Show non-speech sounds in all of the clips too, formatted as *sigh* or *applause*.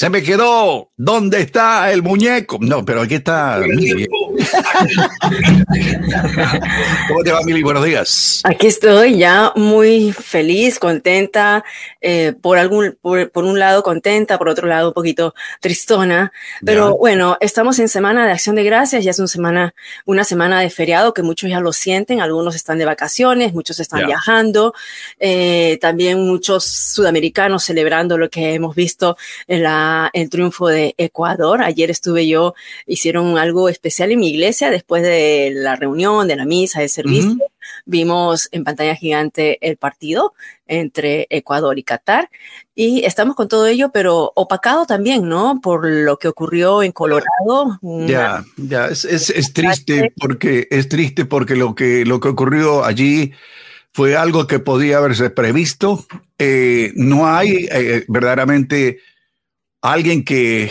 Se me quedó. ¿Dónde está el muñeco? No, pero aquí está. *laughs* ¿Cómo te va, Mili? Buenos días. Aquí estoy ya muy feliz, contenta, eh, por, algún, por, un lado contenta, por otro lado un poquito tristona. Pero bueno, estamos en Semana de Acción de Gracias, ya es una semana, una semana de feriado que muchos ya lo sienten, algunos están de vacaciones, muchos están viajando, eh, también muchos sudamericanos celebrando lo que hemos visto en la, el triunfo de Ecuador. Ayer estuve yo, hicieron algo especial en mi iglesia después de la reunión, de la misa, del servicio. Vimos en pantalla gigante el partido entre Ecuador y Qatar y estamos con todo ello, pero opacado también, ¿no? Por lo que ocurrió en Colorado. Ya, ya, es, es, triste porque es triste porque lo que, lo que ocurrió allí fue algo que podía haberse previsto. Eh, no hay eh, verdaderamente alguien que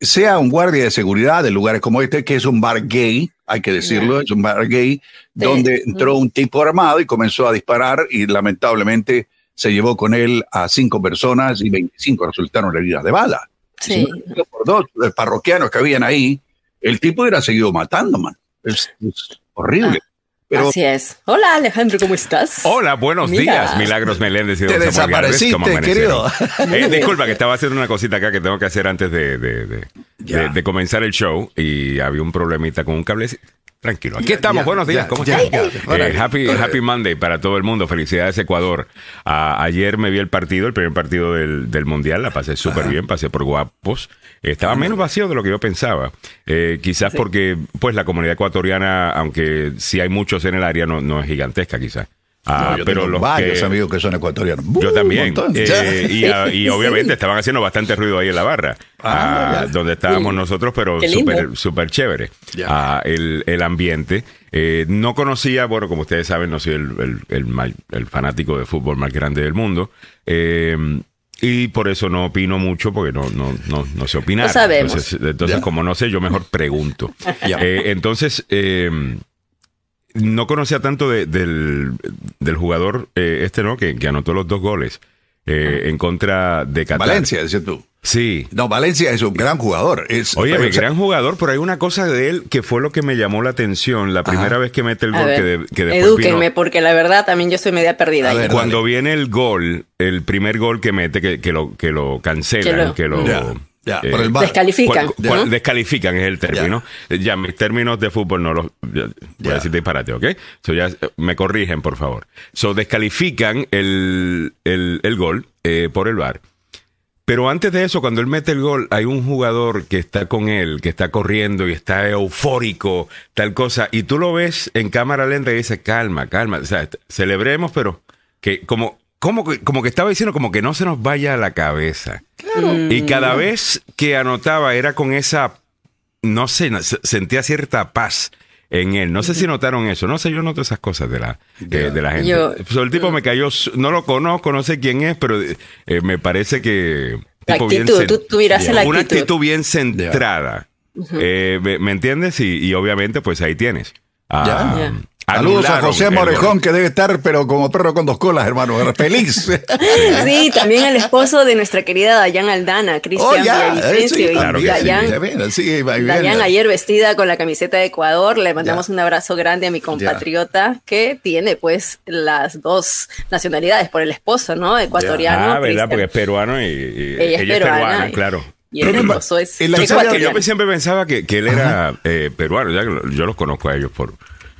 sea un guardia de seguridad de lugares como este, que es un bar gay, hay que decirlo, es un bar gay, donde entró un tipo armado y comenzó a disparar y lamentablemente se llevó con él a cinco personas y 25 resultaron heridas de bala. Sí. por dos parroquianos que habían ahí, el tipo hubiera seguido matando, man. Es, horrible. Ah. Así es. Hola Alejandro, ¿cómo estás? Hola, buenos días. Milagros Meléndez y Te desapareciste, querido. Eh, disculpa, que estaba haciendo una cosita acá que tengo que hacer antes de, de, comenzar el show y había un problemita con un cable. Tranquilo. Aquí estamos. Buenos días. ¿Cómo estás? Eh, happy, happy Monday para todo el mundo. Felicidades, Ecuador. ayer me vi el partido, el primer partido del, del Mundial. La pasé súper bien. Pasé por guapos. Estaba menos vacío de lo que yo pensaba. Eh, quizás porque, pues, la comunidad ecuatoriana, aunque sí hay muchos en el área, no, no es gigantesca, quizás. Ah, pero los varios amigos que son ecuatorianos. Yo también. Eh, y, *laughs* obviamente estaban haciendo bastante ruido ahí en la barra, ah, ah, donde estábamos nosotros, pero súper super chévere el, el, ambiente. Eh, no conocía, bueno, como ustedes saben, no soy el, el, el, fanático de fútbol más grande del mundo. Eh, y por eso no opino mucho, porque no, no, no, no sé opinar. Entonces, entonces como no sé, yo mejor pregunto. entonces, no conocía tanto del, del, jugador eh, este, ¿no? Que, que, anotó los dos goles eh, en contra de Qatar. Valencia, decías tú. Sí. No, Valencia es un gran jugador. Es, Oye, un gran jugador, pero hay una cosa de él que fue lo que me llamó la atención la primera vez que mete el gol. que, que después edúquenme, porque la verdad también yo soy media perdida. Cuando viene el gol, el primer gol que mete, que, que lo, que lo cancelan, que lo... Ya, eh, el Descalifican. Descalifican es el término. Ya. mis términos de fútbol no los. voy a decir disparate, ¿ok? So ya, me corrigen, por favor. So, descalifican el, el, el gol eh, por el bar. Pero antes de eso, cuando él mete el gol, hay un jugador que está con él, que está corriendo y está eufórico, tal cosa. Y tú lo ves en cámara lenta y dices, calma, calma. O sea, celebremos, pero que como como que, como que estaba diciendo como que no se nos vaya a la cabeza. Y cada vez que anotaba era con esa, no sé, sentía cierta paz en él. No sé si notaron eso. No sé, yo noto esas cosas de la, de la gente. el tipo me cayó, no lo conozco, no sé quién es, pero eh, me parece que... actitud, tú, la actitud. Una actitud bien centrada. Eh, me, entiendes? Y, obviamente, pues ahí tienes. Ah, Saludos a José Morejón, que debe estar, pero como perro con dos colas, hermano. Feliz. *laughs* sí, también el esposo de nuestra querida Dayan Aldana, Cristian oh, Dayan, ayer vestida con la camiseta de Ecuador. Le mandamos un abrazo grande a mi compatriota que tiene, pues, las dos nacionalidades por el esposo, ¿no? Ecuatoriano. Ah, ¿verdad? Porque es peruano y, ella, es peruana, claro. Y el hermoso es. yo siempre pensaba que, él era eh, peruano, ya yo los conozco a ellos por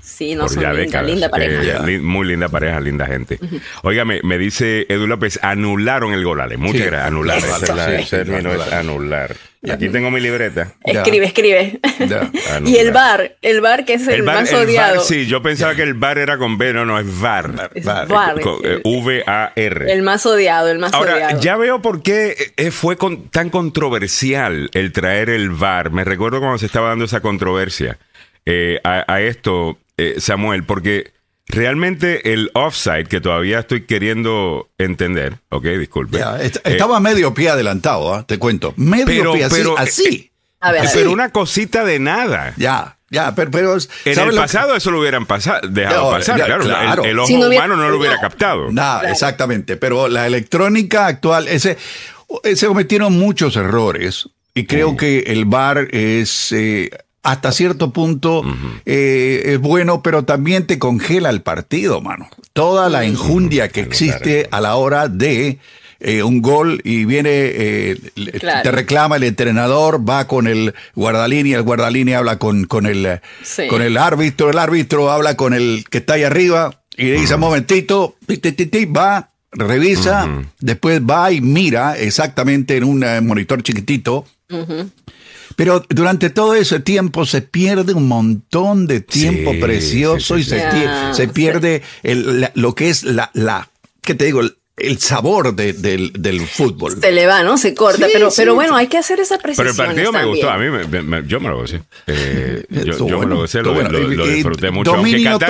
Sí, no, son linda, linda pareja. Eh, muy linda pareja, linda gente. Oiga, me, dice Edu López, anularon el gol, Ale. Muchas gracias. Anular. el término es anular. Aquí tengo mi libreta. Escribe, escribe. *laughs* y el bar, el bar que es el, más odiado. sí, yo pensaba que el bar era con B, no, no, es bar. Es bar. V-A-R. El más odiado, el más Ahora, ya veo por qué eh, fue tan controversial el traer el bar. Me recuerdo cuando se estaba dando esa controversia eh, a, esto eh, Samuel, porque realmente el offside que todavía estoy queriendo entender, ok, disculpe. Eh, estaba medio pie adelantado, ¿ah? te cuento. Medio pie así. Eh, pero una cosita de nada. Ya. Ya, pero, en el pasado eso lo hubieran pasado, dejado pasar, claro. El, ojo humano no lo hubiera captado. Nada, exactamente. Pero la electrónica actual, ese Eh, se cometieron muchos errores y creo que el VAR es eh, hasta cierto punto eh, es bueno, pero también te congela el partido, mano. Toda la enjundia que existe a la hora de un gol y viene, te reclama el entrenador, va con el guardalínea, el guardalínea habla con, con, el, con el árbitro, el árbitro habla con el que está ahí arriba y le dice, un momentito, va, revisa, después va y mira exactamente en un eh, monitor chiquitito. Pero durante todo ese tiempo se pierde un montón de tiempo precioso y se, se pierde lo que es la, la, ¿qué te digo? el sabor del, fútbol. Se le va, ¿no? Se corta, pero, pero bueno, hay que hacer esa precisión. Pero el partido me gustó, a mí yo me lo gocé. Eh, yo, me lo gocé, lo, disfruté mucho.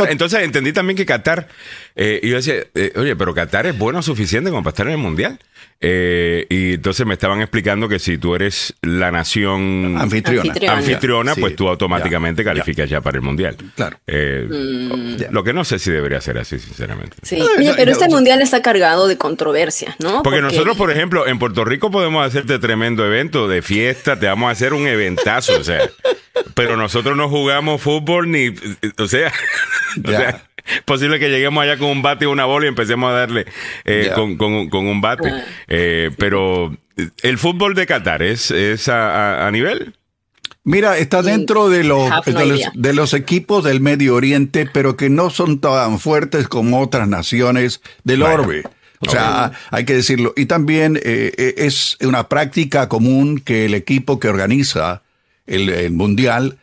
entonces entendí también que Qatar, eh, y yo decía, eh, oye, pero Qatar es bueno suficiente como para estar en el Mundial. Eh, y entonces me estaban explicando que si tú eres la nación anfitriona, pues tú automáticamente calificas ya para el mundial. Claro. Eh, mm. Lo que no sé si debería ser así, sinceramente. Sí, pero este mundial está cargado de controversias, ¿no? Porque, nosotros, por ejemplo, en Puerto Rico podemos hacerte tremendo evento de fiesta, te vamos a hacer un eventazo, o sea. Pero nosotros no jugamos fútbol ni, o sea, *laughs* o sea *laughs* posible que lleguemos allá con un bate y una bola y empecemos a darle eh, con, un bate. Ah. Eh, pero el fútbol de Qatar es, es a, nivel. Mira, está dentro de los, de los, equipos del Medio Oriente, pero que no son tan fuertes como otras naciones del orbe. O sea, hay que decirlo. Y también eh, es una práctica común que el equipo que organiza el, el Mundial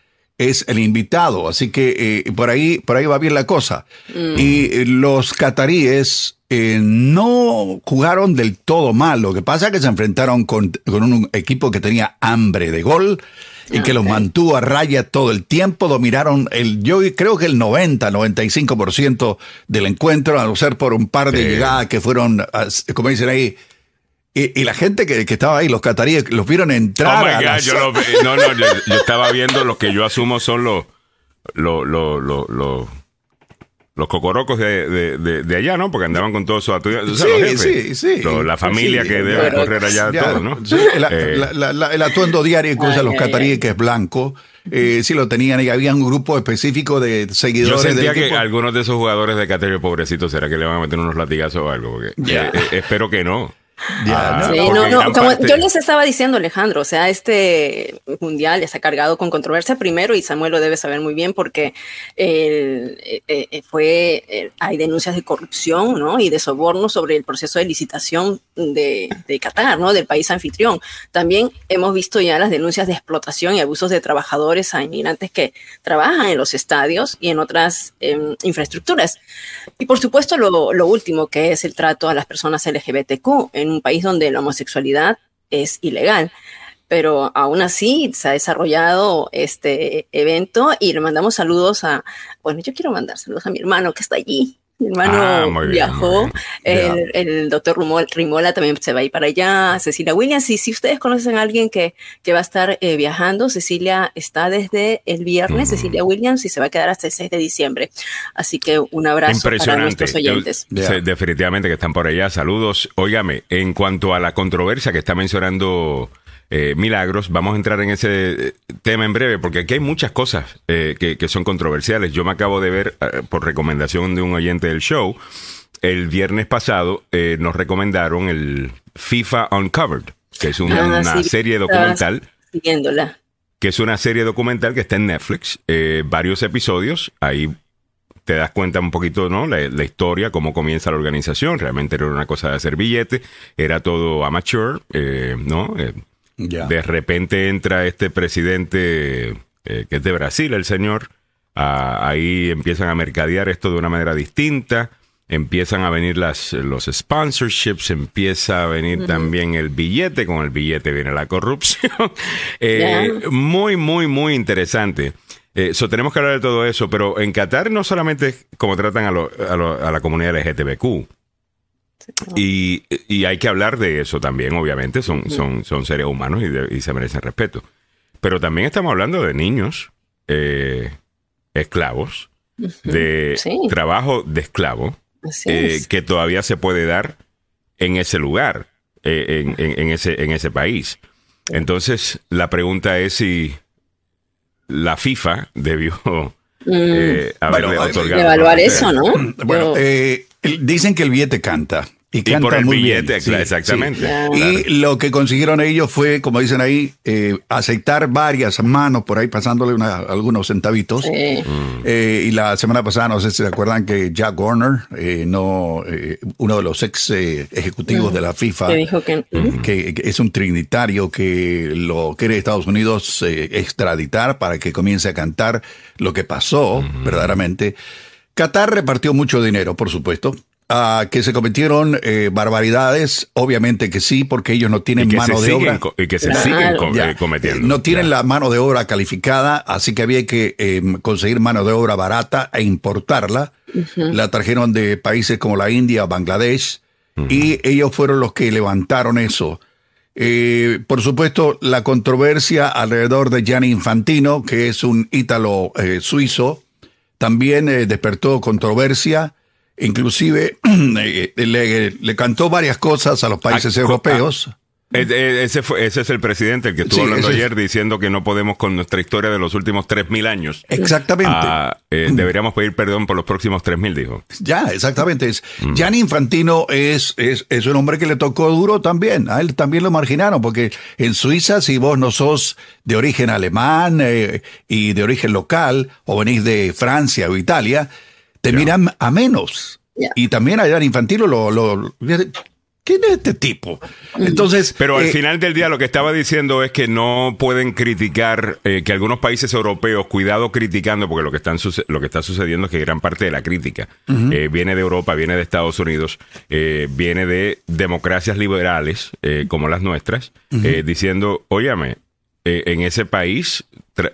es el invitado, así que eh, por ahí por ahí va bien la cosa. Mm. Y eh, los cataríes eh, no jugaron del todo mal. Lo que pasa es que se enfrentaron con, un equipo que tenía hambre de gol y que los mantuvo a raya todo el tiempo. Dominaron el, yo creo que el 90, 95% del encuentro, a no ser por un par de llegadas que fueron, como dicen ahí, y, la gente que, estaba ahí, los cataríes, los vieron entrar. Oh my yo no, no, yo, estaba viendo lo que yo asumo son los, los, los, los, los cocorocos de, de, de, allá, ¿no? Porque andaban con todos sus atuendos. Sí, sí, sí. la familia que debe correr allá, todo, ¿no? el, eh. el, atuendo diario que usan los cataríes, que es blanco, eh, sí lo tenían y había un grupo específico de seguidores. Yo sentía que algunos de esos jugadores de Caterio pobrecitos, ¿será que le van a meter unos latigazos o algo? Porque, eh, espero que no. Ah, no, no, como yo les estaba diciendo, Alejandro, o sea, este mundial está cargado con controversia primero y Samuel lo debe saber muy bien porque eh, eh, fue, eh, hay denuncias de corrupción ¿no? y de soborno sobre el proceso de licitación de, de, Qatar, ¿no? del país anfitrión. También hemos visto ya las denuncias de explotación y abusos de trabajadores a inmigrantes que trabajan en los estadios y en otras em, infraestructuras. Y por supuesto lo, lo último que es el trato a las personas LGBTQ en un país donde la homosexualidad es ilegal. Pero aún así se ha desarrollado este evento y le mandamos saludos a, bueno, yo quiero mandar saludos a mi hermano que está allí, mi hermano ah, viajó, el, doctor Rimola también se va a ir para allá, Cecilia Williams, y si ustedes conocen a alguien que, que va a estar eh, viajando, Cecilia está desde el viernes, Cecilia Williams, y se va a quedar hasta el 6 de diciembre. Así que un abrazo para nuestros oyentes. definitivamente que están por allá, saludos. Óigame, en cuanto a la controversia que está mencionando eh, milagros. Vamos a entrar en ese eh, tema en breve, porque aquí hay muchas cosas eh, que, son controversiales. Yo me acabo de ver, por recomendación de un oyente del show, el viernes pasado nos recomendaron el FIFA Uncovered, que es una, ah, serie documental. Siguiéndola. Que es una serie documental que está en Netflix, varios episodios. Ahí te das cuenta un poquito, ¿no? La, la, historia, cómo comienza la organización. Realmente era una cosa de hacer billete, era todo amateur, ¿no? De repente entra este presidente eh, que es de Brasil, el señor. ahí empiezan a mercadear esto de una manera distinta. Empiezan a venir las, los sponsorships, empieza a venir también el billete. Con el billete viene la corrupción. *laughs* Eh, muy, muy, muy interesante. Eso eh, tenemos que hablar de todo eso, pero en Qatar no solamente como tratan a, a la comunidad LGTBQ, y, y, hay que hablar de eso también, obviamente, son, son, son seres humanos y, se merecen respeto. Pero también estamos hablando de niños eh, esclavos, de trabajo de esclavo, eh, que todavía se puede dar en ese lugar. en, en, ese, en ese país. Entonces, la pregunta es si la FIFA debió eh, haberle otorgado. Evaluar eso, ¿no? Bueno, eh, dicen que el billete canta. Y, por el billete, exactamente. Y lo que consiguieron ellos fue, como dicen ahí, eh, aceptar varias manos por ahí pasándole algunos centavitos. Eh, y la semana pasada, no sé si se acuerdan que Jack Warner, eh, no, uno de los ex ejecutivos de la FIFA, que, dijo que... que, es un trinitario que lo quiere Estados Unidos extraditar para que comience a cantar lo que pasó verdaderamente. Qatar repartió mucho dinero, por supuesto, que se cometieron eh, barbaridades, obviamente que sí, porque ellos no tienen mano de obra. Y que se siguen eh, cometiendo. No tienen la mano de obra calificada, así que había que em, conseguir mano de obra barata e importarla. La trajeron de países como la India, Bangladesh, y ellos fueron los que levantaron eso. Eh, por supuesto, la controversia alrededor de Gianni Infantino, que es un ítalo suizo, también despertó controversia. Inclusive *clears throat* eh, le, cantó varias cosas a los países europeos. Ese, fue, ese es el presidente el que estuvo hablando ayer diciendo que no podemos con nuestra historia de los últimos 3.000 años. Exactamente. Ah, eh, deberíamos pedir perdón por los próximos 3.000, dijo. Ya, exactamente. Es, mm. Gianni Infantino es, es, es, un hombre que le tocó duro también. A él también lo marginaron, porque en Suiza, si vos no sos de origen alemán eh, y de origen local, o venís de Francia o Italia, te miran a menos. Y también allá en Infantino lo, lo, ¿Quién es este tipo? Entonces. Pero al eh, final del día lo que estaba diciendo es que no pueden criticar eh, que algunos países europeos, cuidado criticando, porque lo que, están lo que está sucediendo es que gran parte de la crítica eh, viene de Europa, viene de Estados Unidos, viene de democracias liberales como las nuestras, diciendo, óyame, en ese país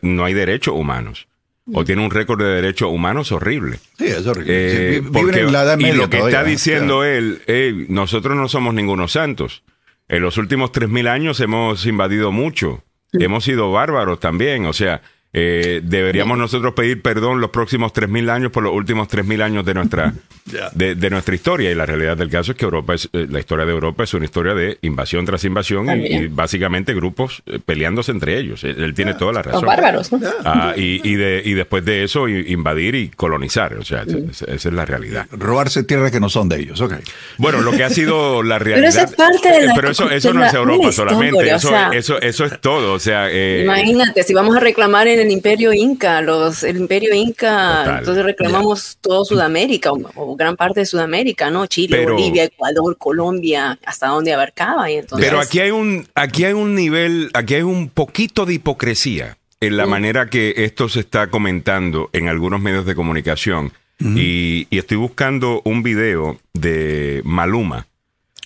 no hay derechos humanos o tiene un récord de derechos humanos horrible. Sí, es horrible. Eh, en la edad y lo que está diciendo él, nosotros no somos ningunos santos. En los últimos 3.000 años hemos invadido mucho. Hemos sido bárbaros también. O sea, eh, deberíamos nosotros pedir perdón los próximos 3.000 años por los últimos 3.000 años de nuestra, *laughs* de, nuestra historia. Y la realidad del caso es que Europa es, eh, la historia de Europa es una historia de invasión tras invasión y, básicamente grupos eh, peleándose entre ellos. Él, tiene toda la razón. bárbaros. Ah, y, y, de, y después de eso invadir y colonizar. O sea, esa, es la realidad. Robarse tierras que no son de ellos. Okay. Bueno, lo que ha sido la realidad. Pero eso es parte de la, Pero eso, eso no es Europa solamente. eso, eso, eso es todo. O sea, imagínate, si vamos a reclamar en el imperio inca, los, el imperio inca, entonces reclamamos todo Sudamérica o, gran parte de Sudamérica, ¿no? Chile, Bolivia, Ecuador, Colombia, hasta donde abarcaba. Y entonces... Pero aquí hay un, aquí hay un nivel, aquí hay un poquito de hipocresía en la mm. manera que esto se está comentando en algunos medios de comunicación. y, estoy buscando un video de Maluma,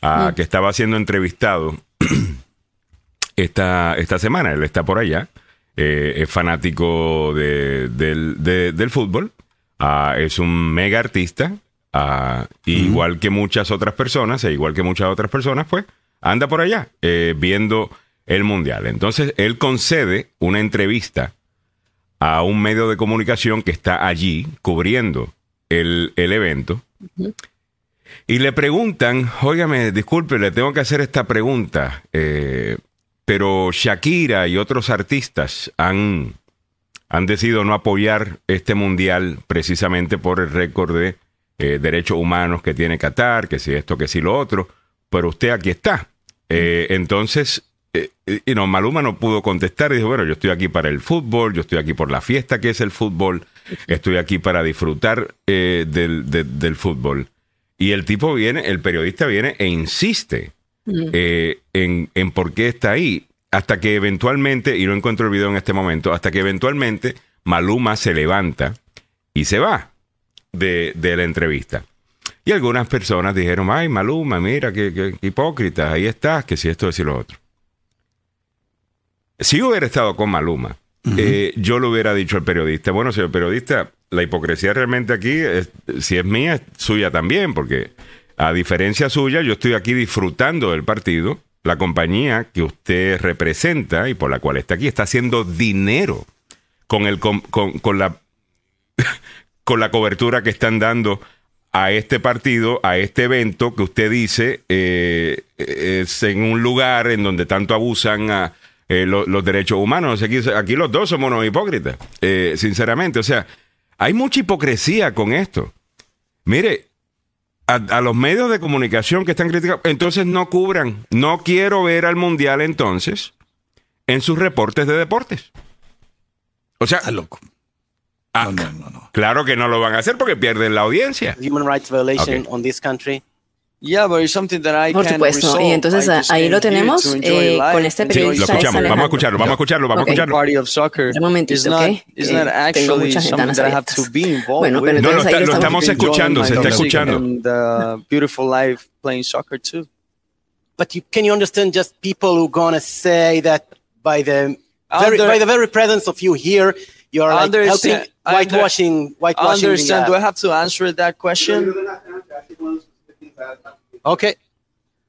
ah, mm. que estaba siendo entrevistado *clears throat* esta, esta semana. Él está por allá. Eh, es fanático del, fútbol, ah, es un mega artista, ah, igual que muchas otras personas, e igual que muchas otras personas, pues anda por allá eh, viendo el mundial. Entonces, él concede una entrevista a un medio de comunicación que está allí cubriendo el, evento. Y le preguntan, óigame, disculpe, le tengo que hacer esta pregunta. Eh, pero Shakira y otros artistas han, han decidido no apoyar este mundial precisamente por el récord de eh, derechos humanos que tiene Qatar, que si esto, que si lo otro, pero usted aquí está. Eh, entonces, eh, y no, Maluma no pudo contestar y dijo, bueno, yo estoy aquí para el fútbol, yo estoy aquí por la fiesta que es el fútbol, estoy aquí para disfrutar del, del fútbol. Y el tipo viene, el periodista viene e insiste eh, en, en, por qué está ahí. Hasta que eventualmente, y no encuentro el video en este momento, hasta que eventualmente Maluma se levanta y se va de, la entrevista. Y algunas personas dijeron, ay, Maluma, mira, qué, hipócrita, ahí estás, que si esto es y lo otro. Si hubiera estado con Maluma, eh, yo le hubiera dicho al periodista, bueno, señor periodista, la hipocresía realmente aquí, si es mía, es suya también, porque a diferencia suya, yo estoy aquí disfrutando del partido. La compañía que usted representa y por la cual está aquí está haciendo dinero con, el, con, la, *laughs* con la cobertura que están dando a este partido, a este evento que usted dice eh, es en un lugar en donde tanto abusan a eh, los derechos humanos. Aquí, aquí los dos somos unos hipócritas, eh, sinceramente. O sea, hay mucha hipocresía con esto. Mire, a, los medios de comunicación que están criticando, entonces no cubran. No quiero ver al mundial entonces en sus reportes de deportes. O sea, loco. Ah, no, no, no, Claro que no lo van a hacer porque pierden la audiencia. Human rights violation on this country. Yeah, but it's something that I Por supuesto, y entonces ahí lo tenemos eh, con este periodista. Sí, lo escuchamos, vamos a escucharlo, vamos a escucharlo, vamos okay. a escucharlo. Party of soccer Un momentito, ¿ok? Eh, tengo mucha gente that I have to be *laughs* involved bueno, pero no, lo, está, lo estamos escuchando, se está escuchando. And, uh, beautiful life playing soccer too. But you, can you understand just people who gonna say that by the very, by the very presence of you here, you are like helping whitewashing, whitewashing. Understand? The, uh, Do I have to answer that question? Okay.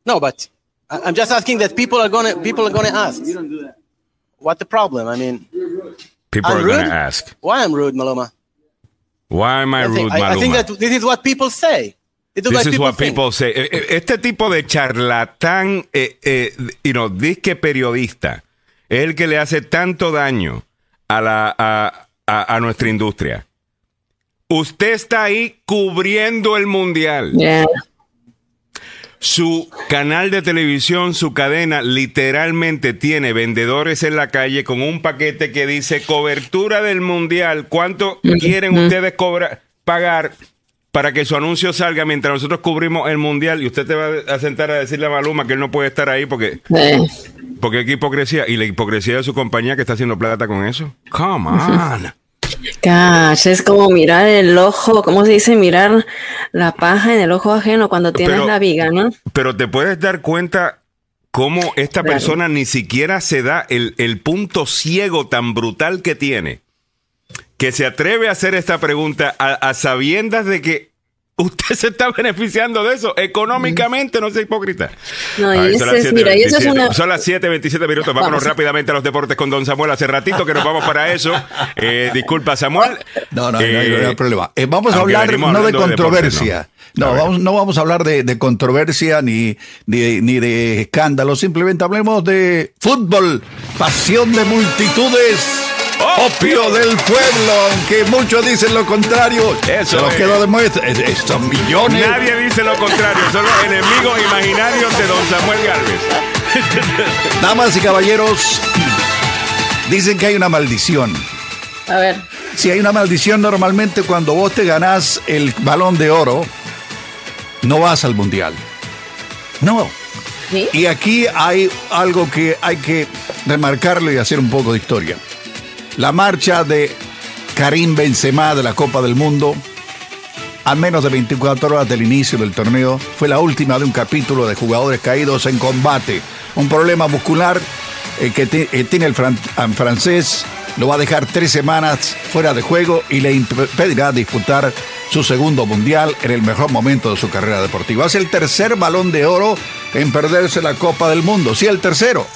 No, but I'm just asking that people are gonna people are gonna ask. You don't do that. What the problem? I mean, people I'm are rude? gonna ask. Why I'm rude, Maloma? Why am I, I rude, think, Maluma? I, I, think that this is what people say. This is people what think. people say. Eh, eh, este tipo de charlatán, eh, eh, you know, disque periodista, es el que le hace tanto daño a la a, a, a nuestra industria. Usted está ahí cubriendo el mundial. Yeah. Su canal de televisión, su cadena, literalmente tiene vendedores en la calle con un paquete que dice cobertura del mundial. ¿Cuánto quieren ustedes cobrar, pagar para que su anuncio salga mientras nosotros cubrimos el mundial? Y usted te va a sentar a decirle a Maluma que él no puede estar ahí porque. Porque qué hipocresía. Y la hipocresía de su compañía que está haciendo plata con eso. Come on. Gosh, es como mirar el ojo, ¿cómo se dice? Mirar la paja en el ojo ajeno cuando tienes la viga, ¿no? Pero te puedes dar cuenta cómo esta persona ni siquiera se da el, el punto ciego tan brutal que tiene, que se atreve a hacer esta pregunta a, a sabiendas de que usted se está beneficiando de eso económicamente, no sea hipócrita. No, y son, las 7, mira, eso es una... son las 7, 27 minutos. Vámonos rápidamente a los deportes con Don Samuel. Hace ratito que nos vamos para eso. Eh, disculpa, Samuel. No, no, eh, no, hay, problema. Eh, vamos a hablar no de controversia. De no, no vamos, no vamos a hablar de, de controversia ni, ni, ni de escándalo. Simplemente hablemos de fútbol, pasión de multitudes opio del pueblo, aunque muchos dicen lo contrario. Eso lo quedó de muestra. Son millones. Nadie dice lo contrario, son los enemigos imaginarios de don Samuel Galvez. Damas y caballeros, dicen que hay una maldición. A ver. Si hay una maldición, normalmente cuando vos te ganás el balón de oro, no vas al mundial. No. Y aquí hay algo que hay que remarcarlo y hacer un poco de historia. La marcha de Karim Benzema de la Copa del Mundo, a menos de 24 horas del inicio del torneo, fue la última de un capítulo de jugadores caídos en combate. Un problema muscular eh, que eh, tiene el francés lo va a dejar tres semanas fuera de juego y le impedirá disputar su segundo mundial en el mejor momento de su carrera deportiva. Es el tercer balón de oro en perderse la Copa del Mundo. Sí, el tercero.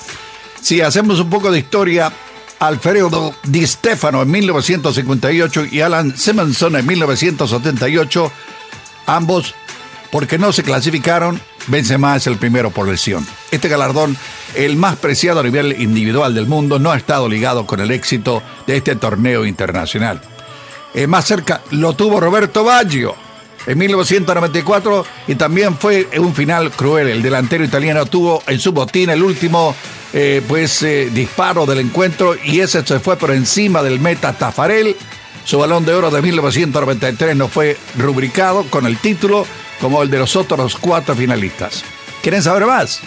Si hacemos un poco de historia, Alfredo Di Stefano en 1958 y Alan Simonson en 1978, ambos porque no se clasificaron, Benzema es el primero por lesión. Este galardón, el más preciado a nivel individual del mundo, no ha estado ligado con el éxito de este torneo internacional. Eh, más cerca lo tuvo Roberto Baggio en 1994 y también fue un final cruel. El delantero italiano tuvo en su botín el último eh, pues eh, disparo del encuentro y ese se fue por encima del meta Tafarel. Su balón de oro de 1993 no fue rubricado con el título como el de los otros cuatro finalistas. ¿Quieren saber más?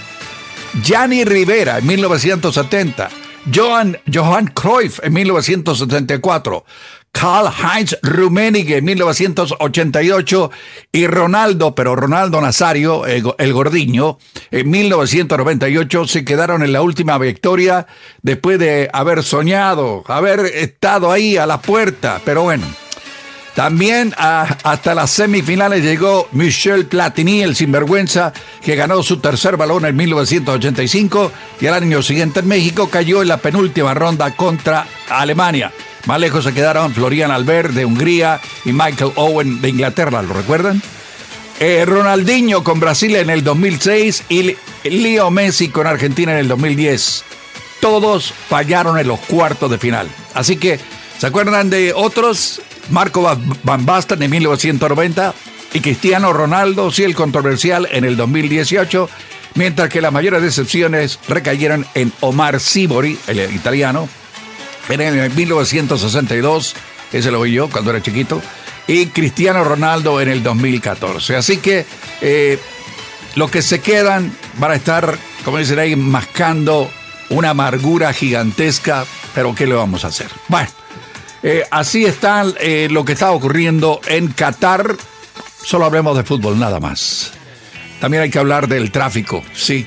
Gianni Rivera en 1970, Johan, Johan Cruyff en 1974, Karl-Heinz Rummenigge en 1988 y Ronaldo, pero Ronaldo Nazario, el gordiño, en 1998 se quedaron en la última victoria después de haber soñado, haber estado ahí a la puerta, pero bueno. También hasta las semifinales llegó Michel Platini, el sinvergüenza, que ganó su tercer balón en 1985 y al año siguiente en México cayó en la penúltima ronda contra Alemania. Más lejos se quedaron Florian Albert de Hungría y Michael Owen de Inglaterra, ¿lo recuerdan? eh, Ronaldinho con Brasil en el 2006 y Leo Messi con Argentina en el 2010. Todos fallaron en los cuartos de final. Así que, ¿se acuerdan de otros? Marco Van Basten en 1990 y Cristiano Ronaldo, sí, el controversial en el 2018, mientras que las mayores decepciones recayeron en Omar Sibori, el italiano, en el 1962, ese lo vi yo cuando era chiquito, y Cristiano Ronaldo en el 2014. Así que eh, los que se quedan van a estar, como dicen ahí, mascando una amargura gigantesca, pero ¿qué le vamos a hacer? Bueno, eh, así está eh, lo que está ocurriendo en Qatar. Solo hablemos de fútbol, nada más. También hay que hablar del tráfico, sí.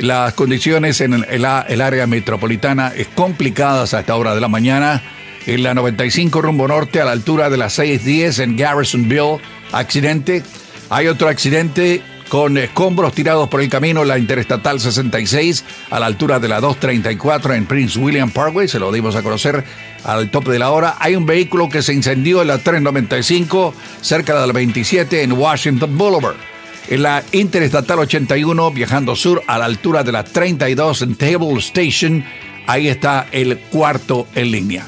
Las condiciones en el, área metropolitana es complicadas a esta hora de la mañana en la 95 rumbo norte a la altura de las 610 en Garrisonville. Accidente. Hay otro accidente con escombros tirados por el camino en la Interestatal 66 a la altura de la 234 en Prince William Parkway. Se lo dimos a conocer al tope de la hora. Hay un vehículo que se incendió en la 395 cerca de la 27 en Washington Boulevard. En la Interestatal 81 viajando sur a la altura de la 32 en Table Station. Ahí está el cuarto en línea.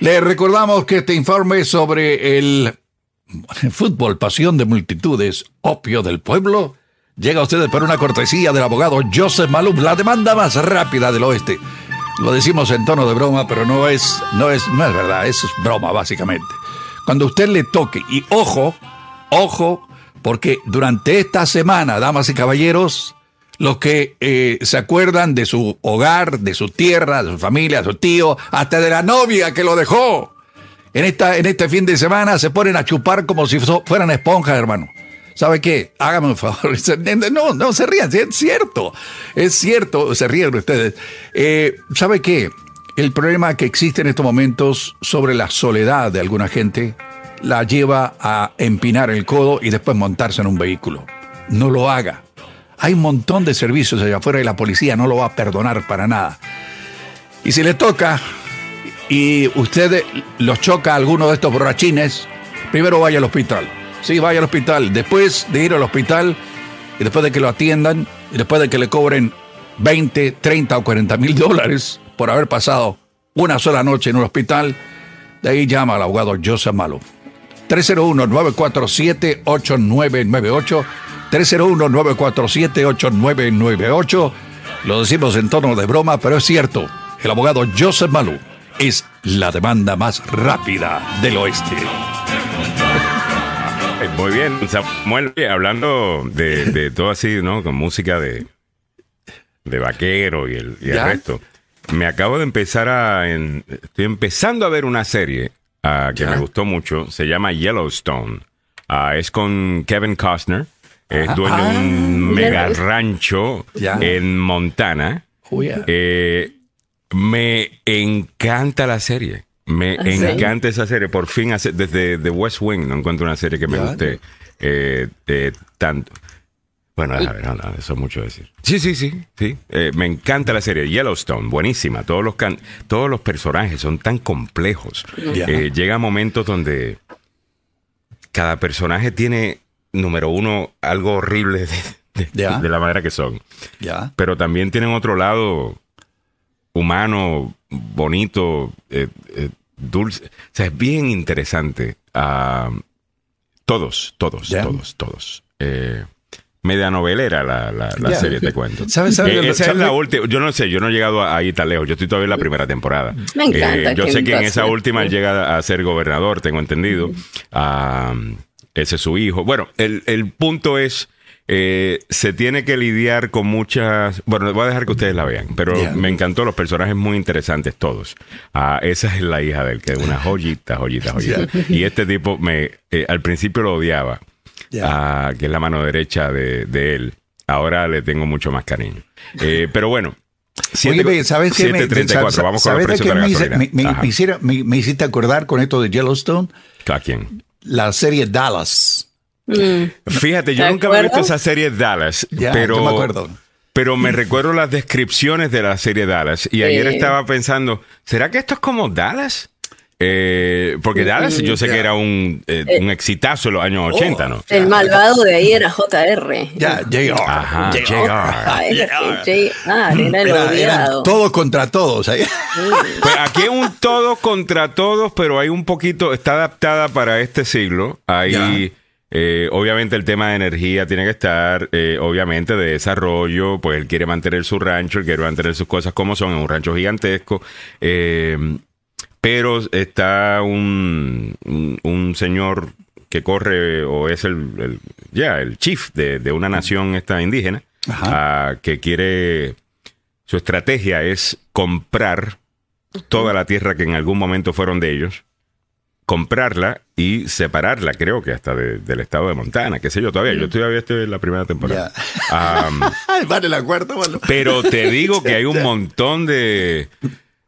Le recordamos que este informe sobre el fútbol, pasión de multitudes, opio del pueblo, llega a ustedes por una cortesía del abogado Joseph Malum, la demanda más rápida del oeste. Lo decimos en tono de broma, pero no es, no es, no es verdad, es broma básicamente. Cuando usted le toque, y ojo, ojo, porque durante esta semana, damas y caballeros, los que eh, se acuerdan de su hogar, de su tierra, de su familia, de su tío, hasta de la novia que lo dejó. En, esta, en este fin de semana se ponen a chupar como si fueran esponjas, hermano. ¿Sabe qué? Hágame un favor. *laughs* No, no se rían, es cierto. Es cierto, se ríen ustedes. Eh, ¿Sabe qué? El problema que existe en estos momentos sobre la soledad de alguna gente la lleva a empinar el codo y después montarse en un vehículo. No lo haga. Hay un montón de servicios allá afuera y la policía no lo va a perdonar para nada. Y si le toca y usted los choca a alguno de estos borrachines, primero vaya al hospital. Sí, vaya al hospital. Después de ir al hospital y después de que lo atiendan y después de que le cobren 20, 30 o 40 mil dólares por haber pasado una sola noche en un hospital, de ahí llama al abogado Joseph Malo. 301-947-8998. 301-947-8998. Lo decimos en tono de broma, pero es cierto. El abogado Joseph Malou es la demanda más rápida del oeste. Eh, muy bien, Samuel, hablando de, *laughs* todo así, ¿no? Con música de, de vaquero y el, resto. Me acabo de empezar a. estoy empezando a ver una serie ah, que me gustó mucho. Se llama Yellowstone. Ah, es con Kevin Costner. Es dueño de un ah, mega rancho en Montana. Oh, eh, me encanta la serie. Me ¿Ah, encanta esa serie. Por fin, desde The West Wing no encuentro una serie que me guste eh, tanto. Bueno, a ver, eso es mucho decir. Sí, sí, sí, sí. Eh, me encanta la serie Yellowstone, buenísima. Todos los, todos los personajes son tan complejos. llega momentos donde cada personaje tiene número uno, algo horrible de, la manera que son. Pero también tienen otro lado humano, bonito, eh, eh, dulce. O sea, es bien interesante. Ah, todos, todos, todos, todos. Eh, media novelera la, la, serie, te cuento. ¿Sabes, esa es la última. Yo no sé, yo no he llegado ahí tan lejos. Yo estoy todavía en la primera temporada. Me encanta. yo sé que en esa última llega a ser gobernador, tengo entendido. Ah, ese es su hijo. Bueno, el, el punto es, eh, se tiene que lidiar con muchas... Bueno, voy a dejar que ustedes la vean, pero me encantó los personajes muy interesantes todos. Ah, esa es la hija de él, que es una joyita, joyita, joyita. Y este tipo me eh, al principio lo odiaba, que es la mano derecha de, de, él. Ahora le tengo mucho más cariño. Eh, pero bueno, Oye, ¿sabes qué? Me, vamos con me, me, me, hiciste acordar con esto de Yellowstone. ¿A quién? la serie Dallas. Mm. Fíjate, yo nunca he visto esa serie Dallas, pero, me acuerdo. pero me recuerdo las descripciones de la serie Dallas. Y ayer estaba pensando, ¿será que esto es como Dallas? Eh, porque Dallas yo sé que era un, eh, un exitazo en los años 80, ¿no? El malvado de ahí era JR. Ya, JR. Ajá, JR. JR. Era el odiado. Todos contra todos. ahí. Pues aquí es un todo contra todos, pero hay un poquito, está adaptada para este siglo. Hay, eh, obviamente, el tema de energía tiene que estar, eh, obviamente, de desarrollo. Pues él quiere mantener su rancho, él quiere mantener sus cosas como son, es un rancho gigantesco. Eh, pero está un, un, un señor que corre o es el, el ya el chief de, de una nación esta indígena ah, que quiere su estrategia es comprar toda la tierra que en algún momento fueron de ellos comprarla y separarla, creo que hasta de- del estado de Montana, qué sé yo, todavía, yo todavía estoy en la primera temporada. Am, *laughs* vale la cuarta, bueno. pero te digo que hay un *laughs* montón de,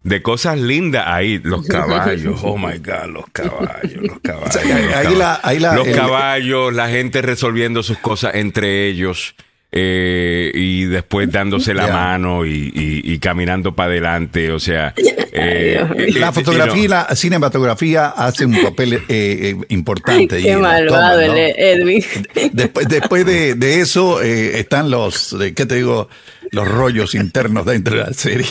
de cosas lindas ahí. Los *laughs* caballos, oh my God, los caballos, los *laughs* caballos. los ahí caballos. la- ahí la- los el- caballos, la gente resolviendo sus cosas entre ellos. eh, y después dándose la mano y, y- y caminando para adelante, o sea, *laughs* eh, eh, La eh, fotografía y la cinematografía hacen un papel eh, eh, importante. Qué malvado toma, ¿no? el Edwin. Después, después de, de eso eh, están los, eh, ¿qué te digo? Los rollos internos dentro de la serie.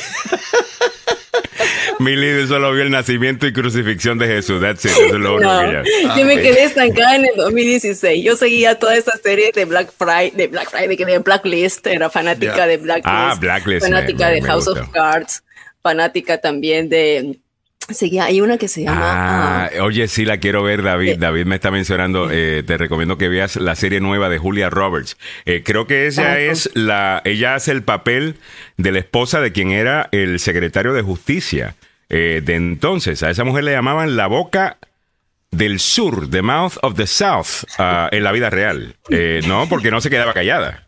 Mi líder solo vio el nacimiento y crucifixión de Jesús, that's it, eso es lo *laughs* único No, que ya. yo me ok. quedé estancada en el 2016. Yo seguía toda esa serie de Black Friday, de Black Friday, que de Blacklist, era fanática de Blacklist, Ah, Blacklist, fanática me- de me House of Cards, fanática también de seguía hay una que se llama Ah, ah, oye, sí la quiero ver, David. Eh, David me está mencionando. eh, te recomiendo que veas la serie nueva de Julia Roberts. Eh, creo que ella es la, ella hace el papel de la esposa de quien era el secretario de justicia eh, de entonces. A esa mujer le llamaban la boca del sur, the mouth of the south, ah, en la vida real. Eh, no, porque no se quedaba callada.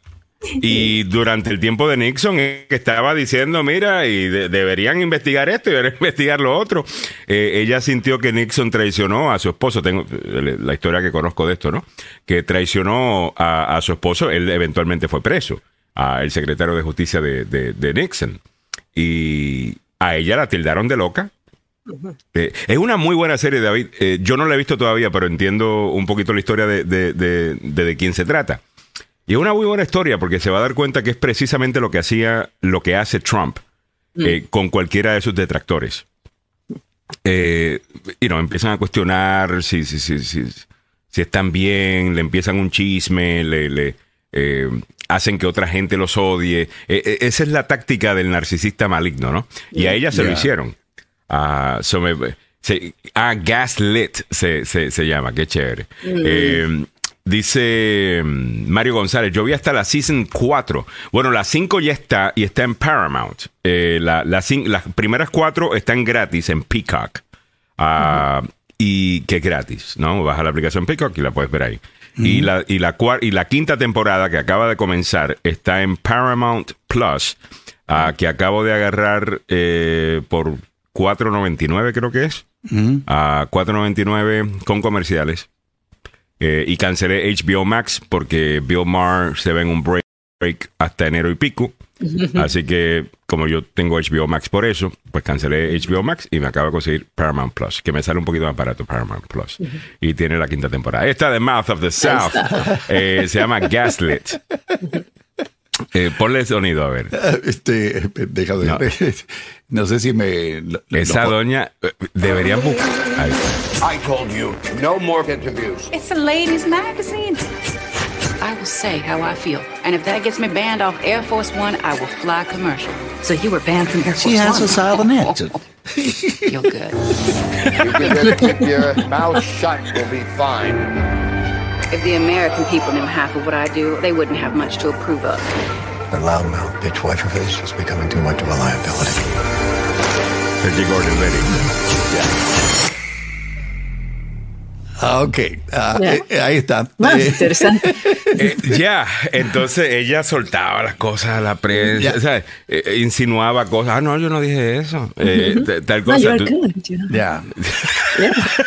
Y durante el tiempo de Nixon, que estaba diciendo, mira, y de- deberían investigar esto y deberían *laughs* investigar lo otro, eh, ella sintió que Nixon traicionó a su esposo. Tengo la historia que conozco de esto, ¿no? Que traicionó a, su esposo. Él eventualmente fue preso, a el secretario de justicia de Nixon. Y a ella la tildaron de loca. Eh, es una muy buena serie, David. Eh, yo no la he visto todavía, pero entiendo un poquito la historia de, de, de- de- de quién se trata. Y es una muy buena historia porque se va a dar cuenta que es precisamente lo que hacía, lo que hace Trump eh, con cualquiera de sus detractores. Eh, y no, empiezan a cuestionar si, si, si, si, si están bien, le empiezan un chisme, le, le, eh, hacen que otra gente los odie. Eh, eh, esa es la táctica del narcisista maligno, ¿no? Y a ella se lo hicieron. Ah, so me- se- ah, Gaslit se, se, se llama, qué chévere. Eh, dice mm, Mario González, yo vi hasta la season 4. Bueno, la 5 ya está y está en Paramount. Eh, la- las primeras cuatro están gratis en Peacock. Ah, Y que es gratis, ¿no? Baja la aplicación Peacock y la puedes ver ahí. Y, la, y, la y la quinta temporada que acaba de comenzar está en Paramount Plus, ah, que acabo de agarrar eh, por 4.99 creo que es. A 4.99 con comerciales. Eh, y cancelé HBO Max porque Bill Maher se ve en un break, break hasta enero y pico. Así que, como yo tengo HBO Max por eso, pues cancelé HBO Max y me acabo de conseguir Paramount Plus, que me sale un poquito más barato Paramount Plus. Y tiene la quinta temporada. Esta de Mouth of the South eh, se llama Gaslit. *laughs* Eh, ponle el sonido, a ver. Este, deja de No. *laughs* no. sé si me. lo- lo- Esa lo- doña eh, deberían buscar. Ahí está. I told you, no more interviews. It's a ladies' magazine. I will say how I feel. And if that gets me banned off Air Force One, I will fly commercial. So you were banned from Air Force She has One. a southern accent. Feel good. You can just keep your mouth shut, we'll be fine. If the American people knew half of what I do, they wouldn't have much to approve of. That loudmouth bitch wife of his is becoming too much of a liability. Sergi Gordon Liddy. Ah, ok. Ah, Ya. eh, ahí está. Ah, Eh, interesante. *laughs* Eh, ya, entonces ella soltaba las cosas a la prensa. Eh, eh, insinuaba cosas. Ah, no, yo no dije eso. Eh, tal No, cosa. know. ya. *laughs*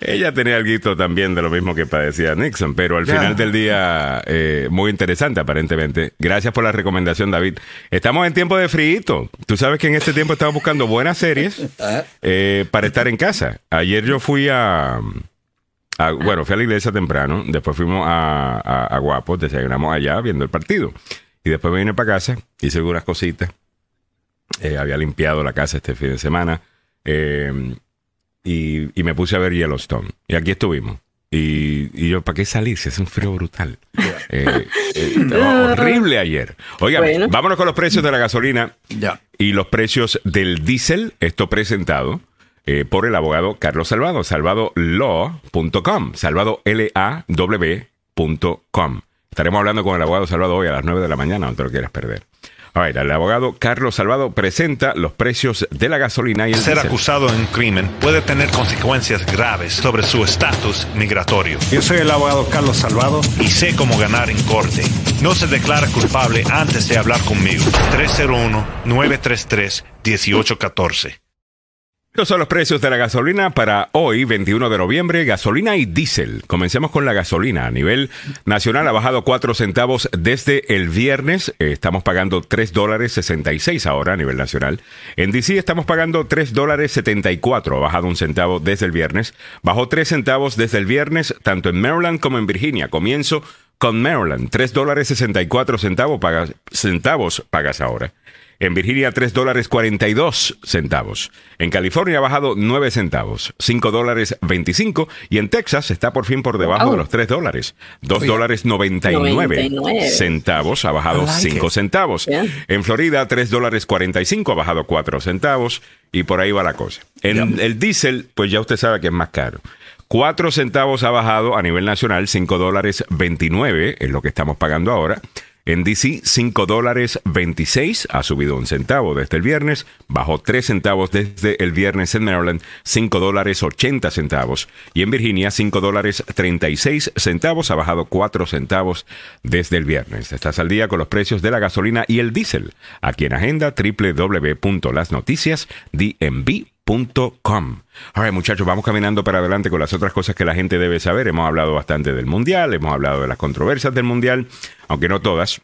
ella tenía algo también de lo mismo que padecía Nixon, pero al final del día, eh, muy interesante aparentemente. Gracias por la recomendación, David. Estamos en tiempo de frío. Tú sabes que en este tiempo estamos buscando buenas series eh, para estar en casa. Ayer yo fui a, bueno, fui a la iglesia temprano, después fuimos a, a, Guapos, desayunamos allá viendo el partido. Y después me vine para casa, hice algunas cositas. Eh, había limpiado la casa este fin de semana. Eh, y, me puse a ver Yellowstone. Y aquí estuvimos. Y, yo, ¿para qué salirse? Es un frío brutal. Eh, *laughs* horrible ayer. Oiga, vámonos con los precios de la gasolina y los precios del diésel. Esto presentado por el abogado Carlos Salvado, salvadolaw.com, salvadolaw.com. Estaremos hablando con el abogado Salvado hoy a las 9 de la mañana, no te lo quieras perder el abogado Carlos Salvado presenta los precios de la gasolina y el Ser acusado en un crimen puede tener consecuencias graves sobre su estatus migratorio. Yo soy el abogado Carlos Salvado y sé cómo ganar en corte. No se declara culpable antes de hablar conmigo. 301-933-1814. Estos son los precios de la gasolina para hoy, 21 de noviembre, gasolina y diésel. Comencemos con la gasolina. A nivel nacional ha bajado 4 centavos desde el viernes. Eh, estamos pagando 3 dólares 66 ahora a nivel nacional. En DC estamos pagando 3 dólares 74. Ha bajado un centavo desde el viernes. Bajó 3 centavos desde el viernes, tanto en Maryland como en Virginia. Comienzo con Maryland. 3 dólares 64 centavos pagas, centavos pagas ahora. En Virginia, 3 dólares 42 centavos. En California ha bajado 9 centavos, 5 dólares 25. Y en Texas está por fin por debajo de los 3 dólares, 2 dólares 99, centavos, ha bajado 5 centavos. En Florida, 3 dólares 45, ha bajado 4 centavos. Y por ahí va la cosa. En el diésel, pues ya usted sabe que es más caro. 4 centavos ha bajado a nivel nacional, 5 dólares 29 es lo que estamos pagando ahora. En DC, 5 dólares 26, ha subido un centavo desde el viernes, bajó 3 centavos desde el viernes en Maryland, 5 dólares 80 centavos. Y en Virginia, 5 dólares 36 centavos, ha bajado 4 centavos desde el viernes. Estás al día con los precios de la gasolina y el diésel. Aquí en Agenda, www.lasnoticiasdmv.com Com. Ahora, muchachos, vamos caminando para adelante con las otras cosas que la gente debe saber. Hemos hablado bastante del Mundial, hemos hablado de las controversias del Mundial, aunque no todas.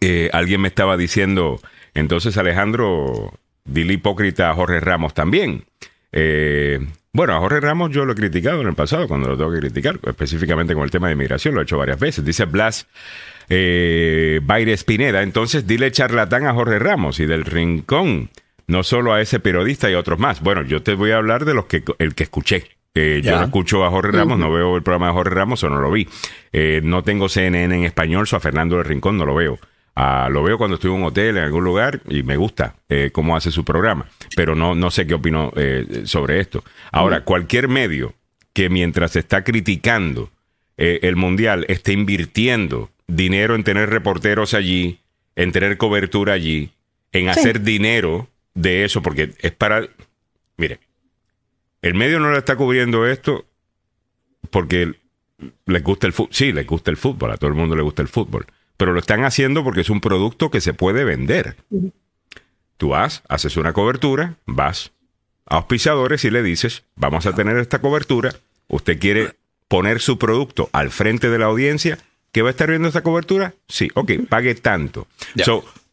Eh, alguien me estaba diciendo, entonces Alejandro, dile hipócrita a Jorge Ramos también. Eh, bueno, a Jorge Ramos yo lo he criticado en el pasado, cuando lo tengo que criticar, específicamente con el tema de inmigración, lo he hecho varias veces. Dice Blas eh, Baire Pineda, entonces dile charlatán a Jorge Ramos y del Rincón no solo a ese periodista y a otros más. Bueno, yo te voy a hablar de los que el que escuché. yo escucho a Jorge Ramos, no veo el programa de Jorge Ramos o no lo vi. Eh, no tengo CNN en español, o a Fernando del Rincón no lo veo. Ah, lo veo cuando estoy en un hotel, en algún lugar, y me gusta eh, cómo hace su programa. Pero no, no sé qué opino eh, sobre esto. Ahora, cualquier medio que mientras está criticando el Mundial esté invirtiendo dinero en tener reporteros allí, en tener cobertura allí, en hacer dinero de eso, porque es para. Mire, el medio no le está cubriendo esto porque les gusta el fútbol. Sí, les gusta el fútbol, a todo el mundo le gusta el fútbol. Pero lo están haciendo porque es un producto que se puede vender. Tú vas, haces una cobertura, vas a auspiciadores y le dices, vamos a tener esta cobertura, usted quiere poner su producto al frente de la audiencia, ¿que va a estar viendo esta cobertura? Sí, ok, pague tanto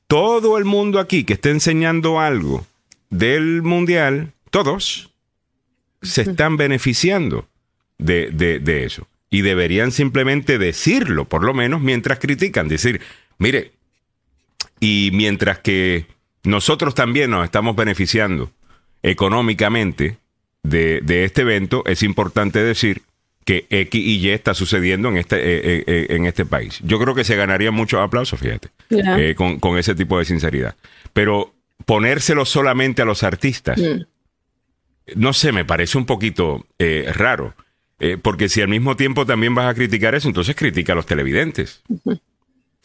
todo el mundo aquí que esté enseñando algo del mundial, todos se están beneficiando de, eso. Y deberían simplemente decirlo, por lo menos, mientras critican. Decir, mire, y mientras que nosotros también nos estamos beneficiando económicamente de, de este evento, es importante decir que X y Y está sucediendo en este, eh, eh, eh, en este país. Yo creo que se ganaría muchos aplausos, fíjate, con, ese tipo de sinceridad. Pero ponérselo solamente a los artistas, mm. no sé, me parece un poquito raro. porque si al mismo tiempo también vas a criticar eso, entonces critica a los televidentes.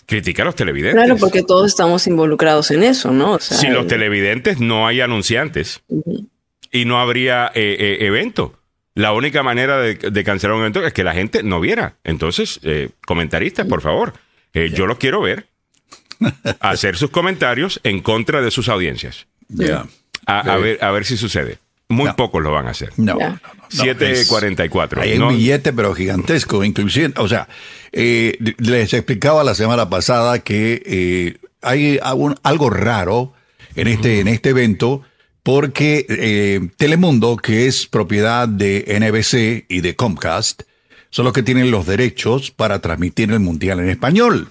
Critica a los televidentes. Claro, porque todos estamos involucrados en eso, ¿no? si los televidentes no hay anunciantes y no habría evento la única manera de, cancelar un evento es que la gente no viera. Entonces, eh, comentaristas, por favor, eh, yo los quiero ver *laughs* hacer sus comentarios en contra de sus audiencias. A, ver, a ver si sucede. Muy pocos lo van a hacer. No. 7.44. Hay un billete, pero gigantesco, inclusive, o sea, eh, les explicaba la semana pasada que eh, hay algo raro en este, en este evento porque eh, Telemundo, que es propiedad de NBC y de Comcast, son los que tienen los derechos para transmitir el Mundial en español.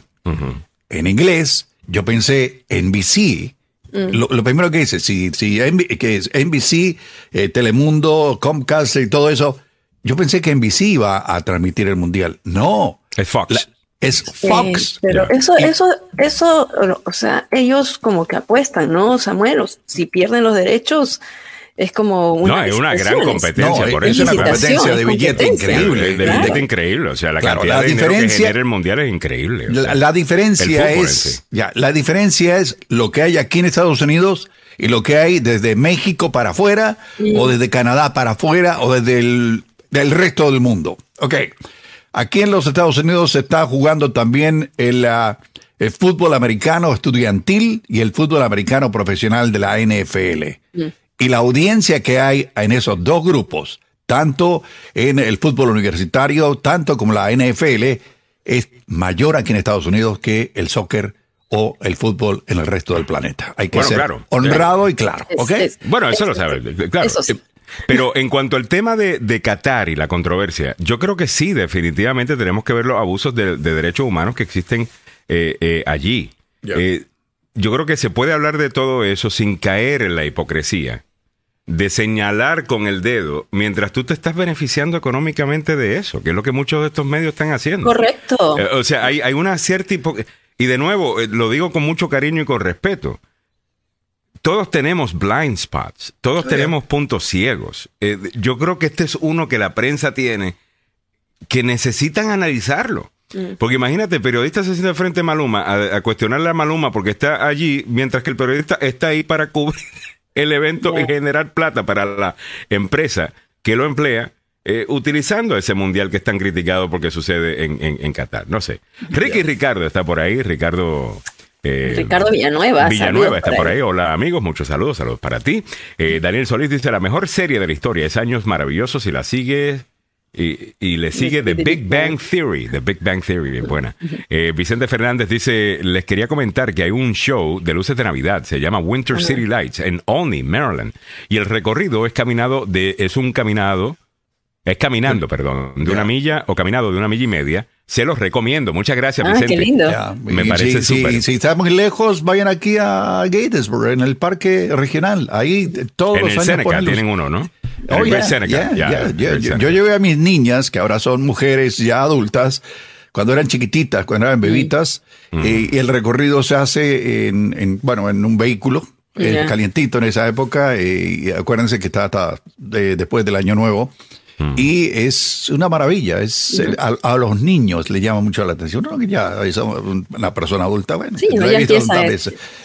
En inglés, yo pensé NBC. Mm. Lo, primero que dice, si, si que es NBC, eh, Telemundo, Comcast y todo eso, yo pensé que NBC iba a transmitir el Mundial. No. Es Fox. Es Fox. pero eso, eso, eso, o sea, ellos como que apuestan, ¿no, Samuel? Si pierden los derechos, es como una. No, es una gran competencia, por eso. Es una competencia de billete increíble. De, billete increíble. O sea, la cantidad de dinero que genera el mundial es increíble. la, diferencia es. Ya, la diferencia es lo que hay aquí en Estados Unidos y lo que hay desde México para afuera, o desde Canadá para afuera, o desde el del resto del mundo. Ok. Aquí en los Estados Unidos se está jugando también el, ah, el fútbol americano estudiantil y el fútbol americano profesional de la NFL. Y la audiencia que hay en esos dos grupos, tanto en el fútbol universitario, tanto como la NFL, es mayor aquí en Estados Unidos que el soccer o el fútbol en el resto del planeta. Hay que ser honrado y claro. bueno, eso lo sabe. Claro. Eh, pero en cuanto al tema de, de, Qatar y la controversia, yo creo que sí, definitivamente tenemos que ver los abusos de, derechos humanos que existen eh, eh, allí. yo creo que se puede hablar de todo eso sin caer en la hipocresía de señalar con el dedo mientras tú te estás beneficiando económicamente de eso, que es lo que muchos de estos medios están haciendo. Correcto. Eh, o sea, hay, hay una cierta... Y de nuevo, eh, lo digo con mucho cariño y con respeto. Todos tenemos blind spots, todos tenemos puntos ciegos. Eh, yo creo que este es uno que la prensa tiene que necesitan analizarlo. Mm. Porque imagínate, el periodista se siente frente a Maluma a, a cuestionarle a Maluma porque está allí, mientras que el periodista está ahí para cubrir *laughs* el evento y generar plata para la empresa que lo emplea. Eh, utilizando ese mundial que es tan criticado porque sucede en, en, Qatar. No sé. Ricky Ricardo está por ahí. Ricardo. Eh, Ricardo Villanueva. Villanueva está por ahí. Hola amigos, muchos saludos, saludos para ti. Eh, Daniel Solís dice la mejor serie de la historia, es Años Maravillosos y la sigue y, le sigue The Big Bang Theory. The Big Bang Theory, bien buena. Eh, Vicente Fernández dice: Les quería comentar que hay un show de luces de Navidad, se llama Winter City Lights, en Olney, Maryland. Y el recorrido es caminado de, es un caminado, es caminando, perdón, de una milla o caminado de una milla y media. Se los recomiendo. Muchas gracias, ah, Vicente. Qué lindo. Me parece súper. Si, estamos muy lejos, vayan aquí a Gatesburg, en el parque regional. Ahí todos en el años tienen uno, ¿no? Oh, yo, llevé a mis niñas, que ahora son mujeres ya adultas, cuando eran chiquititas, cuando eran bebitas, mm. y el recorrido se hace en, bueno, en un vehículo. Eh, calientito en esa época, y acuérdense que está después del año nuevo, mm. y es una maravilla. Es a, los niños le llama mucho la atención. No, que ya es una persona adulta, bueno,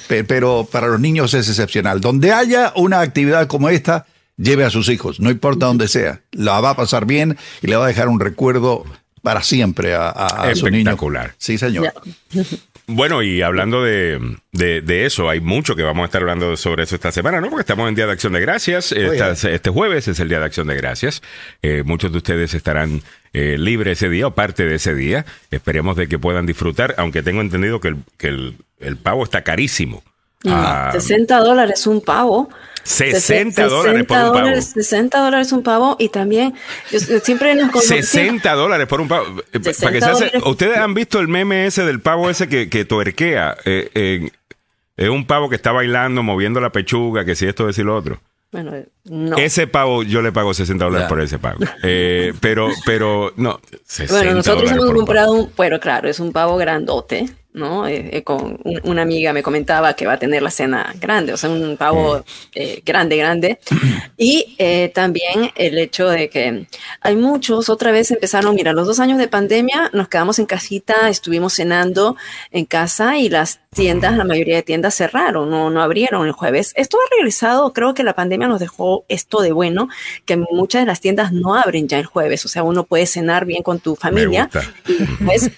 pero para los niños es excepcional. Donde haya una actividad como esta, lleve a sus hijos, no importa dónde sea, la va a pasar bien y le va a dejar un recuerdo para siempre a, a, su niño. Espectacular. Sí, señor. *laughs* Bueno, y hablando de, de, eso, hay mucho que vamos a estar hablando sobre eso esta semana, ¿no? Porque estamos en Día de Acción de Gracias. este jueves es el Día de Acción de Gracias. Eh, muchos de ustedes estarán eh, libres ese día o parte de ese día. Esperemos de que puedan disfrutar, aunque tengo entendido que el, que el, el pavo está carísimo. 60 ah, dólares un pavo. 60 dólares por un pavo. 60 dólares un pavo y también yo, siempre nos 60 dólares por un pavo. Eh, para que Ustedes han visto el meme ese del pavo ese que, que tuerquea. Eh, es un pavo que está bailando, moviendo la pechuga, que si esto, es y lo otro. Bueno, no. Ese pavo, yo le pago 60 dólares por ese pavo. Eh, pero, pero, no. bueno, nosotros hemos comprado un, bueno, claro, es un pavo grandote. ¿No? Eh, eh, con una amiga me comentaba que va a tener la cena grande, o sea, un pavo eh, grande, grande. Y también el hecho de que hay muchos, otra vez empezaron, mira, los dos años de pandemia nos quedamos en casita, estuvimos cenando en casa y las tiendas, la mayoría de tiendas cerraron, no, no abrieron el jueves. Esto ha regresado, creo que la pandemia nos dejó esto de bueno, que muchas de las tiendas no abren ya el jueves, o sea, uno puede cenar bien con tu familia y pues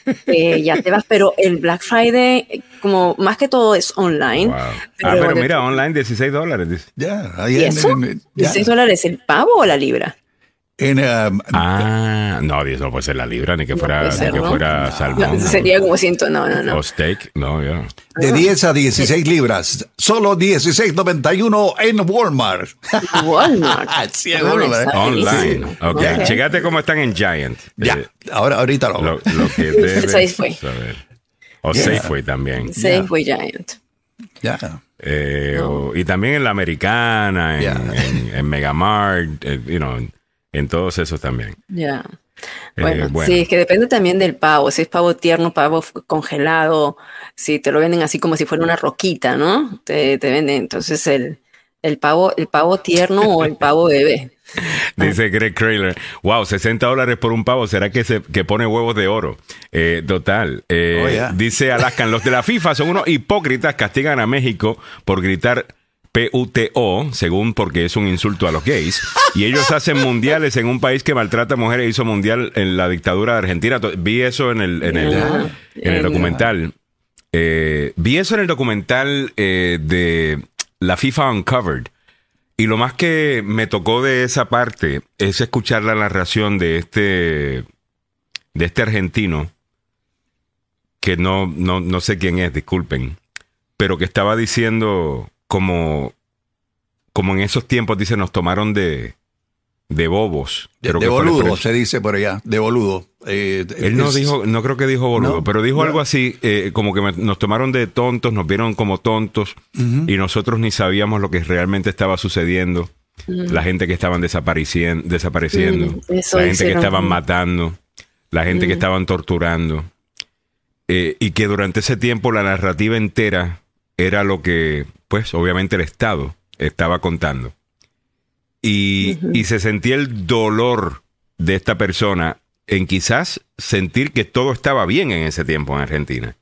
ya te vas, pero el Black Friday, como más que todo es online. ah, pero mira, online 16 dólares. Ya, ¿Y eso? ¿16 dólares el pavo o la libra? En, um, ah, no, no puede ser la libra, ni que fuera, ser, ni que ¿no? fuera salmón. sería como ciento, no, no, no. O steak, no, ya. De 10 a 16 libras, solo 16.91 en Walmart. Walmart. *laughs* sí, en Walmart. Online. Ok, Ok. checate cómo están en Giant. Ya, Eh, ahora, ahorita lo, lo, lo que *laughs* debes saber. O Yeah. Safeway también. Safeway Giant. Ya. Eh, o- y también en la americana, en, Yeah. en, en Megamart, eh, you know, en, todos esos también. Ya. Eh, Bueno, bueno. sí, es que depende también del pavo. Si es pavo tierno, pavo congelado, si te lo venden así como si fuera una roquita, ¿no? Te, te venden entonces el, el pavo, el pavo tierno o el pavo bebé. *laughs* Dice Greg Trailer, wow, 60 dólares por un pavo, ¿será que se que pone huevos de oro? Eh, total. Eh, Oh, yeah. Dice Alaskan, los de la FIFA son unos hipócritas, castigan a México por gritar PUTO, según porque es un insulto a los gays, y ellos hacen mundiales en un país que maltrata a mujeres, hizo mundial en la dictadura de Argentina. Vi eso en el, en el, Yeah. en el documental. Eh, vi eso en el documental eh, de la FIFA Uncovered. Y lo más que me tocó de esa parte es escuchar la narración de este, de este argentino, que no, no, no sé quién es, disculpen, pero que estaba diciendo como, como en esos tiempos, dice, nos tomaron de, de bobos. De, Creo de que fue la boludo, se dice por allá, de boludo. Eh, Él no es- dijo, no creo que dijo boludo, No, pero dijo no. algo así, eh, como que me- nos tomaron de tontos, nos vieron como tontos y nosotros ni sabíamos lo que realmente estaba sucediendo. La gente que estaban desapareciendo, desapareciendo la gente que estaban matando, la gente que estaban torturando. Eh, y que durante ese tiempo la narrativa entera era lo que, pues, obviamente el Estado estaba contando. Y, y se sentía el dolor de esta persona en quizás sentir que todo estaba bien en ese tiempo en Argentina.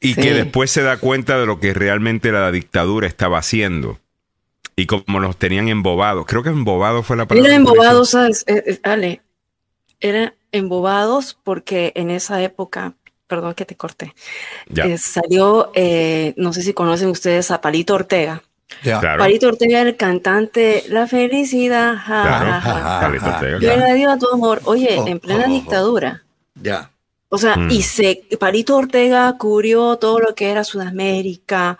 Y Sí. que después se da cuenta de lo que realmente la dictadura estaba haciendo. Y como nos tenían embobados. Creo que embobados fue la palabra. Era que utilizó. embobados, ¿sabes? Eh, eh, Ale, era embobados porque en esa época, perdón que te corté, eh, salió, eh, no sé si conocen ustedes a Palito Ortega. Ya. Claro. Palito Ortega el cantante La felicidad, ja, Claro. ja, ja. Ortega, Yo le dio a tu amor. Oye, Oh, en plena oh, oh. dictadura. Ya. O sea, Mm. y se, Palito Ortega cubrió todo lo que era Sudamérica,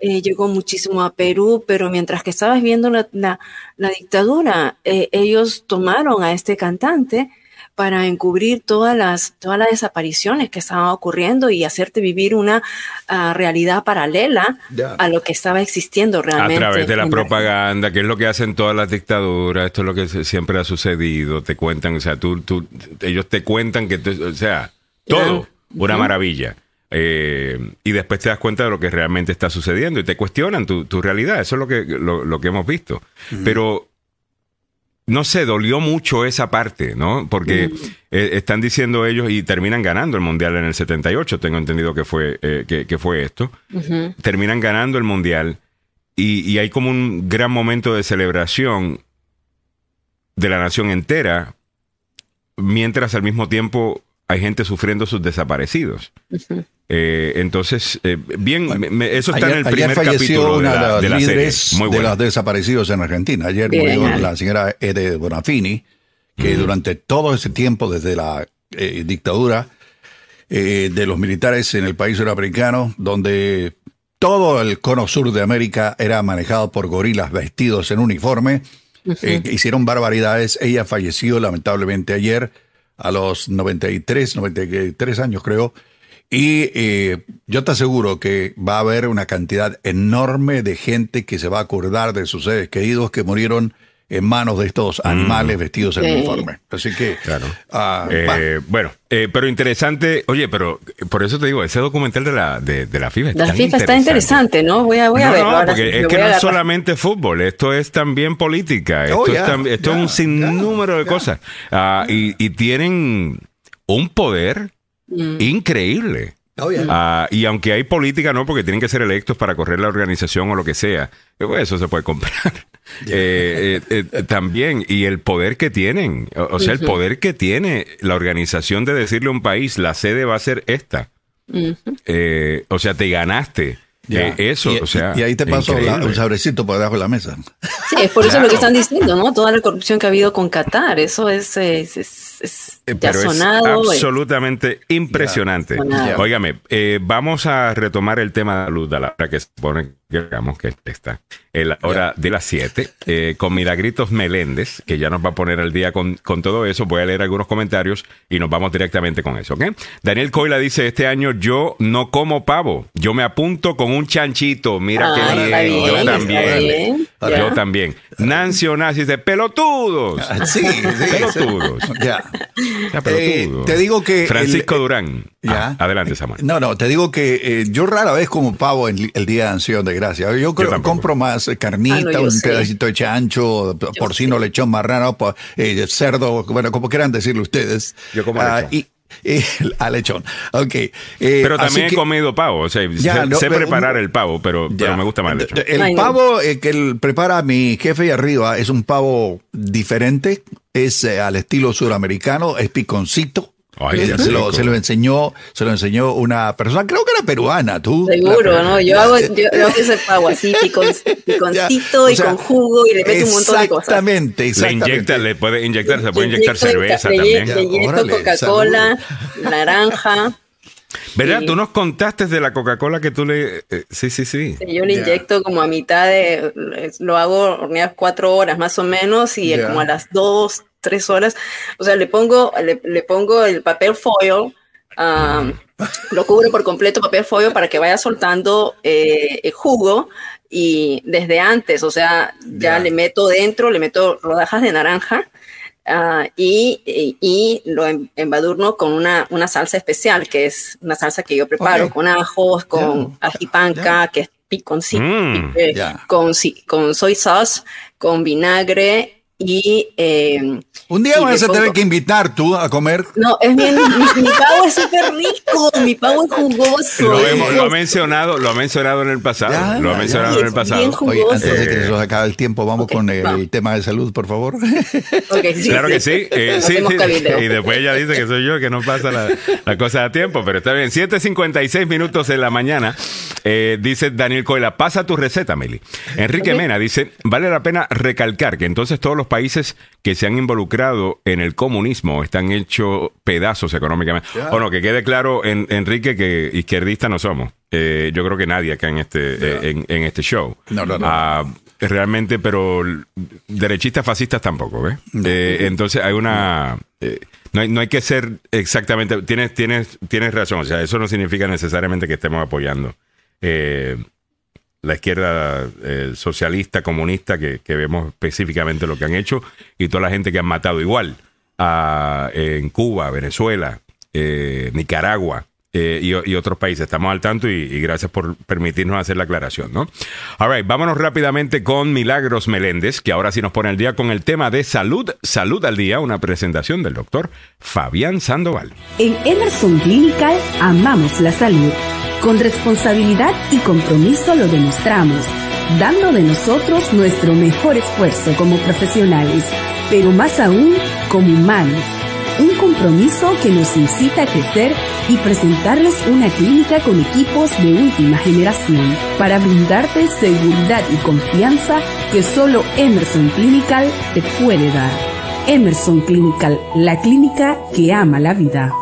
eh, llegó muchísimo a Perú, pero mientras que estabas viendo la, la- la dictadura, eh, ellos tomaron a este cantante para encubrir todas las, todas las desapariciones que estaban ocurriendo y hacerte vivir una ah, realidad paralela a lo que estaba existiendo A realmente. través de la propaganda, que es lo que hacen todas las dictaduras, esto es lo que siempre ha sucedido, te cuentan, o sea, tú, tú, ellos te cuentan que, tú- o sea, todo, una maravilla. Eh, y después te das cuenta de lo que realmente está sucediendo y te cuestionan tu, tu realidad, eso es lo que, lo, lo que hemos visto. Pero, no sé, dolió mucho esa parte, ¿no? Porque eh, están diciendo ellos y terminan ganando el Mundial en el 78, tengo entendido que fue, eh, que, que fue esto terminan ganando el mundial y, y hay como un gran momento de celebración de la nación entera, mientras al mismo tiempo hay gente sufriendo sus desaparecidos. Eh, entonces, eh, bien, me- me- eso está Ayer, en el primer falleció capítulo de una la, de las líderes Muy de los desaparecidos en Argentina. Ayer Bien, murió la señora Ede Bonafini, que durante todo ese tiempo, desde la eh, dictadura eh, de los militares en el país suramericano, donde todo el cono sur de América era manejado por gorilas vestidos en uniforme, eh, hicieron barbaridades. Ella falleció lamentablemente ayer a los 93, 93 años creo. Y eh, yo te aseguro que va a haber una cantidad enorme de gente que se va a acordar de sus seres queridos que murieron en manos de estos animales vestidos en Sí. uniforme. Así que, Claro. ah, Eh, bueno, eh, pero interesante. Oye, pero por eso te digo, ese documental de la, de, de la FIFA. es La tan FIFA está interesante, ¿no? Voy a, voy a verlo. no, ahora porque sí, es que no es solamente fútbol, esto es también política, esto Oh, es, ya, tam- esto es un sinnúmero de ya. cosas. Ah, y, y tienen un poder Mm. increíble. Oh, yeah. Ah, y aunque hay política, no, porque tienen que ser electos para correr la organización o lo que sea, pues, eso se puede comprar. *laughs* Eh, eh, eh, también, y el poder que tienen, o, o sea, el poder que tiene la organización de decirle a un país, la sede va a ser esta. Eh, o sea, te ganaste eh, eso, y, o sea. Y ahí te pasó un sabrecito por debajo de la mesa. Sí, es por eso lo que están diciendo, ¿no? Toda la corrupción que ha habido con Qatar, eso es, es, es, eh, ya sonado. absolutamente impresionante. Óigame, eh, vamos a retomar el tema de la luz de la hora que se pone, digamos que está, en la hora de las 7, con Milagritos Meléndez, que ya nos va a poner al día con, con, todo eso. Voy a leer algunos comentarios y nos vamos directamente con eso, ¿ok? Daniel Coila dice: Este año yo no como pavo, yo me apunto con un chanchito, mira qué ah, bien. Yo también. Yo también. Nancy Onassi dice, pelotudos. Ah, sí, sí. Pelotudos. Ya. Eh, te digo que. Francisco Durán. Ya. Ah, adelante, Samuel. No, no, te digo que eh, yo rara vez como pavo en el día de Acción de Gracia. Yo, creo, que compro más carnita, un pedacito de chancho, porcino, lechón marrano, eh, cerdo, bueno, como quieran decirlo ustedes. Yo como lechón. Eh, a lechón. Ok. Eh, pero también he comido pavo. O sea, sé, preparar el pavo, pero, pero, me gusta más el lechón. El pavo eh, que prepara mi jefe ahí arriba es un pavo diferente. Es al estilo suramericano, es piconcito se, lo, se, lo, enseñó, se lo enseñó una persona, creo que era peruana, tú. Seguro, ¿no? Yo hago, yo, hago ese pavo así, picon, *laughs* piconcito y con jugo y le meto un montón de cosas. Exactamente, exactamente. Le inyecta, le puede inyectar, se puede inyectar cerveza también. Le inyecto Coca-Cola, naranja. ¿Verdad? Tú nos contaste de la Coca-Cola que tú le... Eh, sí, sí, sí. Yo le inyecto como a mitad de... Lo hago hornear cuatro horas más o menos y como a las dos, tres horas. O sea, le pongo, le, pongo el papel foil, lo cubro por completo papel foil para que vaya soltando eh, el jugo y desde antes, o sea, ya le meto dentro, le meto rodajas de naranja. Ah, y, y, lo em, embadurno con una, una, salsa especial, que es una salsa que yo preparo con ajos, con ajipanca, que es piconcito, mm. eh, con, con soy sauce, con vinagre y... Eh, un día vas a tener que invitar tú a comer. No, es bien, mi, pavo es súper rico, mi pavo es jugoso. Lo, ha mencionado, lo ha mencionado en el pasado. lo ha mencionado en el pasado. Oye, antes de que se nos acabe el tiempo, vamos con el, tema de salud, por favor. *laughs* claro que sí. Eh, sí, Y después ella dice que soy yo, que no pasa la, cosa a tiempo, pero está bien. 7.56 minutos en la mañana. Eh, dice Daniel Coela, pasa tu receta, Meli. Enrique Mena dice, vale la pena recalcar que entonces todos los países que se han involucrado en el comunismo están hechos pedazos económicamente. O no, que quede claro, en, Enrique, que izquierdistas no somos. Eh, yo creo que nadie acá en este, eh, en, este show. No, no, no. Ah, realmente, pero derechistas, fascistas tampoco, ¿ves? Eh, entonces hay una... no, hay, no hay que ser exactamente... Tienes, tienes, tienes razón, o sea, eso no significa necesariamente que estemos apoyando la izquierda eh, socialista, comunista, que, vemos específicamente lo que han hecho, y toda la gente que han matado igual en Cuba, Venezuela, eh, Nicaragua. Eh, y, otros países. Estamos al tanto y, gracias por permitirnos hacer la aclaración, ¿no? All right, vámonos rápidamente con Milagros Meléndez, que ahora sí nos pone al día con el tema de salud. Salud al día, una presentación del doctor Fabián Sandoval. En Emerson Clinical amamos la salud. Con responsabilidad y compromiso lo demostramos, dando de nosotros nuestro mejor esfuerzo como profesionales, pero más aún como humanos. Un compromiso que nos incita a crecer y presentarles una clínica con equipos de última generación para brindarte seguridad y confianza que solo Emerson Clinical te puede dar. Emerson Clinical, la clínica que ama la vida.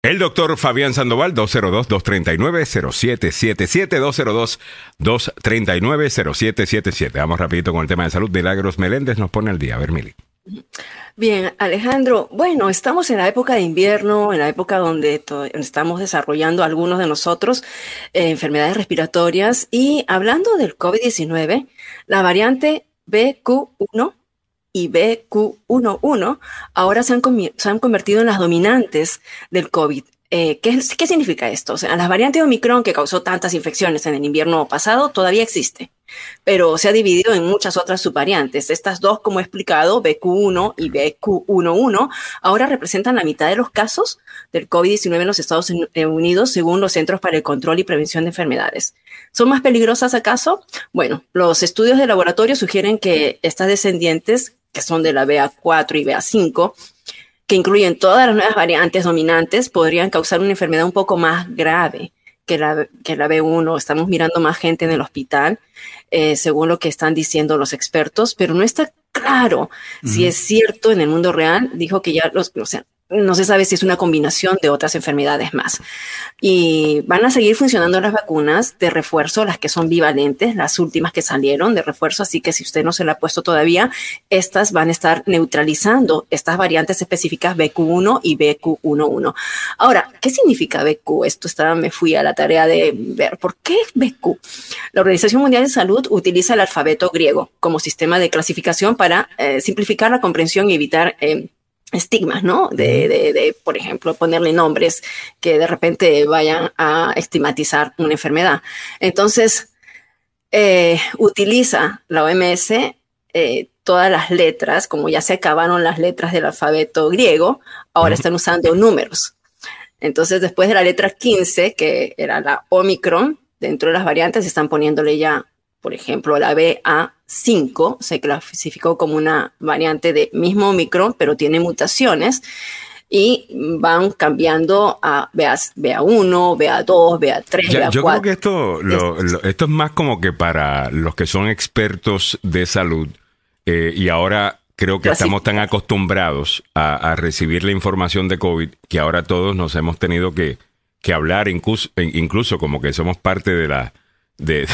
El doctor Fabián Sandoval, 202-239-0777, 202-239-0777. Vamos rapidito con el tema de salud. Milagros Meléndez nos pone al día. A ver, Mili. Bien, Alejandro, bueno, estamos en la época de invierno, en la época donde estamos desarrollando algunos de nosotros eh, enfermedades respiratorias y hablando del COVID-19, la variante BQ1 y BQ11 ahora se han, convertido en las dominantes del COVID. Eh, ¿qué, ¿qué, significa esto? O sea, la variante Omicron que causó tantas infecciones en el invierno pasado todavía existe, pero se ha dividido en muchas otras subvariantes. Estas dos, como he explicado, BQ1 y BQ11, ahora representan la mitad de los casos del COVID-19 en los Estados Unidos, según los Centros para el Control y Prevención de Enfermedades. ¿Son más peligrosas acaso? Bueno, los estudios de laboratorio sugieren que estas descendientes, que son de la BA4 y BA5, que incluyen todas las nuevas variantes dominantes, podrían causar una enfermedad un poco más grave que la, que la B1. Estamos mirando más gente en el hospital, eh, según lo que están diciendo los expertos, pero no está claro si es cierto en el mundo real. Dijo que ya los, o sea, no se sabe si es una combinación de otras enfermedades más. Y van a seguir funcionando las vacunas de refuerzo, las que son bivalentes, las últimas que salieron de refuerzo, así que si usted no se la ha puesto todavía, estas van a estar neutralizando estas variantes específicas BQ1 y BQ11. Ahora, ¿qué significa BQ? Esto estaba, me fui a la tarea de ver por qué BQ. La Organización Mundial de Salud utiliza el alfabeto griego como sistema de clasificación para eh, simplificar la comprensión y evitar eh, estigmas, ¿no? De, de, por ejemplo, ponerle nombres que de repente vayan a estigmatizar una enfermedad. Entonces, eh, utiliza la OMS eh, todas las letras, como ya se acabaron las letras del alfabeto griego, ahora están usando números. Entonces, después de la letra 15, que era la Omicron, dentro de las variantes están poniéndole ya, por ejemplo, la BA 5 se clasificó como una variante de mismo Omicron, pero tiene mutaciones y van cambiando a BA, 1 BA2, BA3, BA4. Yo creo que esto, esto es más como que para los que son expertos de salud eh, y ahora creo que estamos tan acostumbrados a, recibir la información de COVID que ahora todos nos hemos tenido que, que hablar, incluso, incluso como que somos parte de la de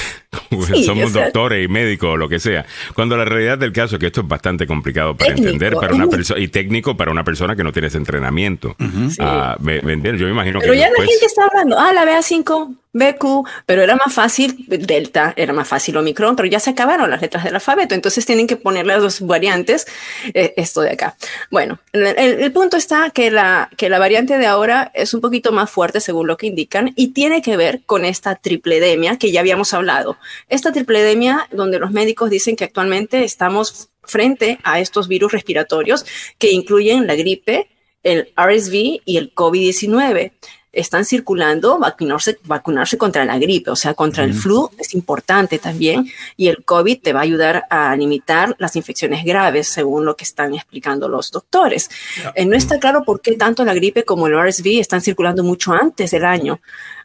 somos doctores y médicos o lo que sea. Cuando la realidad del caso es que esto es bastante complicado para entender para una persona y técnico para una persona que no tiene ese entrenamiento. Ah, yo me imagino Pero ya la gente está hablando, ah, la BA5 BQ, pero era más fácil Delta, era más fácil Omicron, pero ya se acabaron las letras del alfabeto, entonces tienen que poner las dos variantes, eh, esto de acá. Bueno, el, punto está que la, que la variante de ahora es un poquito más fuerte según lo que indican y tiene que ver con esta tripledemia que ya habíamos hablado. Esta tripledemia donde los médicos dicen que actualmente estamos frente a estos virus respiratorios que incluyen la gripe, el RSV y el COVID-19 están circulando, vacunarse, vacunarse contra la gripe, o sea, contra el flu es importante también y el COVID te va a ayudar a limitar las infecciones graves, según lo que están explicando los doctores. Eh, no está claro por qué tanto la gripe como el RSV están circulando mucho antes del año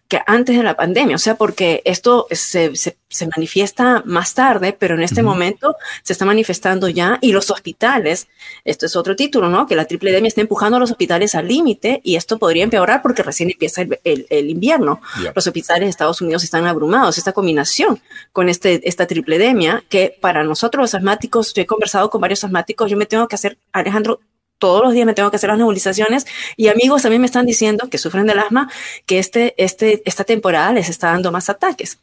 que antes de la pandemia, o sea, porque esto se, se, se manifiesta más tarde, pero en este momento se está manifestando ya y los hospitales, esto es otro título, ¿no? Que la triple epidemia está empujando a los hospitales al límite y esto podría empeorar porque recién empieza el, el, invierno. Los hospitales de Estados Unidos están abrumados. Esta combinación con este, esta tripledemia que para nosotros los asmáticos, yo he conversado con varios asmáticos, yo me tengo que hacer, Alejandro, todos los días me tengo que hacer las nebulizaciones y amigos también me están diciendo que sufren del asma que este, este, esta temporada les está dando más ataques.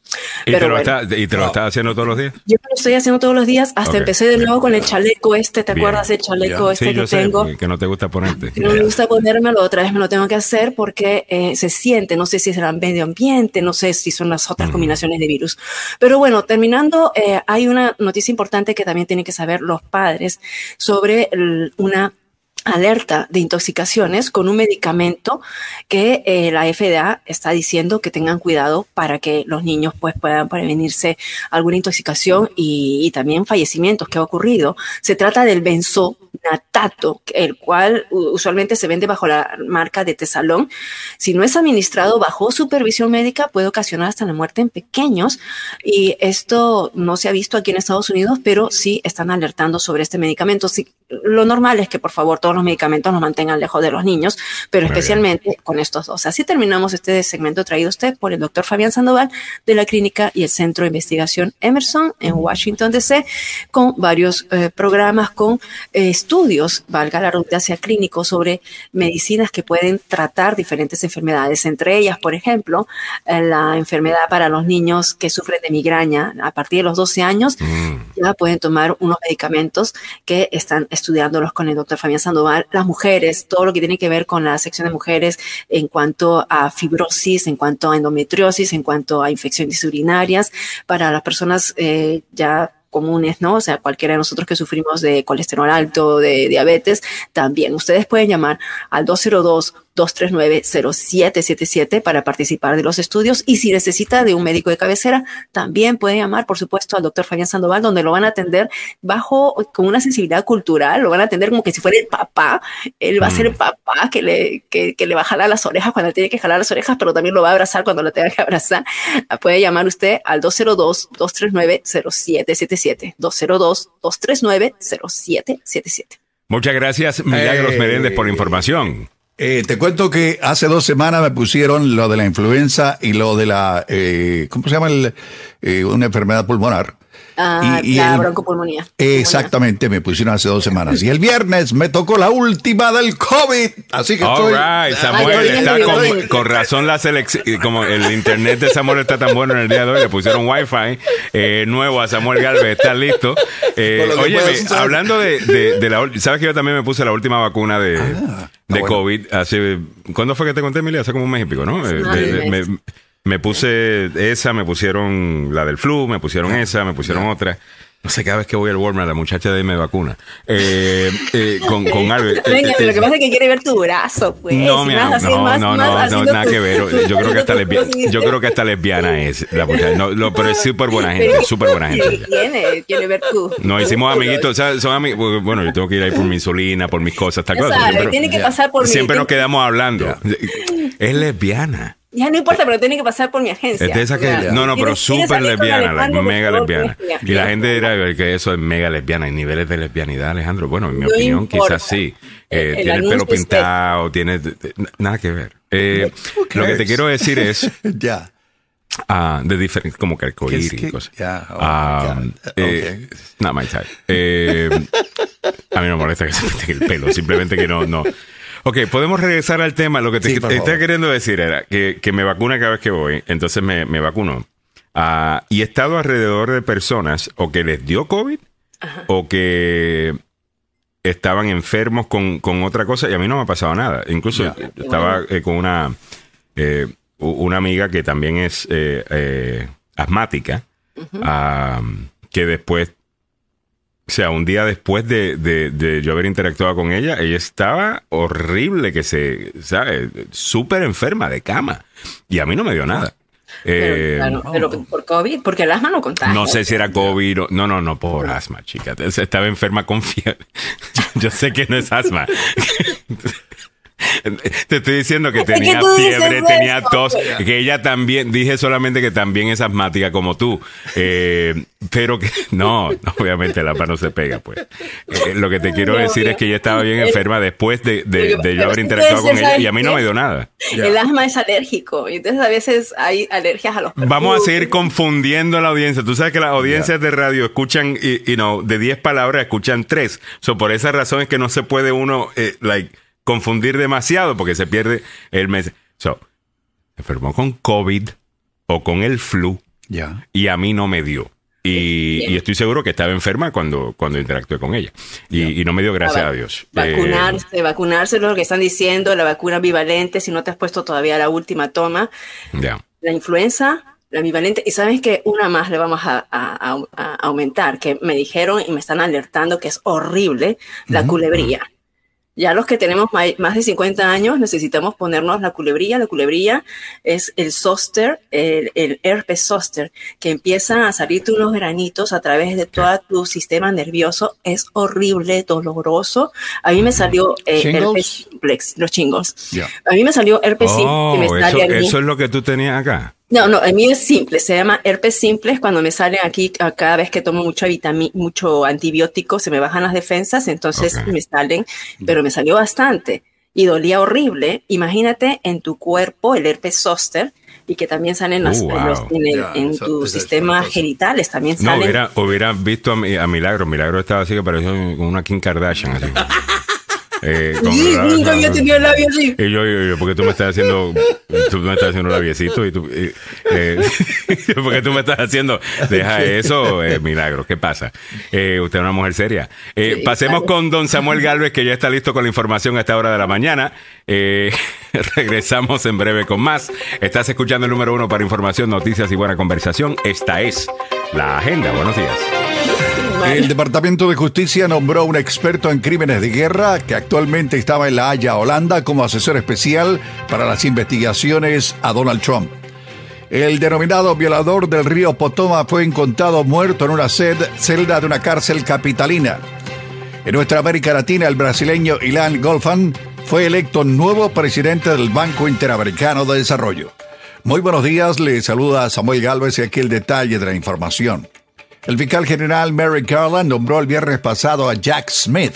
¿Y, te, lo está, ¿y te lo estás haciendo todos los días? Yo lo estoy haciendo todos los días, hasta empecé de nuevo con el chaleco este, ¿te acuerdas del chaleco este que tengo? Que no te gusta ponerte. No me gusta ponérmelo, otra vez me lo tengo que hacer porque eh, se siente, no sé si será medio ambiente, no sé si son las otras combinaciones de virus. Pero bueno, terminando, eh, hay una noticia importante que también tienen que saber los padres sobre una alerta de intoxicaciones con un medicamento que eh, la FDA está diciendo que tengan cuidado para que los niños pues puedan prevenirse alguna intoxicación y, también fallecimientos que ha ocurrido. Se trata del benzo natato, el cual usualmente se vende bajo la marca de Tesalón. Si no es administrado bajo supervisión médica, puede ocasionar hasta la muerte en pequeños. Y esto no se ha visto aquí en Estados Unidos, pero sí están alertando sobre este medicamento. Sí, lo normal es que, por favor, todos los medicamentos nos mantengan lejos de los niños, pero especialmente con estos dos. Así terminamos este segmento traído a usted por el doctor Fabián Sandoval de la Clínica y el Centro de Investigación Emerson en Washington, D.C., con varios eh, programas, con eh, estudios, valga la redundancia clínicos, sobre medicinas que pueden tratar diferentes enfermedades, entre ellas, por ejemplo, eh, la enfermedad para los niños que sufren de migraña a partir de los 12 años, mm. ya pueden tomar unos medicamentos que están estudiándolos con el doctor Fabián Sandoval. Las mujeres, todo lo que tiene que ver con la sección de mujeres en cuanto a fibrosis, en cuanto a endometriosis, en cuanto a infecciones urinarias, para las personas eh, ya comunes, ¿no? O sea, cualquiera de nosotros que sufrimos de colesterol alto, de diabetes, también. Ustedes pueden llamar al 202 239-0777 para participar de los estudios. Y si necesita de un médico de cabecera, también puede llamar, por supuesto, al doctor Fabián Sandoval, donde lo van a atender bajo, con una sensibilidad cultural, lo van a atender como que si fuera el papá. Él va a ser el mm. papá que le, que, le va a jalar las orejas cuando tiene que jalar las orejas, pero también lo va a abrazar cuando lo tenga que abrazar. Puede llamar usted al 202-239-0777. 202-239-0777. Muchas gracias, Milagros eh, Meréndez, por la información. Eh, te cuento que hace dos semanas me pusieron lo de la influenza y lo de la, eh, ¿cómo se llama? Eh, una enfermedad pulmonar. Ah, y, la broncopulmonía. Exactamente, me pusieron hace dos semanas. Y el viernes me tocó la última del COVID. Así que All right, Samuel está con, razón la selección. Como el internet de Samuel está tan bueno en el día de hoy, le pusieron wifi eh, nuevo a Samuel Galvez, está listo. *laughs* Eh, oye, hablando de, de, la ¿sabes que yo también me puse la última vacuna de, ah, de COVID? Hace, ¿Cuándo fue que te conté, Emilia? Hace como un mes y pico, ¿no? Eh, me puse esa, me pusieron la del flu, me pusieron esa, me pusieron otra. No sé, cada vez que voy al Walmart, la muchacha de ahí me vacuna. Eh, eh, con, con *laughs* algo. Eh, lo que pasa es que quiere ver tu brazo, pues. No, mi amor, no, no, no, no, nada que ver. *laughs* Yo creo que hasta lesbiana, *laughs* yo creo que hasta lesbiana es la muchacha. No, pero es súper buena gente, súper buena gente. Quiere, quiere ver tú. Nos hicimos amiguitos, o sea, son amigos. Bueno, yo tengo que ir ahí por mi insulina, por mis cosas, está claro. Siempre, tiene que pasar por Siempre nos quedamos hablando. Es lesbiana. Ya no importa, pero tiene que pasar por mi agencia. no, no, pero súper lesbiana, mega lesbiana. Y la gente dirá que eso es mega lesbiana. Hay niveles de lesbianidad, Alejandro. Bueno, en mi opinión, quizás sí. Eh, tiene el pelo pintado, tiene. Nada que ver. Eh, lo que te quiero decir es. *laughs* ya. Ah, de diferentes, como que y cosas. Ya, oh ah, eh, Nada más, eh, a mí no me molesta que se pinten el pelo, simplemente que no, no, Ok, podemos regresar al tema. Lo que te, estaba queriendo decir era que, me vacuna cada vez que voy, entonces me, me vacuno. Ah, y he estado alrededor de personas o que les dio COVID o que estaban enfermos con, otra cosa y a mí no me ha pasado nada. Incluso estaba eh, con una, eh, una amiga que también es eh, asmática, ah, que después o sea, un día después de, de, yo haber interactuado con ella, ella estaba horrible, que se, ¿sabes? Súper enferma de cama. Y a mí no me dio nada. Pero, pero por COVID, porque el asma no contagia. No sé si era COVID o, No, no, no, por asma, chica. Estaba enferma con fiebre. *laughs* Yo sé que no es asma. *laughs* *laughs* Te estoy diciendo que *laughs* tenía fiebre, tenía tos, que ella también, dije solamente que también es asmática como tú, eh, pero que *laughs* no, obviamente la mano no se pega, pues. Eh, lo que te quiero decir es que ella estaba bien enferma después de, yo haber interactuado con ella y a mí no me dio nada. El asma es alérgico, entonces a veces hay alergias a los Vamos a seguir confundiendo a la audiencia. Tú sabes que las audiencias de radio escuchan, y, no, de 10 palabras escuchan 3. So, por esa razón es que no se puede uno, eh, like, confundir demasiado porque se pierde el mes. So, enfermó con COVID o con el flu y a mí no me dio. Y, estoy seguro que estaba enferma cuando, cuando interactué con ella. Y, no me dio gracias a, Dios. Vacunarse, eh, vacunarse lo que están diciendo, la vacuna bivalente, si no te has puesto todavía la última toma. La influenza, la bivalente. Y sabes que una más le vamos a, aumentar, que me dijeron y me están alertando que es horrible, la culebría. Ya los que tenemos más de 50 años necesitamos ponernos la culebrilla. La culebrilla es el zoster, el, herpes zoster, que empieza a salirte unos granitos a través de todo tu sistema nervioso. Es horrible, doloroso. A mí me salió eh, herpes simplex, los chingos. A mí me salió herpes simplex. Oh, eso es lo que tú tenías acá. No, no, el mío es simple, se llama herpes simple, cuando me salen aquí, cada vez que tomo mucho, mucho antibiótico, se me bajan las defensas, entonces me salen, pero me salió bastante y dolía horrible. Imagínate en tu cuerpo el herpes zóster y que también salen uh, en, tu sistema genitales, también salen. No, hubiera, hubiera visto a, a Milagro, Milagro estaba así que parecía una Kim Kardashian. Así. *laughs* Eh, nunca había tenido el labio así. Y yo, yo, yo, porque tú me estás haciendo, tú me estás haciendo un labiecito y tú, eh, *laughs* porque tú me estás haciendo, deja eso, eh, milagro, ¿qué pasa? Eh, usted es una mujer seria. Pasemos con don Samuel Galvez, que ya está listo con la información a esta hora de la mañana. *laughs* Regresamos en breve con más. Estás escuchando el número uno para información, noticias y buena conversación. Esta es la agenda. Buenos días. El Departamento de Justicia nombró a un experto en crímenes de guerra que actualmente estaba en La Haya, Holanda, como asesor especial para las investigaciones a Donald Trump. El denominado violador del río Potomac fue encontrado muerto en una celda de una cárcel capitalina. En nuestra América Latina, el brasileño Ilan Golfan fue electo nuevo presidente del Banco Interamericano de Desarrollo. Muy buenos días, le saluda Samuel Galvez y aquí el detalle de la información. El fiscal general Merrick Garland nombró el viernes pasado a Jack Smith,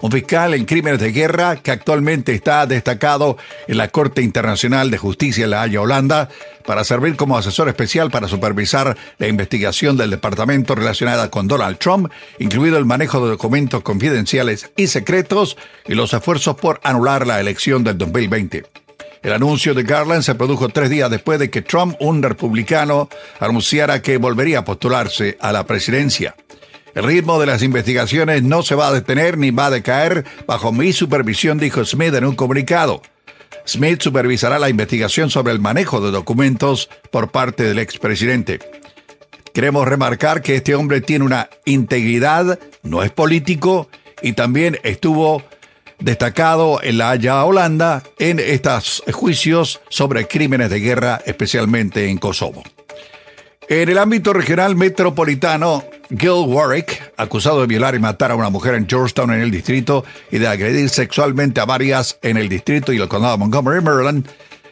un fiscal en crímenes de guerra que actualmente está destacado en la Corte Internacional de Justicia en La Haya, Holanda, para servir como asesor especial para supervisar la investigación del departamento relacionada con Donald Trump, incluido el manejo de documentos confidenciales y secretos y los esfuerzos por anular la elección del 2020. El anuncio de Garland se produjo tres días después de que Trump, un republicano, anunciara que volvería a postularse a la presidencia. El ritmo de las investigaciones no se va a detener ni va a decaer bajo mi supervisión, dijo Smith en un comunicado. Smith supervisará la investigación sobre el manejo de documentos por parte del expresidente. Queremos remarcar que este hombre tiene una integridad, no es político y también estuvo destacado en la Haya Holanda en estos juicios sobre crímenes de guerra, especialmente en Kosovo. En el ámbito regional metropolitano, Gil Warwick, acusado de violar y matar a una mujer en Georgetown en el distrito y de agredir sexualmente a varias en el distrito y el condado de Montgomery, Maryland,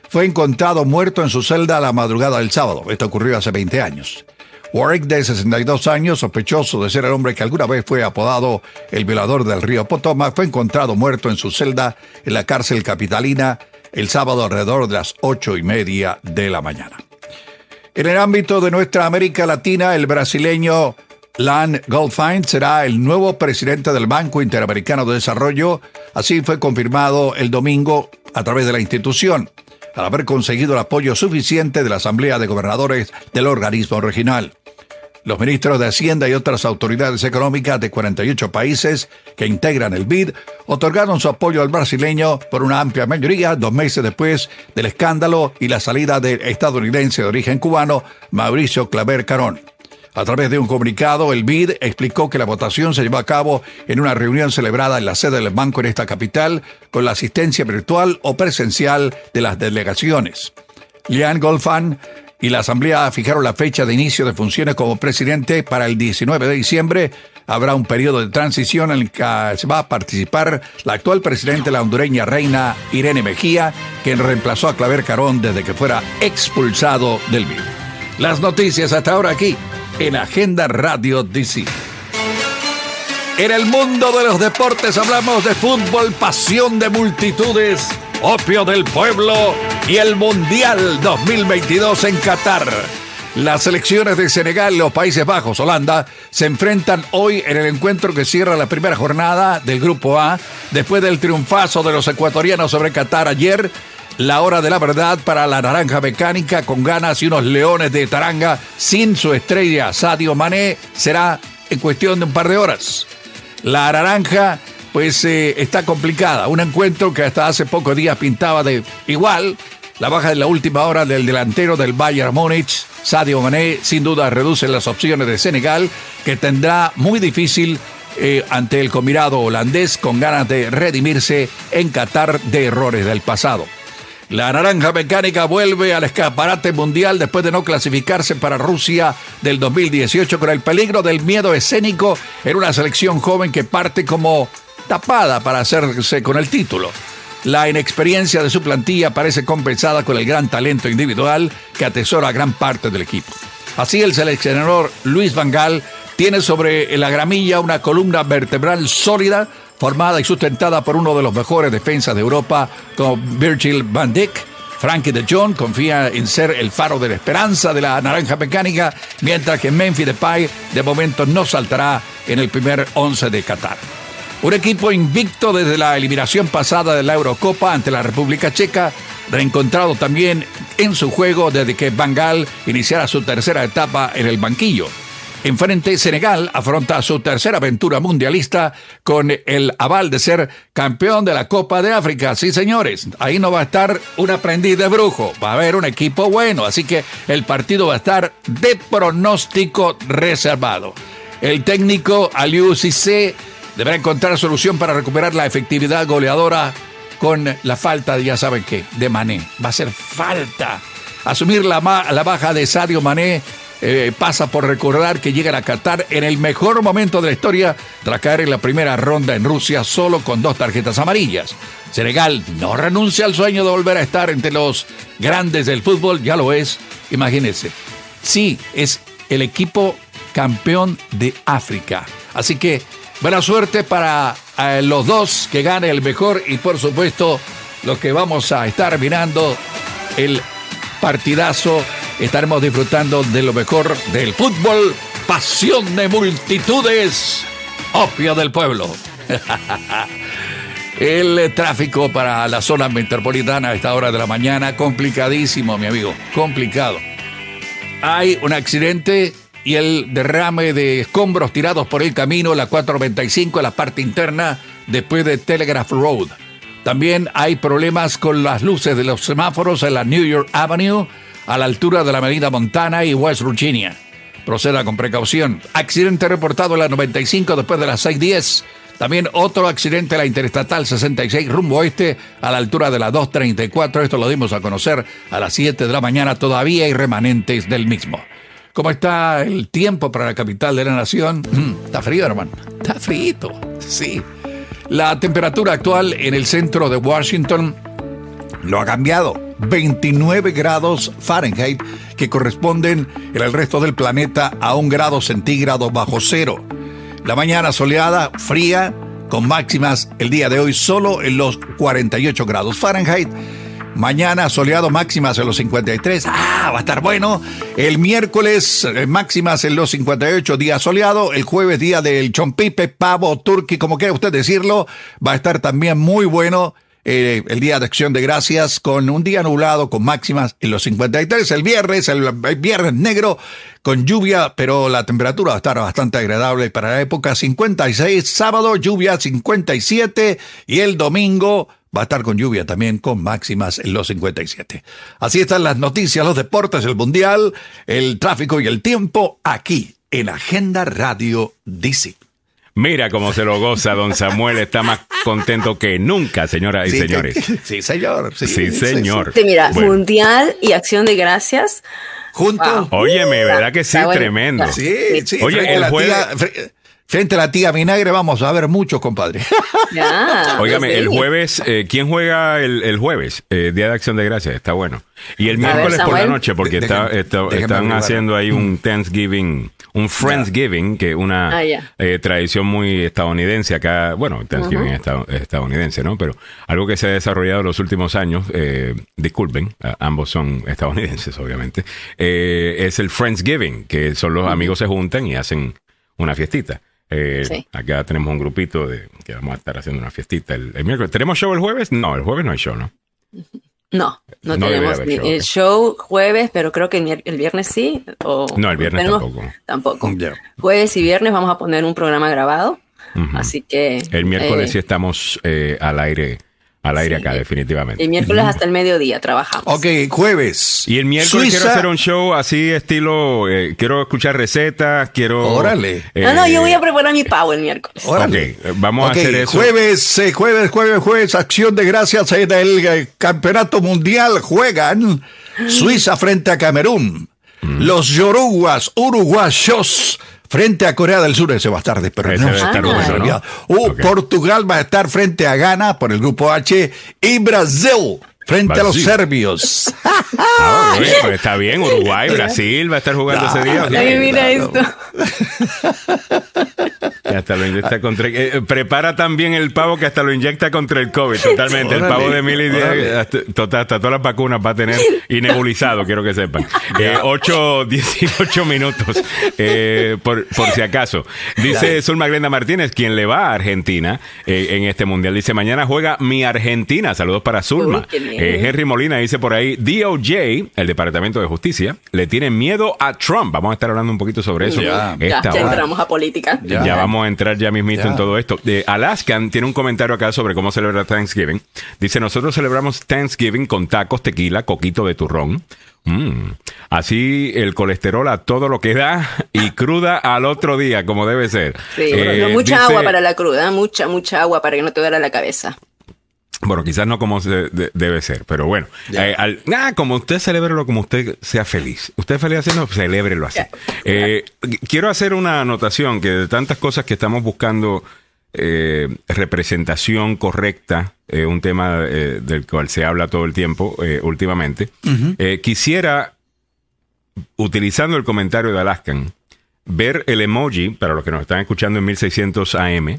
fue encontrado muerto en su celda a la madrugada del sábado. Esto ocurrió hace 20 años. Warwick, de 62 años, sospechoso de ser el hombre que alguna vez fue apodado el violador del río Potomac, fue encontrado muerto en su celda en la cárcel capitalina el sábado alrededor de las ocho y media de la mañana. En el ámbito de nuestra América Latina, el brasileño Lan Goldfein será el nuevo presidente del Banco Interamericano de Desarrollo. Así fue confirmado el domingo a través de la institución, al haber conseguido el apoyo suficiente de la Asamblea de Gobernadores del organismo regional. Los ministros de Hacienda y otras autoridades económicas de 48 países que integran el BID otorgaron su apoyo al brasileño por una amplia mayoría dos meses después del escándalo y la salida del estadounidense de origen cubano Mauricio Claver Carón. A través de un comunicado, el BID explicó que la votación se llevó a cabo en una reunión celebrada en la sede del banco en esta capital con la asistencia virtual o presencial de las delegaciones. Lian Golfan y la Asamblea fijaron la fecha de inicio de funciones como presidente para el 19 de diciembre. Habrá un periodo de transición en el que se va a participar la actual presidente, la hondureña reina Irene Mejía, quien reemplazó a Claver Carón desde que fuera expulsado del BID. Las noticias hasta ahora aquí en Agenda Radio DC. En el mundo de los deportes hablamos de fútbol, pasión de multitudes opio del pueblo y el Mundial 2022 en Qatar. Las selecciones de Senegal, los Países Bajos, Holanda, se enfrentan hoy en el encuentro que cierra la primera jornada del Grupo A, después del triunfazo de los ecuatorianos sobre Qatar ayer. La hora de la verdad para la naranja mecánica con ganas y unos leones de taranga sin su estrella Sadio Mané será en cuestión de un par de horas. La naranja pues eh, está complicada. Un encuentro que hasta hace pocos días pintaba de igual. La baja de la última hora del delantero del Bayern Múnich, Sadio Mané, sin duda reduce las opciones de Senegal, que tendrá muy difícil eh, ante el combinado holandés con ganas de redimirse en Qatar de errores del pasado. La naranja mecánica vuelve al escaparate mundial después de no clasificarse para Rusia del 2018 con el peligro del miedo escénico en una selección joven que parte como tapada para hacerse con el título. La inexperiencia de su plantilla parece compensada con el gran talento individual que atesora gran parte del equipo. Así el seleccionador Luis Vangal tiene sobre la gramilla una columna vertebral sólida formada y sustentada por uno de los mejores defensas de Europa como Virgil van Dijk. Frankie de Jong confía en ser el faro de la esperanza de la naranja mecánica, mientras que Memphis Depay de momento no saltará en el primer once de Qatar. Un equipo invicto desde la eliminación pasada de la Eurocopa ante la República Checa, reencontrado también en su juego desde que Bangal iniciara su tercera etapa en el banquillo. Enfrente, Senegal afronta su tercera aventura mundialista con el aval de ser campeón de la Copa de África. Sí, señores, ahí no va a estar un aprendiz de brujo, va a haber un equipo bueno, así que el partido va a estar de pronóstico reservado. El técnico Aliou Cissé deberá encontrar solución para recuperar la efectividad goleadora con la falta, ya saben qué, de Mané. Va a ser falta. Asumir la, la baja de Sadio Mané eh, pasa por recordar que llegan a Qatar en el mejor momento de la historia tras caer en la primera ronda en Rusia solo con dos tarjetas amarillas. Senegal no renuncia al sueño de volver a estar entre los grandes del fútbol, ya lo es, imagínense. Sí, es el equipo campeón de África. Así que buena suerte para eh, los dos que gane el mejor y por supuesto los que vamos a estar mirando el partidazo estaremos disfrutando de lo mejor del fútbol, pasión de multitudes, opio del pueblo. *laughs* El tráfico para la zona metropolitana a esta hora de la mañana, complicadísimo, mi amigo, complicado. Hay un accidente y el derrame de escombros tirados por el camino, la 495, en la parte interna, después de Telegraph Road. También hay problemas con las luces de los semáforos en la New York Avenue a la altura de la Avenida Montana y West Virginia. Proceda con precaución. Accidente reportado en la 95 después de las 6.10. También otro accidente en la Interestatal 66 rumbo oeste a la altura de la 234. Esto lo dimos a conocer a las 7 de la mañana. Todavía hay remanentes del mismo. ¿Cómo está el tiempo para la capital de la nación? Mm, está frío, hermano. Está frío. Sí. La temperatura actual en el centro de Washington lo ha cambiado. 29 grados Fahrenheit que corresponden en el resto del planeta a un grado centígrado bajo cero. La mañana soleada, fría, con máximas el día de hoy solo en los 48 grados Fahrenheit. Mañana soleado máximas en los 53. Ah, va a estar bueno. El miércoles eh, máximas en los 58 días soleado. El jueves día del chompipe, pavo, turqui, como quiera usted decirlo. Va a estar también muy bueno eh, el día de acción de gracias con un día nublado con máximas en los 53. El viernes, el, viernes negro con lluvia, pero la temperatura va a estar bastante agradable para la época 56. Sábado lluvia 57 y el domingo va a estar con lluvia también con máximas en los 57. Así están las noticias, los deportes, el mundial, el tráfico y el tiempo aquí en Agenda Radio DC. Mira cómo se lo goza don Samuel, está más contento que nunca, señoras y señores. *laughs* sí, señor. Sí, señor. mira, Mundial y Acción de Gracias. Juntos. Óyeme, ¿verdad que sí? Tremendo. Sí, sí. Oye, el jueves... Frente a la tía Vinagre vamos a ver mucho, compadre. *laughs* Ya, Óigame, el jueves, eh, ¿quién juega el, jueves? Eh, Día de Acción de Gracias, está bueno. Y el miércoles por la noche, porque está, están haciendo ahí un Thanksgiving, un Friendsgiving, que es una ah, eh, tradición muy estadounidense acá. Bueno, Thanksgiving es estadounidense, ¿no? Pero algo que se ha desarrollado en los últimos años, disculpen, ambos son estadounidenses, obviamente, es el Friendsgiving, que son los amigos se juntan y hacen una fiestita. Eh, acá tenemos un grupito de que vamos a estar haciendo una fiestita el, miércoles. ¿Tenemos show el jueves? No, el jueves no hay show, ¿no? *laughs* No, no, tenemos show, el show jueves, pero creo que el, viernes sí. O no, el viernes tampoco. Tampoco. Jueves y viernes vamos a poner un programa grabado. Así que. El miércoles eh, sí estamos eh, al aire al aire acá, definitivamente. El miércoles hasta el mediodía trabajamos. Ok, jueves. Y el miércoles quiero hacer un show así, estilo. Eh, quiero escuchar recetas, quiero. Órale. Eh, no, no, yo voy a preparar mi pavo el miércoles. Órale. Ok, vamos a hacer eso. Jueves, eh, jueves, jueves, jueves, acción de gracias en el Campeonato Mundial. Juegan Suiza frente a Camerún. Mm. Los Yoruguas, uruguayos frente a Corea del Sur, ese va a estar de uh, Portugal va a estar frente a Ghana por el grupo H y Brasil frente a los serbios. *laughs* Ah, pues está bien, Uruguay, Brasil va a estar jugando ese día. mira esto. *laughs* hasta lo inyecta contra eh, prepara también el pavo que hasta lo inyecta contra el COVID, totalmente. El pavo de mil y hasta, hasta, todas las vacunas va a tener y nebulizado, quiero que sepan. *laughs* Eh, 8, 18 minutos, eh, por, por, si acaso. Dice Zulma Glenda Martínez, quien le va a Argentina eh, en este mundial. Dice, mañana juega mi Argentina. Saludos para Zulma. Henry Molina dice por ahí, DOJ, el Departamento de Justicia, le tiene miedo a Trump. Vamos a estar hablando un poquito sobre eso. Ya, ya entramos a política. Ya, vamos a entrar ya mismito en todo esto. De Alaskan tiene un comentario acá sobre cómo celebrar Thanksgiving. Dice, nosotros celebramos Thanksgiving con tacos, tequila, coquito de turrón. Mm. Así el colesterol a todo lo que da y *laughs* cruda al otro día, como debe ser. Sí, eh, mucha agua para la cruda, mucha, mucha agua para que no te duela la cabeza. Bueno, quizás no como debe ser, pero bueno. Eh, como usted celébrelo como usted sea feliz. Usted es feliz haciendo, celébrelo así. Eh, quiero hacer una anotación que de tantas cosas que estamos buscando eh, representación correcta, un tema del cual se habla todo el tiempo últimamente, quisiera, utilizando el comentario de Alaskan, ver el emoji, para los que nos están escuchando en 1600 AM,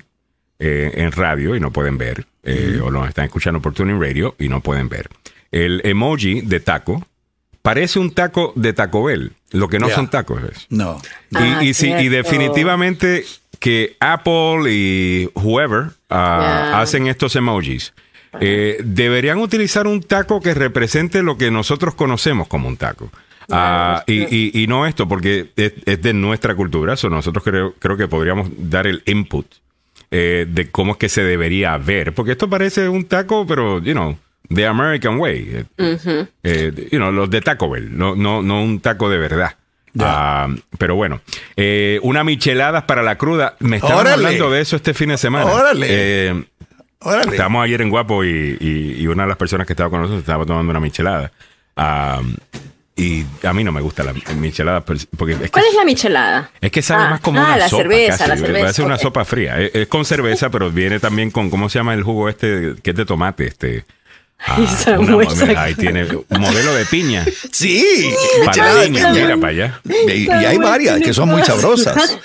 en radio y no pueden ver, eh, o nos están escuchando por Tuning Radio y no pueden ver. El emoji de taco parece un taco de Taco Bell, lo que no son tacos es. No. y, ah, definitivamente que Apple y whoever ah, hacen estos emojis. Eh, deberían utilizar un taco que represente lo que nosotros conocemos como un taco. Ah, y, no esto, porque es, de nuestra cultura. So nosotros creo, creo que podríamos dar el input eh, de cómo es que se debería ver. Porque esto parece un taco, pero, you know, the American way. Eh, you know, los de Taco Bell, no, no, no un taco de verdad. Ah, pero bueno, eh, una michelada para la cruda. Me estaban hablando de eso este fin de semana. Órale. Órale. Estábamos ayer en Guapo y, y, una de las personas que estaba con nosotros estaba tomando una michelada. Ah, y a mí no me gusta la michelada. Porque ¿Cuál es la michelada? Es que sabe ah, más como ah, una la sopa. Cerveza, la cerveza. Parece una sopa fría. Es, con cerveza, pero viene también con, ¿cómo se llama el jugo este? Que es de tomate, este. Ah, una, ahí tiene un modelo de piña. Sí, para piña, mira para allá. Y, hay varias que son muy sabrosas.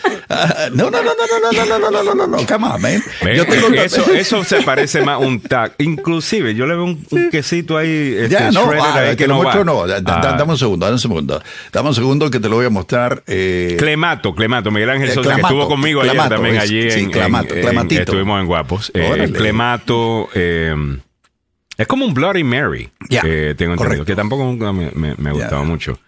no, no, no, no, no, no, no, no, no, no, no, no, come on, man. Yo tengo eso, eso se parece más a un tac. Inclusive, yo le veo un, quesito ahí. Este, ya, no, ahí que, no muestro, no. dame un segundo, dame un segundo. Dame un segundo que te lo voy a mostrar. Eh, Clemato, Clemato, Miguel Ángel Sosa, que estuvo conmigo ayer también allí. Sí, Clemato, Clematito. Estuvimos en Guapos. Clemato, eh, es como un Bloody Mary, que tengo entendido, que tampoco me, me, ha gustado mucho.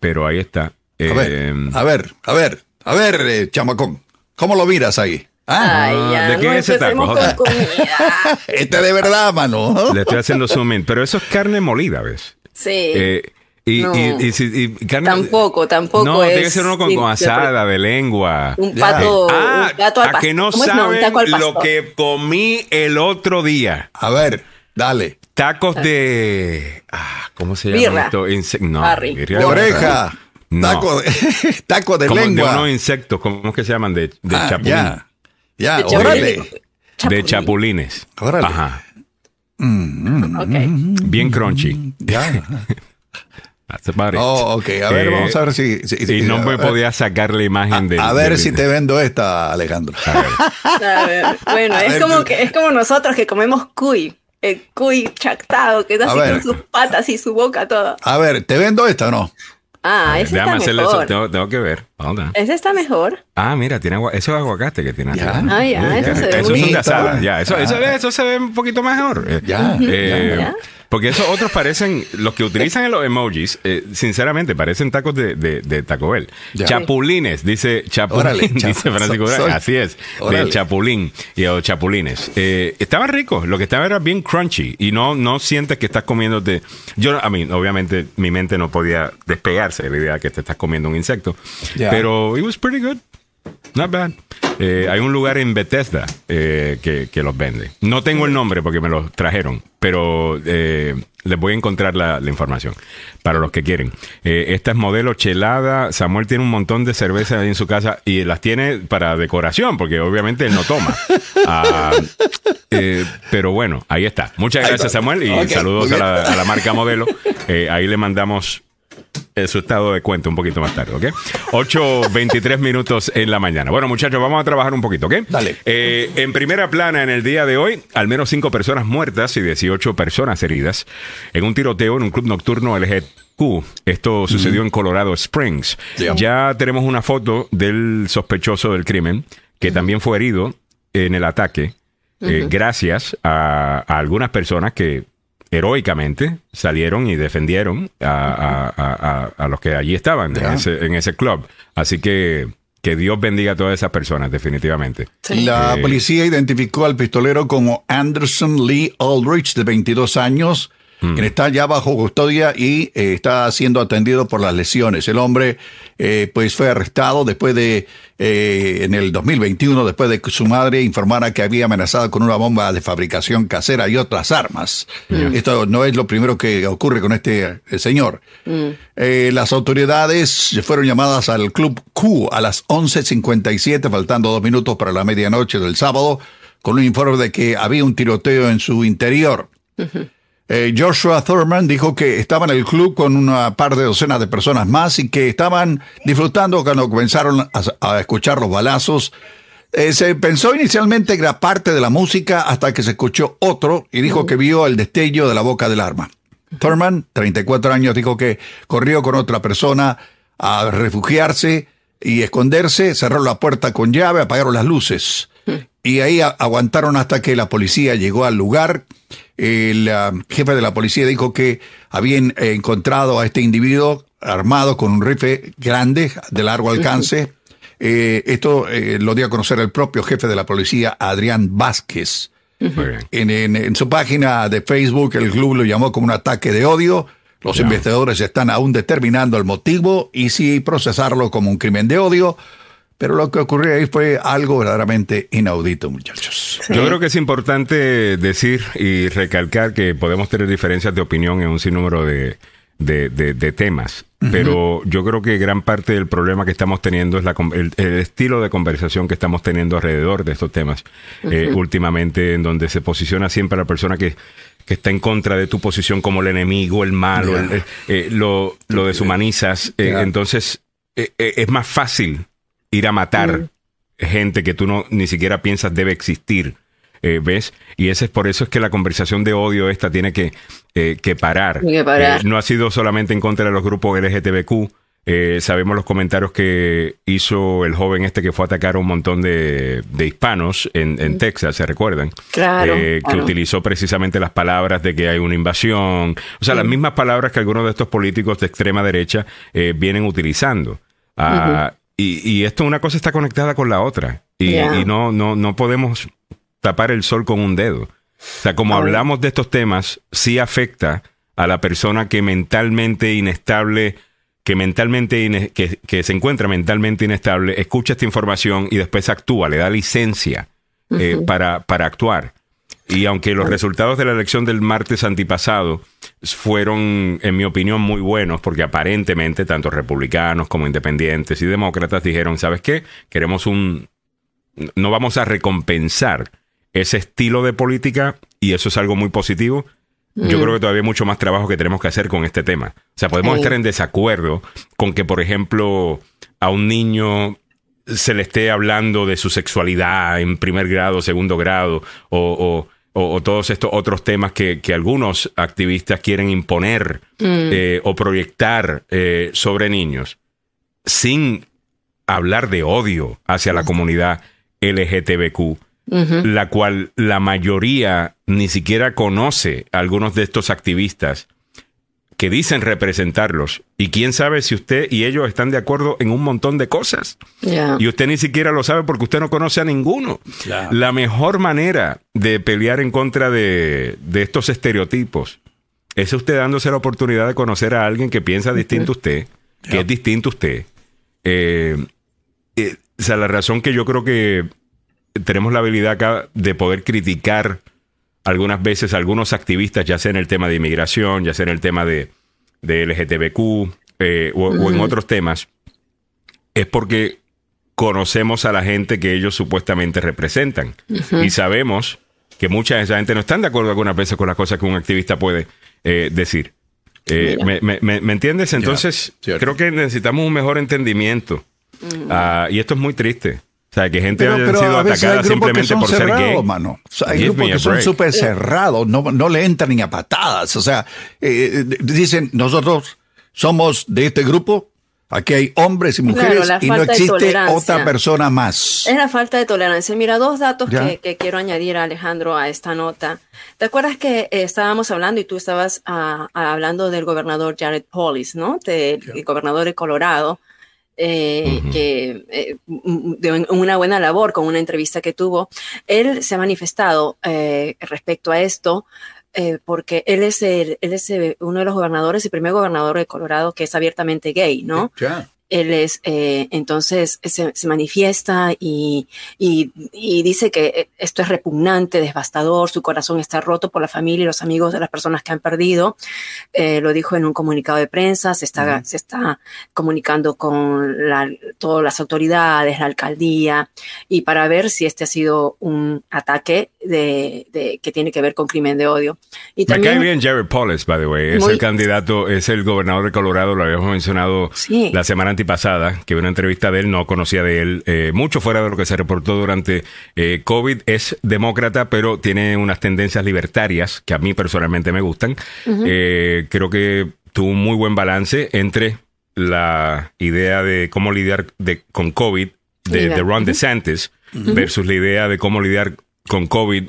pero ahí está. a, ver, a ver, a ver, a ver, eh, chamacón, ¿cómo lo miras ahí? Ah, ¿De qué es ese taco? *laughs* este de verdad, mano. Le estoy haciendo zoom in, pero eso es carne molida, ¿ves? Sí. Eh, y, y, carne, tampoco, tampoco. No, tiene que ser uno con, asada, de lengua. Un pato, ah, un pato al a que no saben lo que comí el otro día. A ver, dale. Tacos de. Ah, ¿Cómo se llama esto? no, de oreja. Taco, de, *laughs* taco de lengua. De unos insectos, ¿cómo es que se llaman? De, de ah, chapulín. Ya, ya, de órale. De chapulines. Órale. Ajá. Mm, mm, okay. Bien crunchy. Ya. *laughs* Oh, ok. A ver, vamos a ver si. y no me podía sacar la imagen de. A ver si te vendo esta, Alejandro. A ver. *laughs* Bueno, es, como que, es como nosotros que comemos cuy. El cuy chactado, que está así con sus patas y su boca toda. A ver, ¿te vendo esta o no? Ah, ese está mejor. Eso, tengo, que ver. Ese está mejor. Ah, mira, tiene agua, eso es aguacate que tiene. Ya. Ah, ya, eso, se ve eso es de asada. Ya, eso, eso, eso, se ve un poquito mejor. Ya. Eh, ya. Porque esos otros parecen, los que utilizan en los emojis, eh, sinceramente, parecen tacos de, de, Taco Bell. Chapulines, dice Chapulín, *laughs* dice Francisco Así es, de Chapulín y o Chapulines. Eh, estaban ricos, lo que estaba era bien crunchy y no, no sientes que estás comiéndote. Yo, a mí, obviamente, mi mente no podía despegarse de la idea que te estás comiendo un insecto. Pero it was pretty good. Not bad. Eh, hay un lugar en Bethesda eh, que, los vende. No tengo el nombre porque me los trajeron, pero eh, les voy a encontrar la, información para los que quieren. esta es modelo chelada. Samuel tiene un montón de cerveza en su casa y las tiene para decoración porque obviamente él no toma. *laughs* Ah, pero bueno, ahí está. Muchas gracias Samuel y saludos a la, a la, marca modelo. *laughs* ahí le mandamos su estado de cuenta un poquito más tarde, ¿ok? 8.23 minutos en la mañana. Bueno, muchachos, vamos a trabajar un poquito, ¿ok? Dale. Eh, en primera plana, en el día de hoy, al menos 5 personas muertas y 18 personas heridas en un tiroteo en un club nocturno LGQ. Esto sucedió en Colorado Springs. Ya tenemos una foto del sospechoso del crimen, que también fue herido en el ataque, eh, gracias a algunas personas que heroicamente salieron y defendieron a, los que allí estaban en, ese, club. Así que, que Dios bendiga a todas esas personas, definitivamente. La eh, policía identificó al pistolero como Anderson Lee Aldrich, de 22 años, Mm. quien está ya bajo custodia y eh, está siendo atendido por las lesiones. El hombre eh, pues fue arrestado después de, eh, en el 2021, después de que su madre informara que había amenazado con una bomba de fabricación casera y otras armas. Mm. Esto no es lo primero que ocurre con este señor. Mm. las autoridades fueron llamadas al Club Q a las 11.57, faltando dos minutos para la medianoche del sábado, con un informe de que había un tiroteo en su interior. Eh, Joshua Thurman dijo que estaba en el club con una par de docenas de personas más y que estaban disfrutando cuando comenzaron a, escuchar los balazos. Eh, se pensó inicialmente que era parte de la música hasta que se escuchó otro y dijo que vio el destello de la boca del arma. Thurman, 34 años, dijo que corrió con otra persona a refugiarse y esconderse, cerró la puerta con llave, apagaron las luces. Y ahí aguantaron hasta que la policía llegó al lugar el um, jefe de la policía dijo que habían eh, encontrado a este individuo armado con un rifle grande de largo alcance. Eh, esto eh, lo dio a conocer el propio jefe de la policía, Adrián Vázquez. En, su página de Facebook, el club lo llamó como un ataque de odio. Los investigadores están aún determinando el motivo y si procesarlo como un crimen de odio. Pero lo que ocurrió ahí fue algo verdaderamente inaudito, muchachos. Yo creo que es importante decir y recalcar que podemos tener diferencias de opinión en un sinnúmero de, de, temas. Pero yo creo que gran parte del problema que estamos teniendo es la, el, estilo de conversación que estamos teniendo alrededor de estos temas eh, últimamente, en donde se posiciona siempre la persona que, que está en contra de tu posición como el enemigo, el malo, eh, lo, lo, deshumanizas. Eh, entonces, es más fácil ir a matar gente que tú no ni siquiera piensas debe existir. Eh, ¿Ves? Y ese es por eso es que la conversación de odio esta tiene que, eh, que parar. Eh, no ha sido solamente en contra de los grupos LGTBQ. sabemos los comentarios que hizo el joven este que fue a atacar a un montón de, hispanos en, Texas, ¿se recuerdan? Claro, Que utilizó precisamente las palabras de que hay una invasión. O sea, las mismas palabras que algunos de estos políticos de extrema derecha vienen utilizando. Ah, y, esto, una cosa está conectada con la otra. Y, no, no, no podemos tapar el sol con un dedo. O sea, como hablamos de estos temas, sí afecta a la persona que mentalmente inestable, que mentalmente que, se encuentra mentalmente inestable, escucha esta información y después actúa, le da licencia eh, para, para actuar. Y aunque los resultados de la elección del martes antipasado fueron, en mi opinión, muy buenos, porque aparentemente tanto republicanos como independientes y demócratas dijeron, ¿sabes qué? Queremos un... No vamos a recompensar ese estilo de política y eso es algo muy positivo. Yo mm. creo que todavía hay mucho más trabajo que tenemos que hacer con este tema. O sea, podemos estar en desacuerdo con que, por ejemplo, a un niño se le esté hablando de su sexualidad en primer grado, segundo grado, o o, todos estos otros temas que, algunos activistas quieren imponer mm. eh, o proyectar eh, sobre niños, sin hablar de odio hacia la comunidad LGTBQ, la cual la mayoría ni siquiera conoce a algunos de estos activistas que dicen representarlos. Y quién sabe si usted y ellos están de acuerdo en un montón de cosas. Y usted ni siquiera lo sabe porque usted no conoce a ninguno. La mejor manera de pelear en contra de, estos estereotipos es usted dándose la oportunidad de conocer a alguien que piensa distinto a usted, que es distinto a usted. Eh, eh, o sea, la razón que yo creo que tenemos la habilidad acá de poder criticar algunas veces algunos activistas, ya sea en el tema de inmigración, ya sea en el tema de, de LGTBQ eh, o, en otros temas, es porque conocemos a la gente que ellos supuestamente representan. Y sabemos que mucha de esa gente no están de acuerdo algunas veces con las cosas que un activista puede eh, decir. Eh, me, entiendes? Entonces, creo que necesitamos un mejor entendimiento. Ah, y esto es muy triste. O sea, que gente haya sido atacada simplemente por ser gay. Mano. hay grupos que son súper cerrados, no, no, le entran ni a patadas. O sea, eh, dicen, nosotros somos de este grupo, aquí hay hombres y mujeres y no existe otra persona más. Es la falta de tolerancia. Mira, dos datos que, quiero añadir, Alejandro, a esta nota. ¿Te acuerdas que eh, estábamos hablando y tú estabas ah, hablando del gobernador Jared Polis, ¿no? el gobernador de Colorado eh, que eh, de una buena labor con una entrevista que tuvo. Él se ha manifestado eh, respecto a esto. porque él es, el, él es uno de los gobernadores, el primer gobernador de Colorado que es abiertamente gay, ¿no? Él es, eh, entonces se, manifiesta y, y, dice que esto es repugnante, devastador, su corazón está roto por la familia y los amigos de las personas que han perdido. Eh, lo dijo en un comunicado de prensa, se está, se está comunicando con todas las autoridades, la alcaldía, y para ver si este ha sido un ataque de, que tiene que ver con crimen de odio. Y también, Me cae bien Jared Polis, by the way, es el candidato, es el gobernador de Colorado, lo habíamos mencionado la semana pasada, que vi una entrevista de él, no conocía de él eh, mucho fuera de lo que se reportó durante eh, COVID. Es demócrata, pero tiene unas tendencias libertarias que a mí personalmente me gustan. Eh, creo que tuvo un muy buen balance entre la idea de cómo lidiar con COVID de, Ron DeSantis versus la idea de cómo lidiar con COVID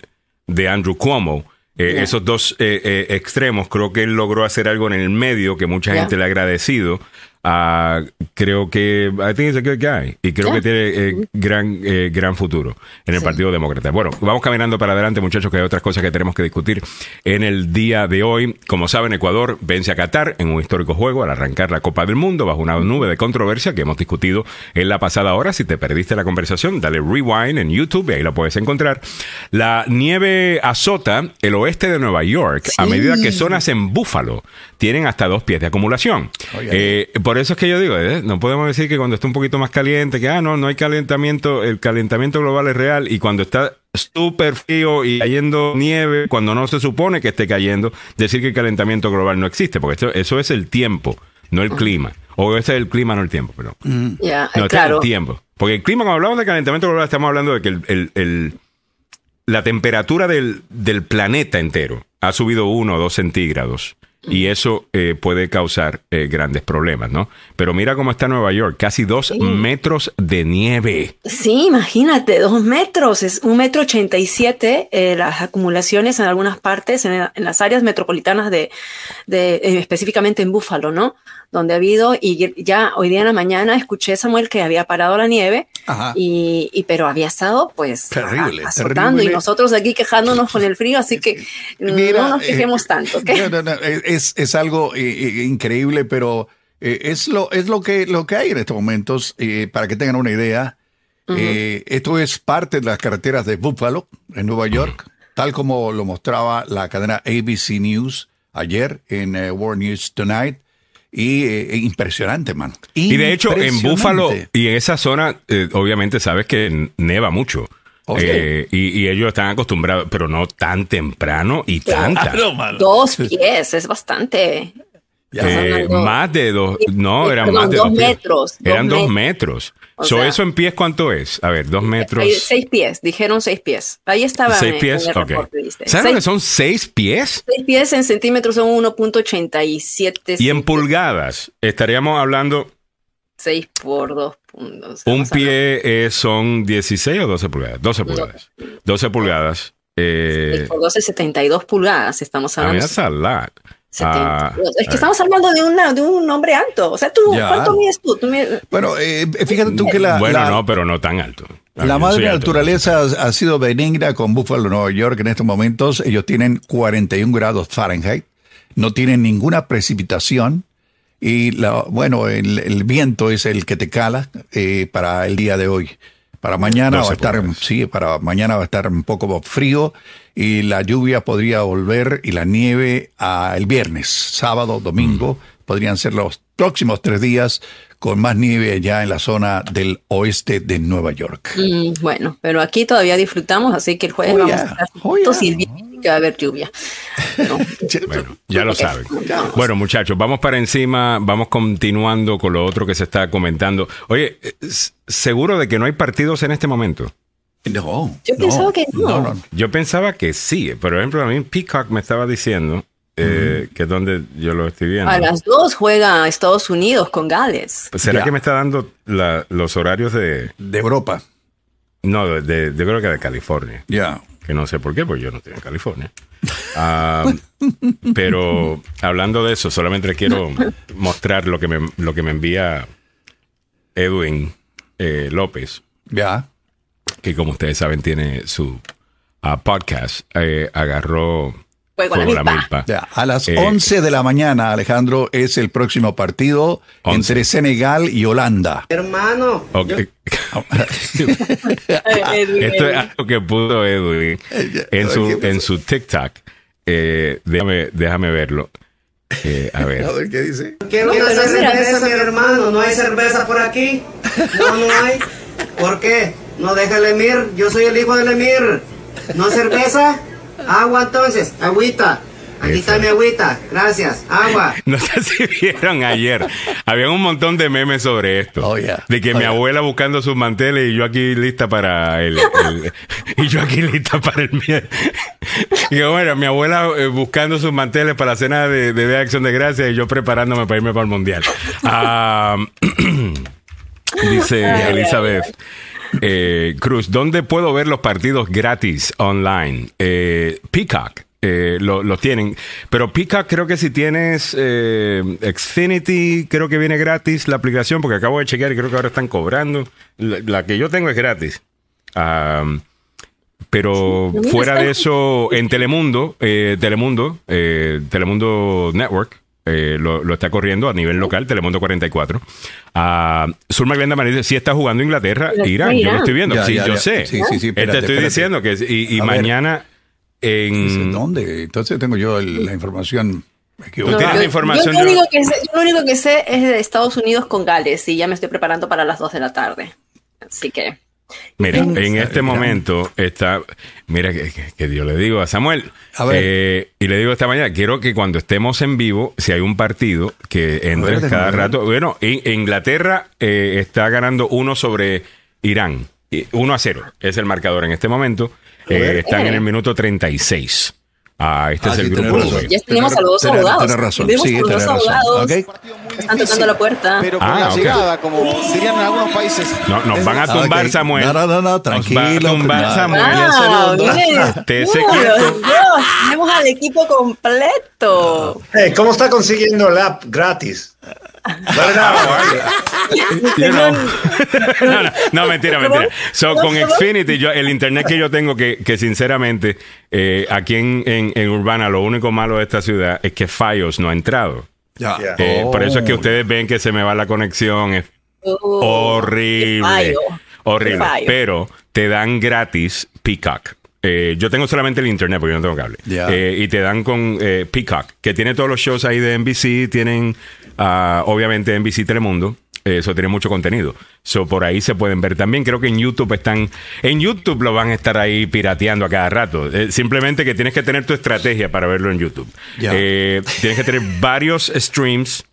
de Andrew Cuomo. Esos dos extremos, creo que él logró hacer algo en el medio que mucha gente le ha agradecido. Uh, creo que I think it's a good guy y creo que tiene eh, gran eh, gran futuro en el Partido Demócrata. Bueno, vamos caminando para adelante, muchachos, que hay otras cosas que tenemos que discutir en el día de hoy. Como saben, Ecuador vence a Qatar en un histórico juego al arrancar la Copa del Mundo bajo una nube de controversia que hemos discutido en la pasada hora. Si te perdiste la conversación, dale rewind en YouTube y ahí lo puedes encontrar. La nieve azota el oeste de Nueva York a medida que zonas en Búfalo tienen hasta dos pies de acumulación. Eh, por eso es que yo digo, ¿eh? no podemos decir que cuando está un poquito más caliente, que ah, no, no hay calentamiento, el calentamiento global es real y cuando está súper frío y cayendo nieve, cuando no se supone que esté cayendo, decir que el calentamiento global no existe, porque esto, eso es el tiempo, no el clima. O ese es el clima, no el tiempo, pero mm. no, este es el tiempo. Porque el clima, cuando hablamos de calentamiento global, estamos hablando de que el, el, la temperatura del, del planeta entero ha subido uno o dos centígrados y eso eh, puede causar eh, grandes problemas, ¿no? Pero mira cómo está Nueva York, casi dos metros de nieve. Sí, imagínate, dos metros, es un metro ochenta y siete eh, las acumulaciones en algunas partes, en, las áreas metropolitanas de, de específicamente en Búfalo, ¿no? Donde ha habido, y ya hoy día en la mañana escuché Samuel que había parado la nieve, y, pero había estado pues terrible, azotando y nosotros aquí quejándonos con el frío, así que *laughs* no nos quejemos tanto. es, es, algo eh, eh, increíble, pero eh, es, lo, es lo, que, lo que hay en estos momentos, para que tengan una idea. esto es parte de las carreteras de Buffalo, en Nueva York, tal como lo mostraba la cadena ABC News ayer en World News Tonight. Y eh, impresionante, man. Y de hecho, en Búfalo y en esa zona, eh, obviamente sabes que neva mucho. Eh, y, ellos están acostumbrados, pero no tan temprano y tanta. Dos pies, es bastante. Más de dos, no, eran más de dos, metros. Eran dos metros. ¿Eso en pies cuánto es? A ver, dos metros. seis pies, dijeron seis pies. Ahí estaba. Seis pies, ok. ¿Sabes que son seis pies? Seis pies en centímetros son 1.87. Y en pulgadas, estaríamos hablando. Seis por dos puntos. Un pie son 16 o 12 pulgadas. 12 pulgadas. 12 pulgadas. Eh, por 12, 72 pulgadas, estamos hablando. I mean, that's Ah, es que estamos hablando de, una, de un hombre alto. O sea, tú, ¿cuánto mides tú? Bueno, eh, fíjate tú que la. Bueno, no, pero no tan alto. La madre naturaleza ha sido benigna con Buffalo, Nueva York. En estos momentos, ellos tienen 41 grados Fahrenheit. No tienen ninguna precipitación. Y la, bueno, el, viento es el que te cala eh, para el día de hoy. Para mañana va a estar, sí, para mañana va a estar un poco frío y la lluvia podría volver y la nieve a el viernes, sábado, domingo, mm. podrían ser los próximos tres días con más nieve ya en la zona del oeste de Nueva York. Mm, bueno, pero aquí todavía disfrutamos, así que el jueves vamos a estar oh, que va a haber lluvia. *laughs* bueno, ya lo saben. *laughs* Bueno, muchachos, vamos para encima, vamos continuando con lo otro que se está comentando. Oye, ¿seguro de que no hay partidos en este momento? No. Yo pensaba que no. Yo pensaba que sí. Por ejemplo, a mí Peacock me estaba diciendo eh, que es donde yo lo estoy viendo. A las dos juega Estados Unidos con Gales. Pues, ¿Será que me está dando los horarios de... De Europa. No, de, de, creo que de California. Ya. Que no sé por qué, porque yo no estoy en California. *laughs* Ah, pero hablando de eso, solamente quiero mostrar lo que me, lo que me envía Edwin eh, López. Ya. Que como ustedes saben tiene su ah, podcast. eh, agarró Fuego a la a la milpa. milpa. Ya, a las Eh, 11 de la mañana, Alejandro, es el próximo partido 11. entre Senegal y Holanda. Hermano. *laughs* Edwin, Esto es algo que pudo Edwin en su, en su TikTok. Eh, déjame, déjame verlo. Eh, a ver. ¿qué dice? Quiero mira, cerveza, mi hermano. ¿No hay cerveza por aquí? No, no hay. ¿Por qué? No deja el emir. Yo soy el hijo del emir. ¿No cerveza? Agua entonces. Agüita. Aquí Eso. está mi agüita. Gracias. Agua. *laughs* No sé si vieron ayer. Había un montón de memes sobre esto. Oh, yeah. De que Oh, mi yeah. abuela buscando sus manteles y yo aquí lista para el. el- *laughs* y yo aquí lista para el mío. *laughs* Y bueno, mi abuela eh, buscando sus manteles para la cena de, de Día de Acción de Gracias y yo preparándome para irme para el mundial. Ah, *clears throat* dice Ay, Elizabeth. Eh, Cruz, ¿dónde puedo ver los partidos gratis online? Eh, Peacock. eh, lo, lo tienen. Pero Peacock creo que si tienes eh, Xfinity, creo que viene gratis la aplicación, porque acabo de chequear y creo que ahora están cobrando. La, la que yo tengo es gratis. Pero fuera de eso, en Telemundo, eh, Telemundo, eh, Telemundo Network, eh, lo, lo está corriendo a nivel local, Telemundo 44. Ah, Zulma Glenda dice, sí está jugando Inglaterra, Irán, yo lo estoy viendo, Ya, sí, ya, yo ya. sé. Sí, sí, sí, Eh, espérate, te estoy espérate. diciendo que, y, y ver. mañana Dice, en... ¿Dónde? Entonces tengo yo el- la información tienes yo- la información, Yo, lo único que sé, yo lo único que sé es de Estados Unidos con Gales y ya me estoy preparando para las 2 de la tarde. Así que. Mira, en este momento está, mira que, que- yo le digo a Samuel, A ver. eh, y le digo esta mañana, quiero que cuando estemos en vivo, si hay un partido, que entre cada rato. Bueno, in- Inglaterra eh, está ganando uno sobre Irán, Y 1 a 0 es el marcador en este momento. Eh, están en el minuto 36. Ah, este Ah, es el sí, grupo. B. Ya tenemos a los dos Tenés- abogados. tenés razón. Vemos Sí, a los dos abogados. Ok. Están tocando la puerta. Pero con Ah, la ok. llegada, como dirían en algunos países. No, nos van a tumbar, Ok. Samuel. No, no, no, no, Nos tranquilo. va a tumbar, Samuel. Ah. Te Uh, equipo completo. Hey, ¿Cómo está consiguiendo el app gratis? You know. *laughs* *laughs* no, no, no, mentira, *laughs* mentira. So, con Xfinity, yo, el internet que yo tengo, que, que sinceramente, eh, aquí en, en, en Urbana, lo único malo de esta ciudad es que Fios no ha entrado. Eh, Oh. Por eso es que ustedes ven que se me va la conexión. Es Uh, horrible. Horrible. Pero te dan gratis Peacock. Eh, yo tengo solamente el internet porque yo no tengo cable. Eh, y te dan con eh, Peacock, que tiene todos los shows ahí de NBC, tienen ah, obviamente NBC Telemundo. eh, Eso tiene mucho contenido. So, por ahí se pueden ver también. Creo que en YouTube están. En YouTube lo van a estar ahí pirateando a cada rato. Simplemente que tienes que tener tu estrategia para verlo en YouTube. Tienes que tener varios streams.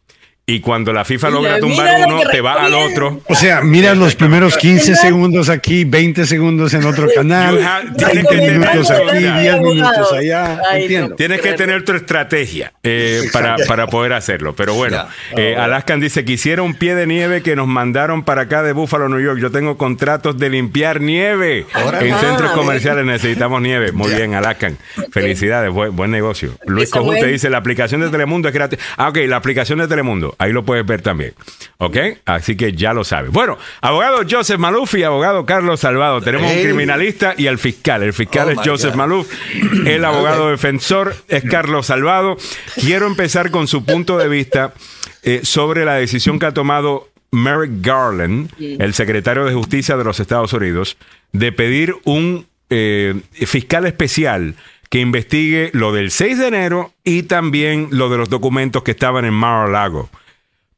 Y cuando la FIFA logra Mira, tumbar uno, te va al otro. O sea, mira los primeros 15 segundos aquí, 20 segundos en otro canal, tienes 20 que tener minutos tu aquí, estrategia. 10 minutos Abogado. allá. Ay, Entiendo. no. Tienes que tener tu estrategia eh, para, para poder hacerlo. Pero bueno, eh, Alaskan dice, quisiera un pie de nieve que nos mandaron para acá de Buffalo, New York. Yo tengo contratos de limpiar nieve. En centros comerciales necesitamos nieve. Muy bien, Alaskan. Felicidades, buen, buen negocio. Luis. Cojute dice, la aplicación de Telemundo es gratis. Ah, ok, la aplicación de Telemundo. Ahí lo puedes ver también. ¿Ok? Así que ya lo sabes. Bueno, abogado Joseph Maluf y abogado Carlos Salvado. Tenemos un criminalista y al fiscal. El fiscal Oh, es Joseph God. Maluf. *clears throat* El abogado defensor es Carlos Salvado. Quiero empezar con su punto de vista eh, sobre la decisión que ha tomado Merrick Garland, el secretario de Justicia de los Estados Unidos, de pedir un eh, fiscal especial que investigue lo del 6 de enero y también lo de los documentos que estaban en Mar-a-Lago.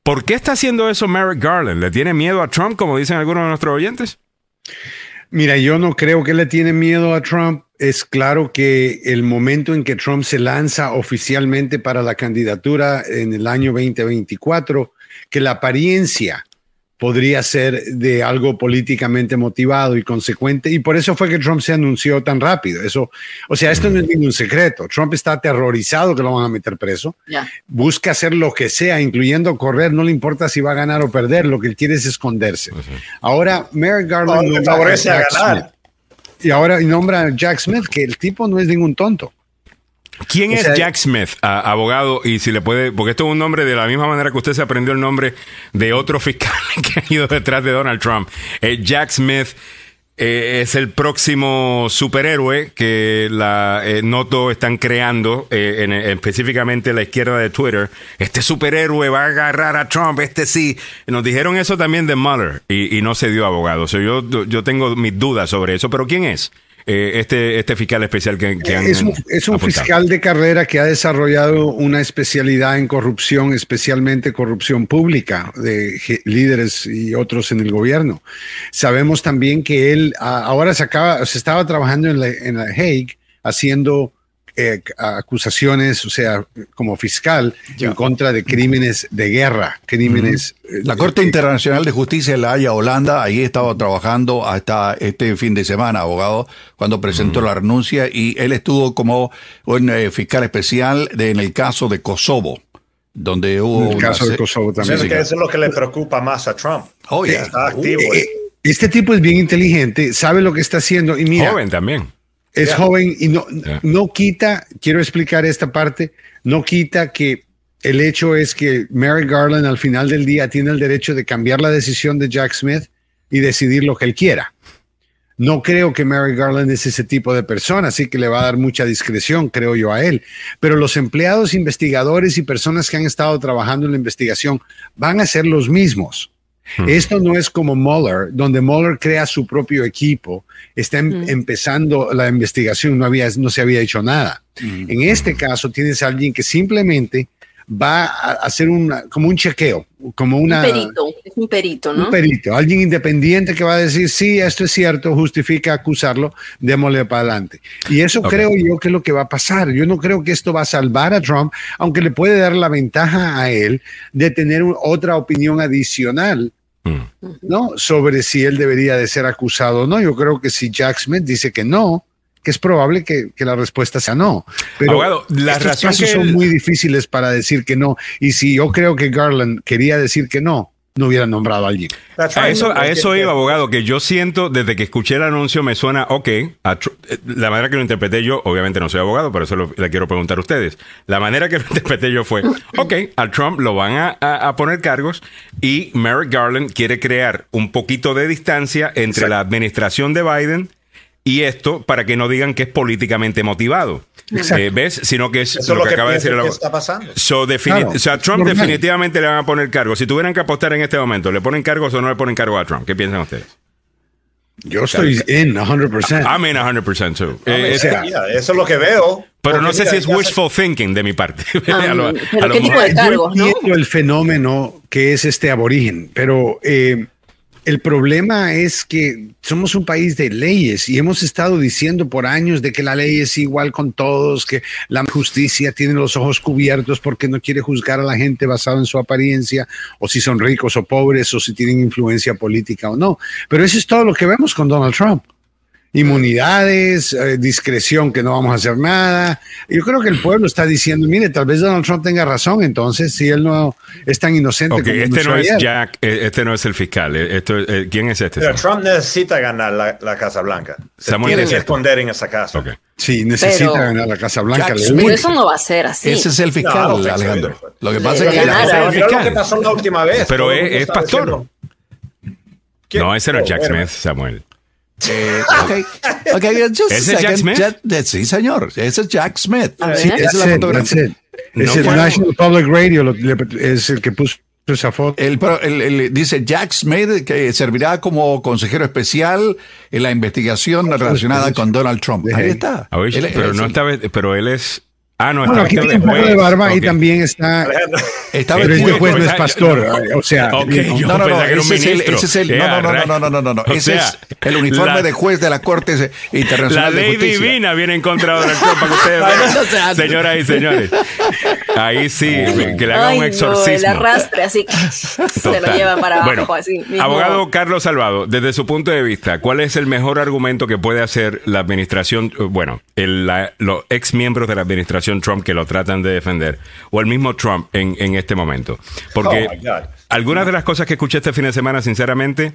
¿Por qué está haciendo eso Merrick Garland? ¿Le tiene miedo a Trump, como dicen algunos de nuestros oyentes? Mira, yo no creo que le tiene miedo a Trump. Es claro que el momento en que Trump se lanza oficialmente para la candidatura en el año 2024, que la apariencia podría ser de algo políticamente motivado y consecuente, y por eso fue que Trump se anunció tan rápido. Eso, o sea, esto no es ningún secreto. Trump está aterrorizado que lo van a meter preso. Ya. Busca hacer lo que sea, incluyendo correr, no le importa si va a ganar o perder, lo que él quiere es esconderse. Ahora, Merrick Garland No, le nombra favorece a ganar. Smith. Y ahora nombra a Jack Smith, que el tipo no es ningún tonto. ¿Quién es Jack Smith, abogado? Y si le puede, porque esto es un nombre de la misma manera que usted se aprendió el nombre de otro fiscal *laughs* que ha ido detrás de Donald Trump. Eh, Jack Smith eh, es el próximo superhéroe que la eh, Noto están creando, en, específicamente la izquierda de Twitter. Este superhéroe va a agarrar a Trump, este sí. Nos dijeron eso también de Mueller y, no se dio abogado. yo, yo tengo mis dudas sobre eso, pero ¿quién es? Eh, este, este fiscal especial que, han Es un, es un fiscal de carrera que ha desarrollado una especialidad en corrupción, especialmente corrupción pública de líderes y otros en el gobierno. Sabemos también que él ahora se, acaba, se estaba trabajando en la, en la Hague haciendo eh, acusaciones, o sea, como fiscal, en contra de crímenes de guerra, crímenes... Eh, la Corte Internacional de Justicia de La Haya, Holanda, ahí estaba trabajando hasta este fin de semana, abogado, cuando presentó la renuncia, y él estuvo como un eh, fiscal especial en el caso de Kosovo donde hubo... El caso de Kosovo también. eso es lo que le preocupa más a Trump. Oh, Está activo. este tipo es bien inteligente, sabe lo que está haciendo y mira... Joven también es joven y no, no quita, quiero explicar esta parte, no quita que el hecho es que Mary Garland al final del día tiene el derecho de cambiar la decisión de Jack Smith y decidir lo que él quiera. No creo que Mary Garland es ese tipo de persona, así que le va a dar mucha discreción, creo yo, a él. Pero los empleados, investigadores y personas que han estado trabajando en la investigación van a ser los mismos. Hmm. Esto no es como Mueller, donde Mueller crea su propio equipo, está em- hmm. empezando la investigación, no, había, no se había hecho nada. Hmm. En este caso tienes a alguien que simplemente va a hacer una, como un chequeo, como una... Un perito, es un perito, ¿no? Un perito, alguien independiente que va a decir, sí, esto es cierto, justifica acusarlo, démosle para adelante. Y eso creo yo que es lo que va a pasar. Yo no creo que esto va a salvar a Trump, aunque le puede dar la ventaja a él de tener otra opinión adicional ¿no? Sobre si él debería de ser acusado o no. Yo creo que si Jack Smith dice que no, que es probable que, la respuesta sea no. Pero las casos son muy difíciles para decir que no. Y si yo creo que Garland quería decir que no, no hubiera nombrado a alguien. A eso, a eso iba, abogado, que yo siento, desde que escuché el anuncio, me suena, ok, eh, la manera que lo interpreté yo, obviamente no soy abogado, pero eso le quiero preguntar a ustedes. La manera que lo *laughs* interpreté yo fue, ok, a Trump lo van a, poner cargos y Merrick Garland quiere crear un poquito de distancia entre la administración de Biden y esto para que no digan que es políticamente motivado. Eh, ¿Ves? Sino que es lo, que, acaba de decir el está pasando. o sea, Trump definitivamente le van a poner cargo. Si tuvieran que apostar en este momento, ¿le ponen cargos o no le ponen cargo a Trump? ¿Qué piensan ustedes? Yo estoy en 100%. I'm in 100% too. Eh, eso es lo que veo. Pero no sé si es wishful thinking de mi parte. *laughs* Um, pero ¿qué tipo de cargos? Yo entiendo el fenómeno que es este aborigen, pero eh, el problema es que somos un país de leyes y hemos estado diciendo por años de que la ley es igual con todos, que la justicia tiene los ojos cubiertos porque no quiere juzgar a la gente basado en su apariencia o si son ricos o pobres o si tienen influencia política o no. Pero eso es todo lo que vemos con Donald Trump inmunidades, eh, discreción que no vamos a hacer nada. Yo creo que el pueblo está diciendo, mire, tal vez Donald Trump tenga razón, entonces si él no es tan inocente como este no es Jack, eh, este no es el fiscal. Eh, esto, ¿Quién es este? Pero Trump necesita ganar la, Casa Blanca. Se tiene que esconder en esa casa. Sí, necesita ganar la Casa Blanca. Pero eso no va a ser así. Ese es el fiscal, Alejandro. Lo que pasa es que el fiscal. que pasó la última vez. Pero es, pastor. No, ese no es Jack Smith, Samuel. Eh, okay. okay, just ¿Ese es Jack Smith? sí, señor. Ese es Jack Smith. Sí, esa es la fotografía. Es el National Public Radio, es el que puso esa foto. El, el, dice Jack Smith que servirá como consejero especial en la investigación relacionada con Donald Trump. Ahí está. pero, no está, pero él es Ah, no, bueno, aquí tiene un poco de barba y también está. está pero este juez no es pastor. O sea, no, no, no, ese es el, ese es el, no, no, no, no, no, no, no, Ese es el uniforme de juez de la Corte Internacional. La ley divina viene en contra de Donald Trump para que ustedes vean. Señoras y señores. Ahí sí, que le haga un exorcismo. el arrastre, así se lo lleva para abajo. Bueno, así abogado Carlos Salvado, desde su punto de vista, ¿cuál es el mejor argumento que puede hacer la administración, bueno, el, la, los ex miembros de la administración? Trump que lo tratan de defender, o el mismo Trump en, en este momento. Porque oh algunas de las cosas que escuché este fin de semana, sinceramente,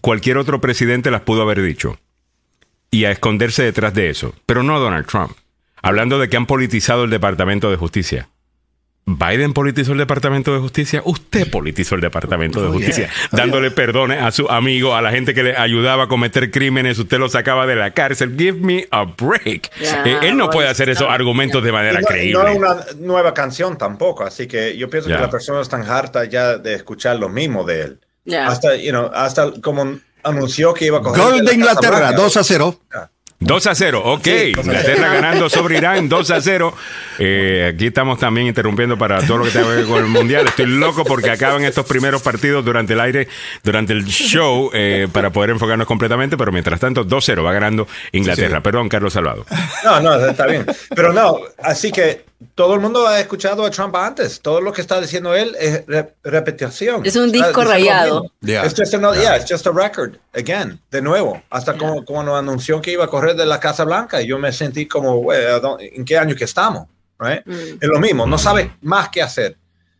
cualquier otro presidente las pudo haber dicho. Y a esconderse detrás de eso. Pero no Donald Trump. hablando de que han politizado el Departamento de Justicia. Biden politizó el Departamento de Justicia, usted politizó el Departamento de Oh, Justicia, yeah. Oh, dándole perdones a su amigo, a la gente que le ayudaba a cometer crímenes, usted lo sacaba de la cárcel. Give me a break. Yeah, Eh, él no well, puede hacer esos argumentos de manera Y no, creíble. no es una nueva canción tampoco, así que yo pienso que las personas están hartas ya de escuchar lo mismo de él. Hasta, you know, hasta como anunció que iba a coger. Gol de Casa Inglaterra, Blanca. 2 a 0. 2 a 0, ok. Sí, 2 a Inglaterra 0. ganando sobre Irán, 2 a 0. Eh, aquí estamos también interrumpiendo para todo lo que tenga que ver con el Mundial. Estoy loco porque acaban estos primeros partidos durante el aire, durante el show, eh, para poder enfocarnos completamente, pero mientras tanto, 2-0 va ganando Inglaterra. Perdón, Carlos Salvado. No, no, está bien. Pero no, así que todo el mundo ha escuchado a Trump antes. Todo lo que está diciendo él es re- repetición. Es un Está disco lo rayado. Yeah. It's just another- yeah, it's just a record again, de nuevo. Hasta como cuando anunció que iba a correr de la Casa Blanca, yo me sentí como, "Güey, ¿a ¿en qué año que estamos? Right? Es lo mismo, no sabe más qué hacer.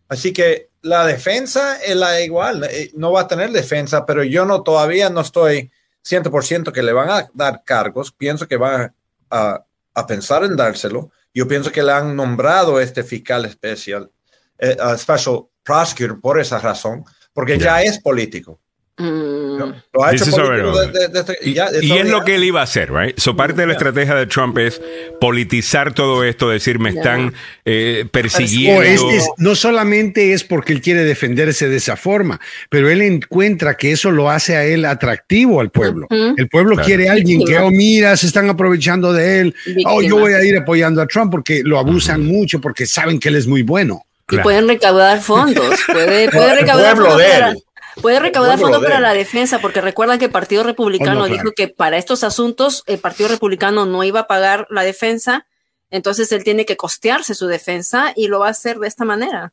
Así que la defensa es la igual, eh, no va a tener defensa, pero yo no todavía no estoy 100% que le van a dar cargos, pienso que van a, a pensar en dárselo. Yo pienso que le han nombrado este fiscal especial, eh, special prosecutor por esa razón, porque ya es político. Lo ha hecho de- de- de- ya- Y es lo que él iba a hacer, right? So parte de la estrategia de Trump es politizar todo esto, decir, me están eh, persiguiendo. O este es- no solamente es porque él quiere defenderse de esa forma, pero él encuentra que eso lo hace a él atractivo al pueblo. Ujú. El pueblo Claro. quiere a alguien que, Víctima. oh, mira, se están aprovechando de él. Oh, yo Víctima. voy a ir apoyando a Trump porque lo abusan mucho, porque saben que él es muy bueno. Y pueden recaudar fondos. Puede, puede El recaudar pueblo fondos de para, él. Puede recaudar El pueblo fondos para la defensa, porque recuerdan que el Partido Republicano Oh, no, dijo que para estos asuntos el Partido Republicano no iba a pagar la defensa, entonces él tiene que costearse su defensa y lo va a hacer de esta manera.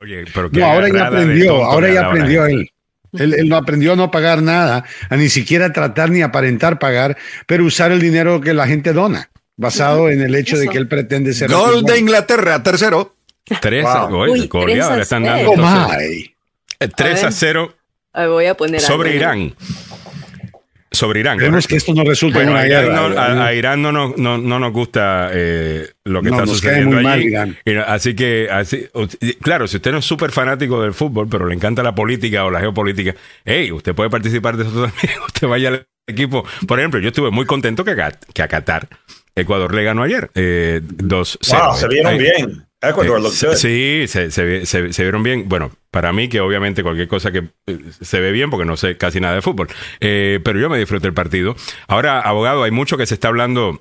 Oye, pero qué No, ahora ya aprendió, ahora ya aprendió él. Él, él no aprendió a no pagar nada, a ni siquiera tratar ni aparentar pagar, pero usar el dinero que la gente dona, basado en el hecho de que él pretende ser. Gol de Inglaterra, tercero. 3 Wow. Uy, goleada 3 a le están 0. dando. Oh. Eh, 3 A a ver. 0 Ahí voy a poner sobre algo. Irán. Sobre Irán. Correcto. que esto no resulte en Bueno, una a Irán, guerra. no, a, a Irán no, nos- no, no nos gusta eh, lo que No, está nos cae sucediendo muy mal allí. Irán. Así que, así, claro, si usted no es súper fanático del fútbol, pero le encanta la política o la geopolítica, hey, usted puede participar de eso también. *laughs* Usted vaya al equipo. Por ejemplo, yo estuve muy contento que a, que a Qatar Ecuador le ganó ayer. Eh, 2-0. Wow, se vieron Eh, bien. Ecuador eh, looked sí, se, se- se- se vieron bien. Bueno, para mí que obviamente cualquier cosa que eh, se ve bien porque no sé casi nada de fútbol. Eh, pero yo me disfruté el partido. Ahora, abogado, hay mucho que se está hablando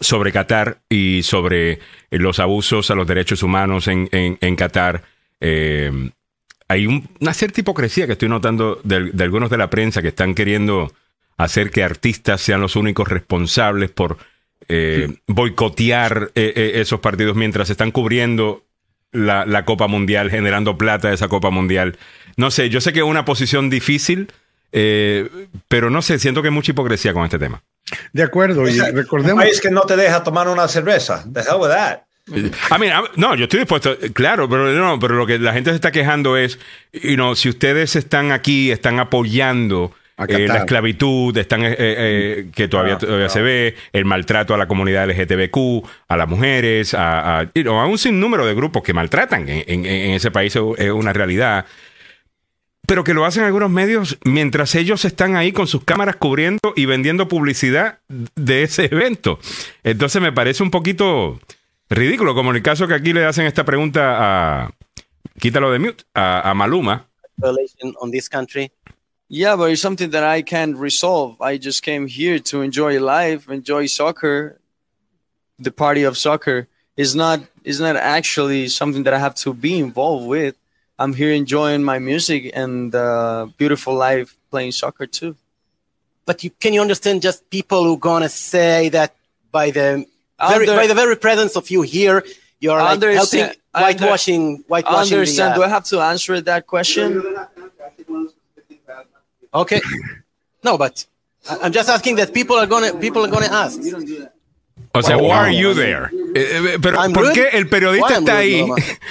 sobre Qatar y sobre los abusos a los derechos humanos en, en, en Qatar. Hay un- una cierta hipocresía que estoy notando de, de algunos de la prensa que están queriendo hacer que artistas sean los únicos responsables por eh, boicotear eh, eh, esos partidos mientras están cubriendo la, la Copa Mundial, generando plata de esa Copa Mundial. No sé, yo sé que es una posición difícil, eh, pero no sé, siento que hay mucha hipocresía con este tema. De acuerdo, y Un recordemos. país que no te deja tomar una cerveza. The hell with that. I mean, I'm- no, yo estoy dispuesto, claro, pero no, pero lo que la gente se está quejando es, you know, si ustedes están aquí, están apoyando eh, la esclavitud, están eh, eh, que todavía, Ah, todavía se ve, el maltrato a la comunidad LGTBQ, a las mujeres, a, a, a un sinnúmero de grupos que maltratan en, en- en ese país es una realidad. Pero que lo hacen algunos medios mientras ellos están ahí con sus cámaras cubriendo y vendiendo publicidad de ese evento. Entonces me parece un poquito ridículo, como en el caso que aquí le hacen esta pregunta a, quítalo de mute, a, a Maluma. Relation on this country. Yeah, but it's something that I can't resolve. I just came here to enjoy life, enjoy soccer. The party of soccer is not is not actually something that I have to be involved with. I'm here enjoying my music and uh, beautiful life playing soccer too. But you, can you understand just people who gonna say that by the very, Under- by the very presence of you here, you're like Understand- helping whitewashing whitewashing Understand? the, Do uh, I have to answer that question? Okay. No, but I'm just asking that people are gonna people are gonna ask. O sea, why are you there? Eh, eh, pero I'm ¿por rude? qué el periodista está rude, ahí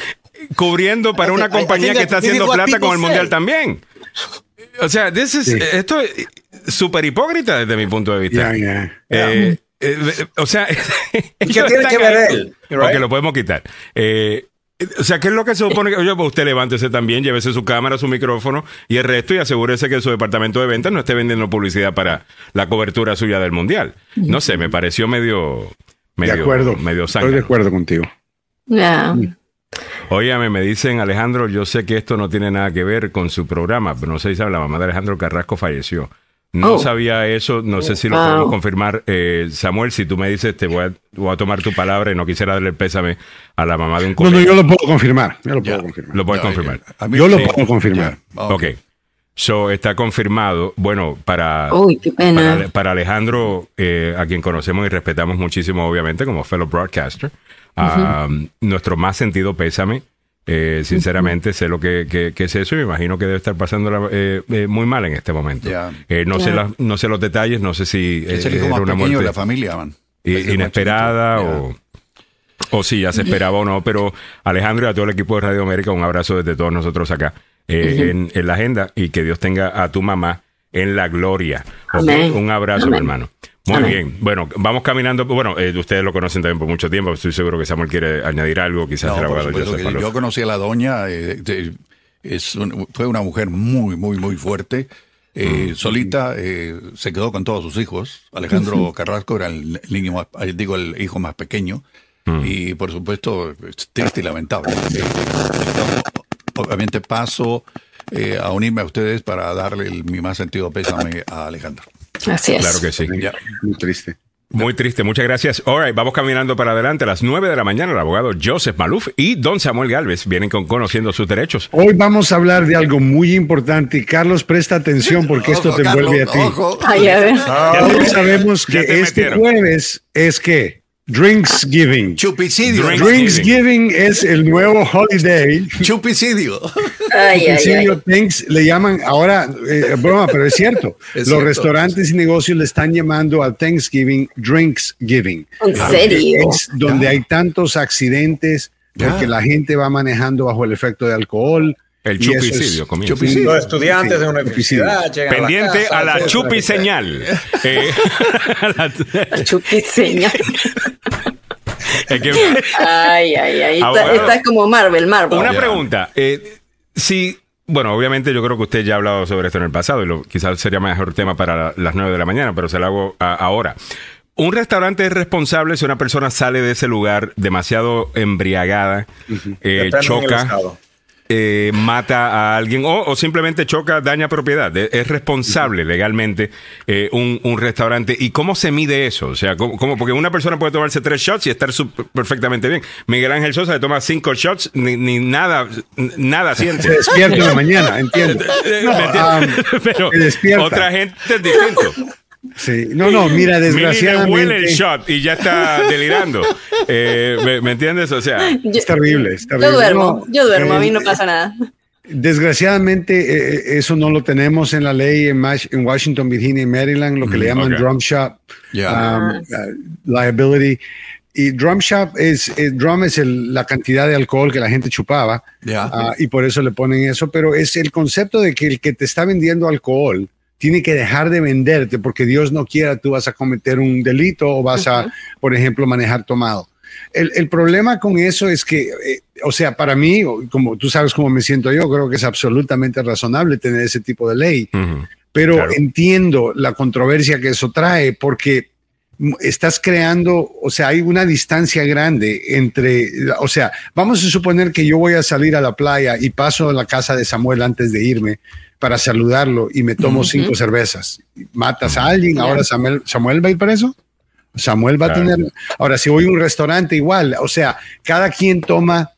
*laughs* cubriendo para I una think- compañía que that está haciendo plata con el mundial say. también? O sea, this is- esto es súper hipócrita desde mi punto de vista. Eh, o sea, *laughs* ¿qué tiene que ver él? Porque lo podemos quitar. Eh, o sea, ¿qué es lo que se supone que oye, pues usted levántese también, llévese su cámara, su micrófono y el resto y asegúrese que su departamento de ventas no esté vendiendo publicidad para la cobertura suya del mundial? No sé, me pareció medio, medio, de acuerdo. medio Estoy de acuerdo contigo. Yeah. Óyame, me dicen, Alejandro, yo sé que esto no tiene nada que ver con su programa, pero no sé si sabe, la mamá de Alejandro Carrasco falleció. No Oh. sabía eso, no sé si lo Wow. podemos confirmar. Eh, Samuel, si tú me dices, te voy a, voy a tomar tu palabra y no quisiera darle el pésame a la mamá de un No, colega. no, yo lo puedo confirmar. Yo lo puedo confirmar. Lo puedes confirmar. Yo lo puedo confirmar. Ok. So, está confirmado. Bueno, para, Uy, qué pena. para, para Alejandro, eh, a quien conocemos y respetamos muchísimo, obviamente, como fellow broadcaster, ah, nuestro más sentido pésame. Eh, sinceramente, sé lo que, que- que es eso y me imagino que debe estar pasándola eh, eh, muy mal en este momento. Eh, no, sé Ya. las- no sé los detalles, no sé si Es el hijo era más una muerte de la familia, man. inesperada o, o si ya se esperaba o no. Pero Alejandro y a todo el equipo de Radio América, un abrazo desde todos nosotros acá eh, en, en la agenda y que Dios tenga a tu mamá en la gloria. Un abrazo, mi Amén. hermano. Muy Amén. bien. Bueno, vamos caminando. Bueno, eh, ustedes lo conocen también por mucho tiempo. Estoy seguro que Samuel quiere añadir algo, quizás No, el abogado que yo conocí a la doña, eh, de- es un- fue una mujer muy, muy, muy fuerte. Eh, Mm. Solita eh, se quedó con todos sus hijos. Alejandro *laughs* Carrasco era el niño más, eh, digo, el hijo más pequeño. Mm. Y por supuesto, es triste y lamentable. Eh, obviamente paso a unirme a ustedes para darle el- mi más sentido pésame a Alejandro. Así es. Claro que sí. Muy triste. Muy triste, muchas gracias. All right, vamos caminando para adelante. A las 9 de la mañana, el abogado Joseph Maluf y don Samuel Galvez vienen con Conociendo sus derechos. Hoy vamos a hablar de algo muy importante y Carlos, presta atención porque esto te Carlos, envuelve a ti. ojo. Ay, a ver. Todos sabemos que te este metieron. jueves es que Drinksgiving. Chupicidio. Drink- Drinksgiving es el nuevo holiday. Chupicidio. Ay, ay, ay. Chupicidio, thanks, le llaman ahora, eh, broma, pero es cierto. *laughs* Es Los cierto. restaurantes y negocios le están llamando al Thanksgiving Drinksgiving. ¿En serio? Es donde hay tantos accidentes porque la gente va manejando bajo el efecto de alcohol. El eso es- chupicidio comienza. Chupicidio. Los estudiantes Sí, de una chupicidio. universidad llegan Pendiente la a la casa, chupi señal. *laughs* Eh, *laughs* la- Chupiseña. *laughs* es que- Ay, ay, ay. Está, Abogado. está como Marvel, Marvel. una pregunta. Eh, si, bueno, obviamente yo creo que usted ya ha hablado sobre esto en el pasado y lo, quizás sería mejor tema para la- las 9 de la mañana, pero se lo hago a- ahora. ¿Un restaurante es responsable si una persona sale de ese lugar demasiado embriagada, eh, Depende del choca. Eh, mata a alguien o, o simplemente choca, daña propiedad? De- ¿Es responsable legalmente eh, un, un restaurante? ¿Y cómo se mide eso? O sea, ¿cómo, cómo- porque una persona puede tomarse tres shots y estar perfectamente bien. Miguel Ángel Sosa le toma cinco shots, ni, ni nada, nada siente. Se despierta en la *laughs* mañana, entiendo. Eh, No, um, *laughs* Pero otra gente es distinto. Sí. No, no, mira, Mili le huele el desgraciadamente shot y ya está delirando. Eh, ¿me, me entiendes? O sea, Yo, es terrible, es terrible. yo duermo, No, yo duermo, a mí eh, no pasa nada. Desgraciadamente, eh, eso no lo tenemos en la ley en, en Washington, Virginia y Maryland, lo que le Mm, llaman ok. drum shop um, uh, liability. Y drum shop es, eh, drum es el- la cantidad de alcohol que la gente chupaba ah, y por eso le ponen eso, pero es el concepto de que el que te está vendiendo alcohol tiene que dejar de venderte porque Dios no quiera tú vas a cometer un delito o vas a, por ejemplo, manejar tomado. El, el problema con eso es que, eh, o sea, para mí, como tú sabes cómo me siento yo, creo que es absolutamente razonable tener ese tipo de ley, pero Claro. entiendo la controversia que eso trae porque estás creando, o sea, hay una distancia grande entre, o sea, vamos a suponer que yo voy a salir a la playa y paso a la casa de Samuel antes de irme para saludarlo y me tomo cinco cervezas. Matas a alguien, ahora Samuel, Samuel va a ir preso. Samuel va Claro. a tener, ahora si voy a un restaurante igual, o sea, cada quien toma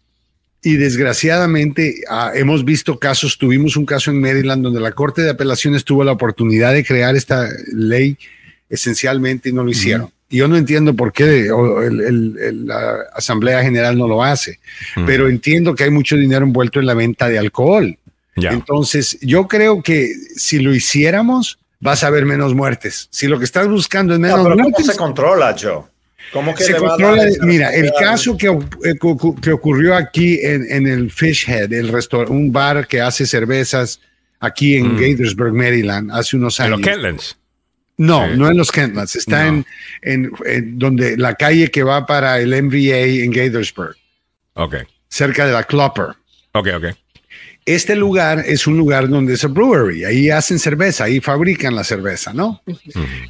y desgraciadamente ah, hemos visto casos, tuvimos un caso en Maryland donde la Corte de Apelaciones tuvo la oportunidad de crear esta ley esencialmente y no lo hicieron. Y yo no entiendo por qué o el- el- el- la Asamblea General no lo hace, pero entiendo que hay mucho dinero envuelto en la venta de alcohol. Entonces, yo creo que si lo hiciéramos, vas a haber menos muertes. Si lo que estás buscando es No, menos pero ¿cómo muertes, se controla, Joe? ¿Cómo que se controla. Mira, el caso que, eh, que ocurrió aquí en, en el Fish Head, el restaur- un bar que hace cervezas aquí en Mm. Gaithersburg, Maryland, hace unos En los años. Kentlands. No, no en los Kentlands, está en, en, donde la calle que va para el NBA en Gaithersburg. Ok. Cerca de la Clopper. Ok, ok. Este lugar es un lugar donde es a brewery, ahí hacen cerveza, ahí fabrican la cerveza, ¿no?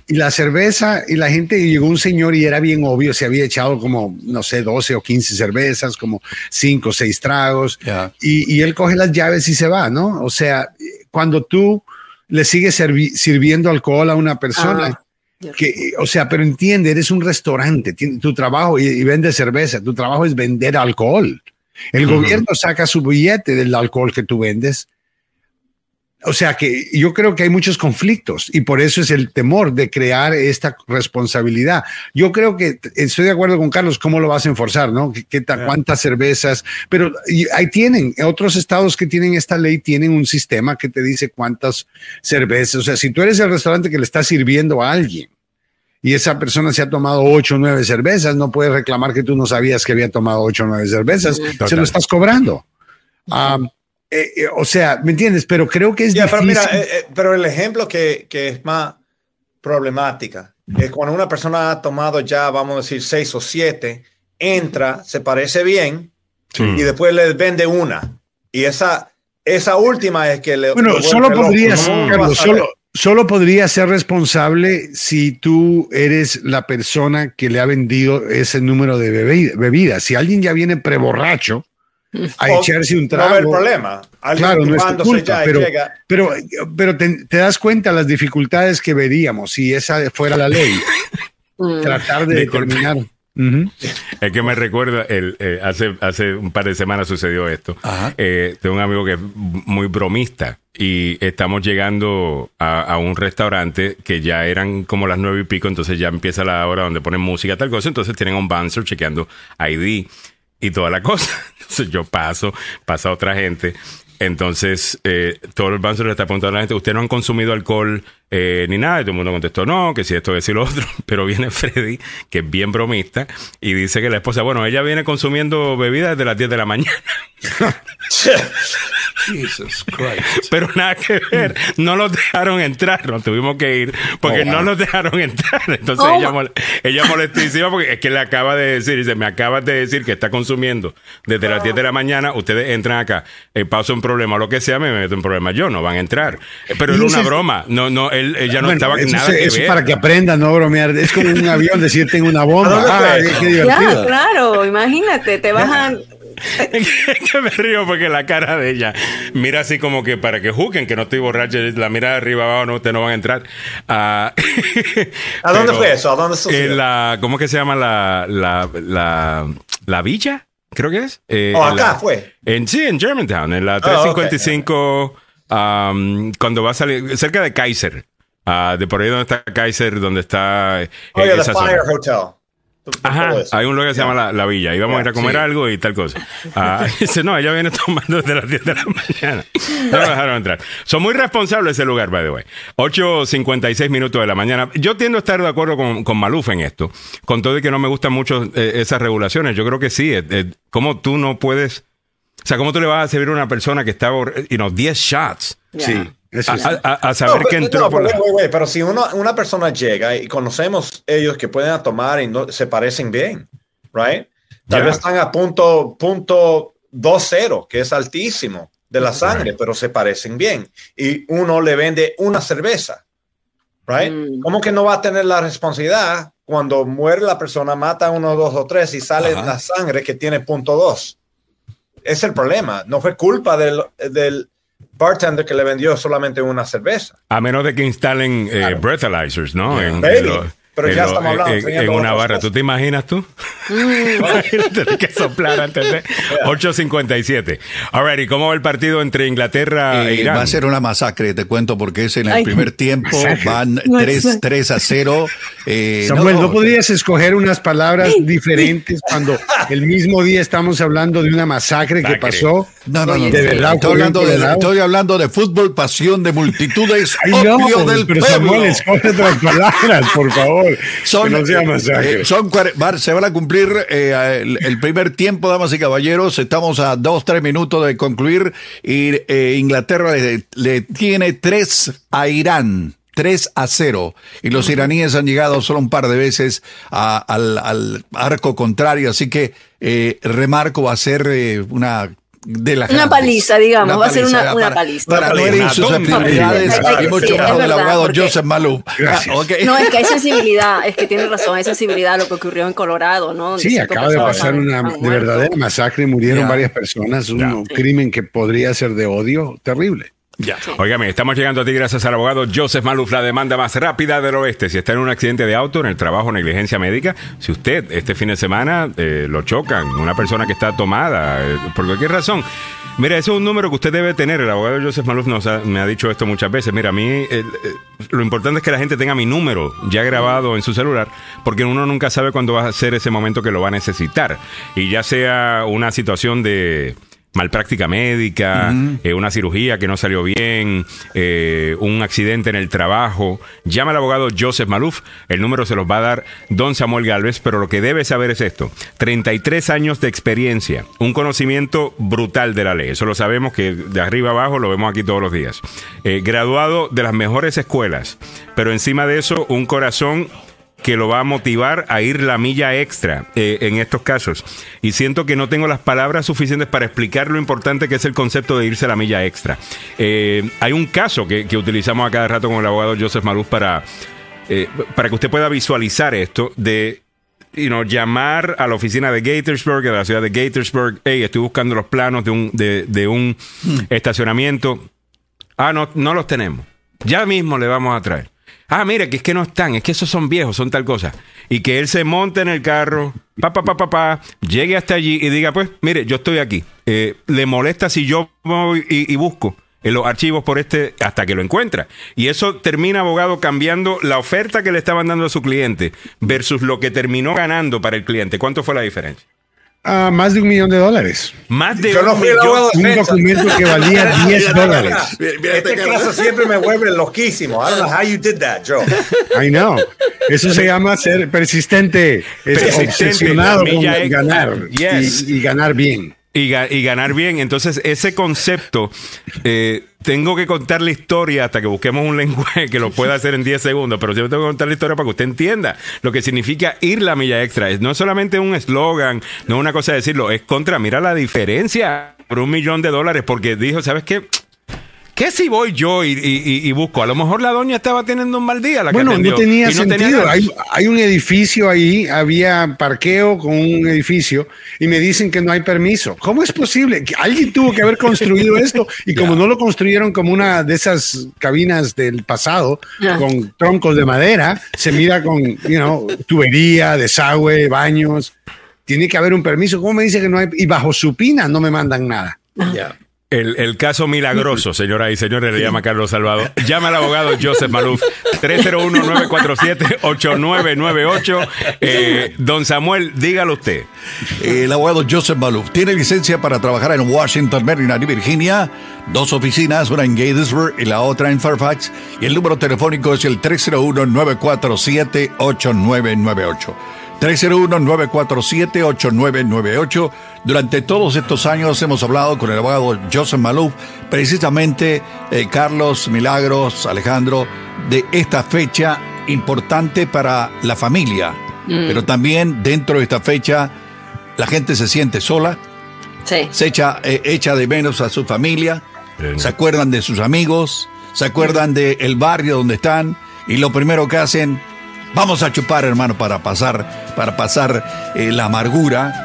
Y la cerveza, y la gente, llegó un señor y era bien obvio, se había echado como, no sé, 12 o 15 cervezas, como 5 o 6 tragos, y, y, él coge las llaves y se va, ¿no? O sea, cuando tú le sigues sirviendo alcohol a una persona, ah, que, o sea, pero entiende, eres un restaurante, tu trabajo y, y vende cerveza, tu trabajo es vender alcohol. El gobierno saca su billete del alcohol que tú vendes. O sea que yo creo que hay muchos conflictos y por eso es el temor de crear esta responsabilidad. Yo creo que estoy de acuerdo con Carlos, ¿cómo lo vas a enforzar? ¿no? ¿Qué, ¿Cuántas cervezas? Pero ahí tienen, otros estados que tienen esta ley tienen un sistema que te dice cuántas cervezas. O sea, si tú eres el restaurante que le está sirviendo a alguien y esa persona se ha tomado ocho o nueve cervezas, no puedes reclamar que tú no sabías que había tomado ocho o nueve cervezas, se lo estás cobrando. Eh, eh, o sea, ¿me entiendes? Pero creo que es difícil. Pero, mira, eh, pero el ejemplo que, que, es más problemática es cuando una persona ha tomado ya, vamos a decir, seis o siete, entra, se parece bien y después le vende una. Y esa, esa última es que le... Bueno, solo podría, solo, solo podría ser responsable si tú eres la persona que le ha vendido ese número de bebidas. Si alguien ya viene preborracho a echarse un trago. No hay problema. claro, no es culpa, pero, pero, pero te, das cuenta las dificultades que veríamos si esa fuera la ley. *laughs* Mm. Tratar de determinar. Es que me recuerda, el, eh, hace, hace un par de semanas sucedió esto. Eh, tengo un amigo que es muy bromista y estamos llegando a, un restaurante que ya eran como las nueve y pico, entonces ya empieza la hora donde ponen música, tal cosa, entonces tienen un bouncer chequeando ID y toda la cosa. *laughs* Entonces yo paso, pasa otra gente entonces, eh, todo el banco le está preguntando a la gente, ¿usted no han consumido alcohol eh, ni nada? Y todo el mundo contestó, no, que si esto, que si lo otro. *laughs* Pero viene Freddy, que es bien bromista, y dice que la esposa, bueno, ella viene consumiendo bebidas desde las 10 de la mañana. *laughs* Jesus Christ. Pero nada que ver, no los dejaron entrar, nos tuvimos que ir porque oh, no los dejaron entrar. Entonces oh, ella, ella molestísima porque es que le acaba de decir, dice, me acabas de decir que está consumiendo desde las 10 de la mañana, ustedes entran acá, eh, paso un problema, lo que sea, me meto en problema yo, no van a entrar. Eh, pero era una broma, no, no, él, ella no estaba nada que eso para que aprendan, no bromear, es como un avión decirte en una bomba. Ah, qué, claro, imagínate, te bajan *laughs* que me río porque la cara de ella mira así como que para que juzguen que no estoy borracho, la mira de arriba abajo, no, ustedes no van a entrar. ¿A dónde fue eso? ¿A dónde sucedió? La, ¿Cómo que se llama la, la, la, la villa? Creo que es. Eh, oh, acá fue. En, sí, en Germantown, en la 355, um, cuando va a salir, cerca de Kaiser. Uh, de por ahí donde está Kaiser, donde está. Eh, oh, yeah, the Fire Hotel. Ajá, hay un lugar que se llama la, Villa. Íbamos a ir a comer algo y tal cosa. Ah, *laughs* dice, no, ella viene tomando desde las 10 de la mañana. No lo dejaron entrar. Son muy responsables ese lugar, by the way. 8.56 minutos de la mañana. Yo tiendo a estar de acuerdo con, con Maluf en esto. Con todo y que no me gustan mucho eh, esas regulaciones. Yo creo que sí. Eh, ¿Cómo tú no puedes... O sea, ¿cómo tú le vas a servir a una persona que está, you know, 10 shots? Sí. A, saber que entró por pero, si uno, una persona llega y conocemos ellos que pueden tomar y no, se parecen bien, right? Tal vez están a punto, punto 2-0, que es altísimo de la sangre, pero se parecen bien. Y uno le vende una cerveza, right? Mm. ¿Cómo que no va a tener la responsabilidad cuando muere la persona, mata a uno, dos o tres y sale la sangre que tiene punto 2? Es el problema. No fue culpa del, del bartender que le vendió solamente una cerveza. A menos de que instalen eh, breathalyzers, ¿no? En, pero ya estamos hablando. En, una barra. ¿Tú te imaginas tú? *laughs* Imagínate que soplar antes de *laughs* 8.57. All ¿y cómo va el partido entre Inglaterra e eh, Irán? Va a ser una masacre, te cuento, porque es en el primer tiempo. *laughs* Van 3, 3 a 0. Eh, Samuel, no, podrías escoger unas palabras diferentes cuando el mismo día estamos hablando de una masacre que pasó? No, no, no. De verdad, estoy hablando de, estoy hablando de fútbol, pasión de multitudes, opio del pero Samuel, escoge otras palabras, por favor. Son, eh, son, se van a cumplir eh, el, primer tiempo, damas y caballeros. Estamos a dos, tres minutos de concluir y eh, Inglaterra le, tiene tres a Irán. 3 a 0. Y los iraníes han llegado solo un par de veces al, arco contrario, así que eh, remarco va a ser eh, una de la una paliza, digamos, va a ser una, una paliza. Para no herir susceptibilidades y mucho más del abogado Joseph Malou. Ah, no, es que hay *laughs* sensibilidad, es que tiene razón, hay sensibilidad a lo que ocurrió en Colorado, ¿no? Sí, acaba de pasar una de verdadera masacre, murieron varias personas, un crimen que podría ser de odio terrible. Ya. Óigame, estamos llegando a ti gracias al abogado Joseph Maluf, la demanda más rápida del oeste. Si está en un accidente de auto, en el trabajo, negligencia médica, si usted este fin de semana eh, lo chocan, una persona que está tomada, eh, por cualquier razón, mira, ese es un número que usted debe tener. El abogado Joseph Maluf nos me ha dicho esto muchas veces. Mira, a mí eh, lo importante es que la gente tenga mi número ya grabado en su celular, porque uno nunca sabe cuándo va a ser ese momento que lo va a necesitar. Y ya sea una situación de malpráctica médica, eh, una cirugía que no salió bien, eh, un accidente en el trabajo, llama al abogado Joseph Maluf, el número se los va a dar don Samuel Galvez, pero lo que debe saber es esto, 33 años de experiencia, un conocimiento brutal de la ley, eso lo sabemos que de arriba abajo lo vemos aquí todos los días, eh, graduado de las mejores escuelas, pero encima de eso un corazón que lo va a motivar a ir la milla extra eh, en estos casos. Y siento que no tengo las palabras suficientes para explicar lo importante que es el concepto de irse la milla extra. Eh, hay un caso que, utilizamos a cada rato con el abogado Joseph Maluz para, eh, para que usted pueda visualizar esto de llamar a la oficina de Gatorsburg, de la ciudad de Gatorsburg, hey, estoy buscando los planos de un, de, de un hmm. estacionamiento. Ah, no, no los tenemos. Ya mismo le vamos a traer. Ah, mire, que es que no están, es que esos son viejos, son tal cosa. Y que él se monte en el carro, pa, pa, pa, pa, pa, llegue hasta allí y diga, pues, mire, yo estoy aquí. Eh, le molesta si yo voy y, busco en los archivos por este hasta que lo encuentra. Y eso termina, abogado, cambiando la oferta que le estaban dando a su cliente versus lo que terminó ganando para el cliente. ¿Cuánto fue la diferencia? Ah, más de un millón de dólares. Más de un millón. Un documento que valía *laughs* 10 dólares. Este caso siempre me vuelve loquísimo. I don't know how you did that, Joe. I know. Eso se llama ser persistente, es obsesionado con ganar y, ganar bien. Y, ganar bien. Entonces, ese concepto eh, tengo que contar la historia hasta que busquemos un *laughs* lenguaje que lo pueda hacer en 10 segundos, pero yo tengo que contar la historia para que usted entienda lo que significa ir la milla extra. No es solamente un eslogan, no es una cosa de decirlo, es contra, mira la diferencia por un millón de dólares, porque dijo, ¿sabes qué? ¿Qué si voy yo y, busco? A lo mejor la doña estaba teniendo un mal día. La bueno, no tenía sentido. hay, un edificio ahí, había parqueo con un edificio y me dicen que no hay permiso. ¿Cómo es posible? Alguien tuvo que haber construido *laughs* esto y como no lo construyeron como una de esas cabinas del pasado con troncos de madera, se mira con you know, tubería, desagüe, baños. Tiene que haber un permiso. ¿Cómo me dice que no hay? Y bajo su pina no me mandan nada. Ya. El, el, caso milagroso, señoras y señores, le llama Carlos Salvador. Llama al abogado Joseph Maluf, 301-947-8998. Eh, don Samuel, dígalo usted. El abogado Joseph Maluf tiene licencia para trabajar en Washington, Maryland y Virginia. Dos oficinas, una en Gatesburg y la otra en Fairfax. Y el número telefónico es el 301-947-8998. 301-947-8998. Durante todos estos años hemos hablado con el abogado Joseph Malouf, precisamente eh, Carlos, Milagros, Alejandro, de esta fecha importante para la familia. Mm. Pero también dentro de esta fecha la gente se siente sola, se echa, eh, echa de menos a su familia, se acuerdan de sus amigos, se acuerdan del barrio donde están y lo primero que hacen Vamos a chupar, hermano, para pasar, para pasar eh, la amargura.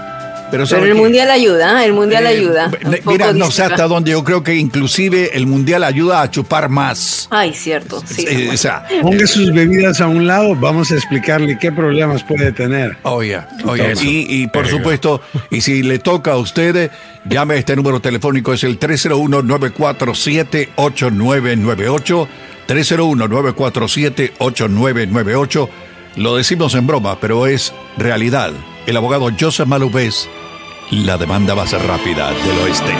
Pero, el mundial ayuda, ¿eh? el mundial eh, ayuda. Mira, no sé hasta dónde yo creo que inclusive el mundial ayuda a chupar más. Ay, cierto. Sí, o sea, ponga sus bebidas a un lado, vamos a explicarle qué problemas puede tener. Oye, oye, y, y, por supuesto, y si le toca a usted, llame a este número telefónico, es el 301-947-8998. 301-947-8998. Lo decimos en broma, pero es realidad. El abogado Joseph Malubés, la demanda va a ser rápida del oeste.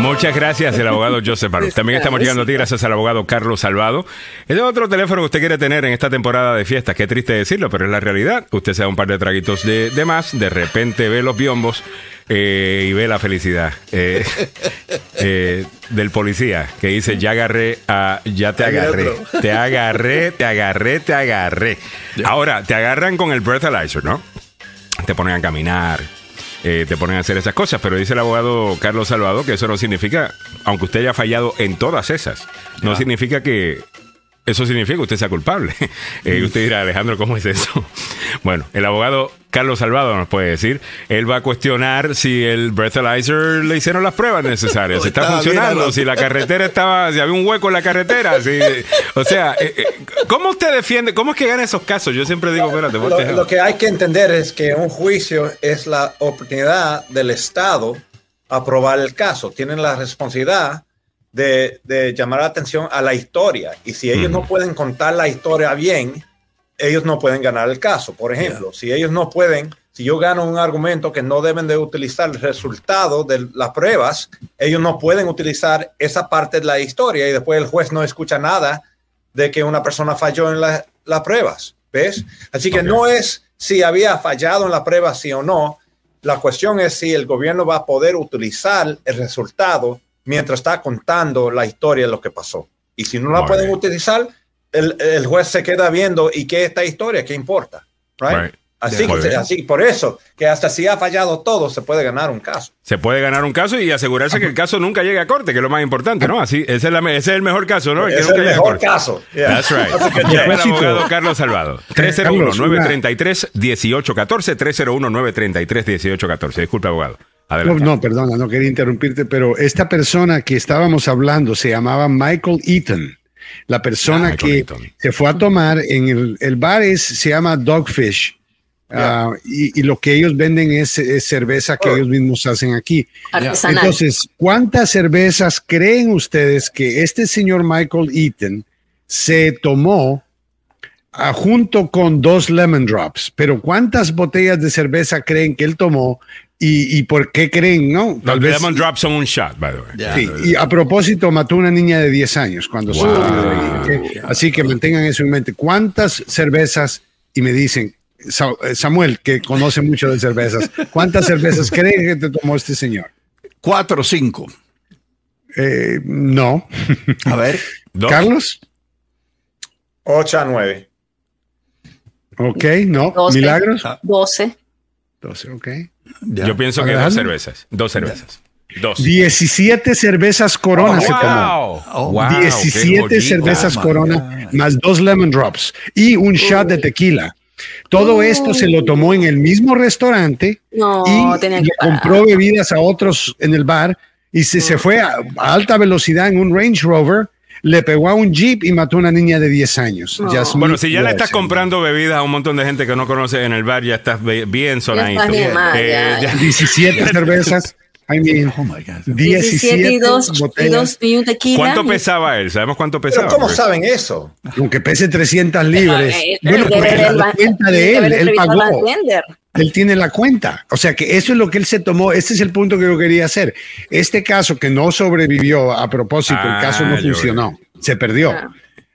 Muchas gracias, el abogado *laughs* Joseph Barros. También estamos llegando a ti gracias al abogado Carlos Salvado. Ese es otro teléfono que usted quiere tener en esta temporada de fiestas. Qué triste decirlo, pero es la realidad. Usted se da un par de traguitos de, de más, de repente ve los biombos eh, y ve la felicidad eh, *laughs* eh, del policía que dice, ya agarré, a, ya te agarré, te agarré, te agarré, te agarré. Ahora, te agarran con el breathalyzer, ¿no? Te ponen a caminar, eh, te ponen a hacer esas cosas. Pero dice el abogado Carlos Salvador que eso no significa, aunque usted haya fallado en todas esas, no significa que eso significa que usted sea culpable. *laughs* Eh, usted dirá, Alejandro, ¿cómo es eso? *laughs* Bueno, el abogado Carlos Salvador nos puede decir, él va a cuestionar si el breathalyzer le hicieron las pruebas necesarias, si está funcionando, si la carretera estaba, si había un hueco en la carretera, si, o sea, eh, eh, ¿cómo usted defiende, cómo es que gana esos casos? Yo siempre digo, espérate, lo, lo que hay que entender es que un juicio es la oportunidad del Estado a probar el caso. Tienen la responsabilidad de, de, llamar la atención a la historia. Y si ellos no pueden contar la historia bien, ellos no pueden ganar el caso. Por ejemplo, si ellos no pueden, si yo gano un argumento que no deben de utilizar el resultado de las pruebas, ellos no pueden utilizar esa parte de la historia y después el juez no escucha nada de que una persona falló en las pruebas. ¿Ves? Así que no es si había fallado en la prueba, sí o no. La cuestión es si el gobierno va a poder utilizar el resultado mientras está contando la historia de lo que pasó. Y si no la pueden utilizar, el, el, juez se queda viendo y qué esta historia, qué importa. Right? Así, que, así, por eso, que hasta si ha fallado todo, se puede ganar un caso. Se puede ganar un caso y asegurarse que el caso nunca llegue a corte, que es lo más importante, ¿no? Así, ese es, la, ese es el mejor caso, ¿no? El es el mejor caso. Yeah. That's right. el abogado Carlos Salvado. 301-933-1814, 301-933-1814. Disculpe, abogado. No, no, perdona, no quería interrumpirte, pero esta persona que estábamos hablando se llamaba Michael Eaton. La persona ah, que se fue a tomar en el, el bar es, se llama Dogfish. Yeah. Uh, y, y, lo que ellos venden es, es cerveza que oh. ellos mismos hacen aquí. Entonces, ¿cuántas cervezas creen ustedes que este señor Michael Eaton se tomó uh, junto con dos lemon drops? Pero ¿cuántas botellas de cerveza creen que él tomó ¿Y, ¿Y, por qué creen? No, tal vez. Drops son un shot, by the way. Yeah. Sí, y a propósito, mató una niña de 10 años cuando wow. se. ¿okay? Así que mantengan eso en mente. ¿Cuántas cervezas? Y me dicen, Samuel, que conoce mucho de cervezas, ¿cuántas cervezas *laughs* creen que te tomó este señor? Cuatro o cinco. Eh, no. A ver. ¿Carlos? Ocho a nueve. Ok, no. 12, ¿Milagros? Doce. 12, ok. Ya. Yo pienso que dos cervezas. Dos cervezas. Dos. 17 cervezas Corona oh, se tomó. Oh, wow, 17 cervezas oh, Corona más dos lemon drops y un shot de tequila. Todo esto se lo tomó en el mismo restaurante no, y le compró bebidas a otros en el bar y se, se fue a, a, alta velocidad en un Range Rover le pegó a un jeep y mató a una niña de 10 años. No. Bueno, si ya le estás comprando bebidas a un montón de gente que no conoce en el bar, ya estás bien sonadito. Bien, eh, ya, 17 *laughs* cervezas. I mean, oh my God. 17 y dos, botellas. Y, dos, y un tequila. ¿Cuánto pesaba él? ¿Sabemos cuánto pesaba? ¿Pero ¿Cómo saben eso? Aunque pese 300 libras. bueno, porque la cuenta de él, él pagó. Él tiene la cuenta. O sea que eso es lo que él se tomó. Este es el punto que yo quería hacer. Este caso que no sobrevivió a propósito, ah, el caso no funcionó, se perdió. Ah.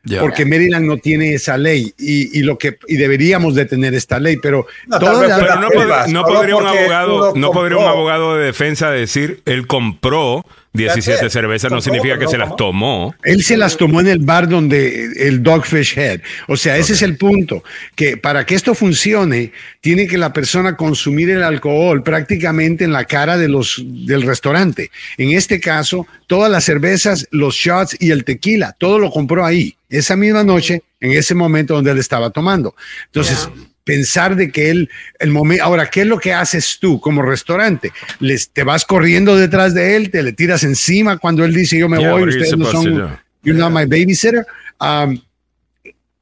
Yeah. Porque Maryland no tiene esa ley y, y, lo que y deberíamos de tener esta ley, pero, no, pero no, pod no podría un abogado no podría un abogado de defensa decir él compró 17 cervezas no significa que se las tomó. Él se las tomó en el bar donde el Dogfish Head. O sea, ese okay. es el punto, que para que esto funcione, tiene que la persona consumir el alcohol prácticamente en la cara de los, del restaurante. En este caso, todas las cervezas, los shots y el tequila, todo lo compró ahí, esa misma noche, en ese momento donde él estaba tomando. Entonces, yeah pensar de que él, el momento, ahora, ¿qué es lo que haces tú como restaurante? Les, te vas corriendo detrás de él, te le tiras encima cuando él dice yo me yeah, voy, ustedes no son, you're not my babysitter. Um,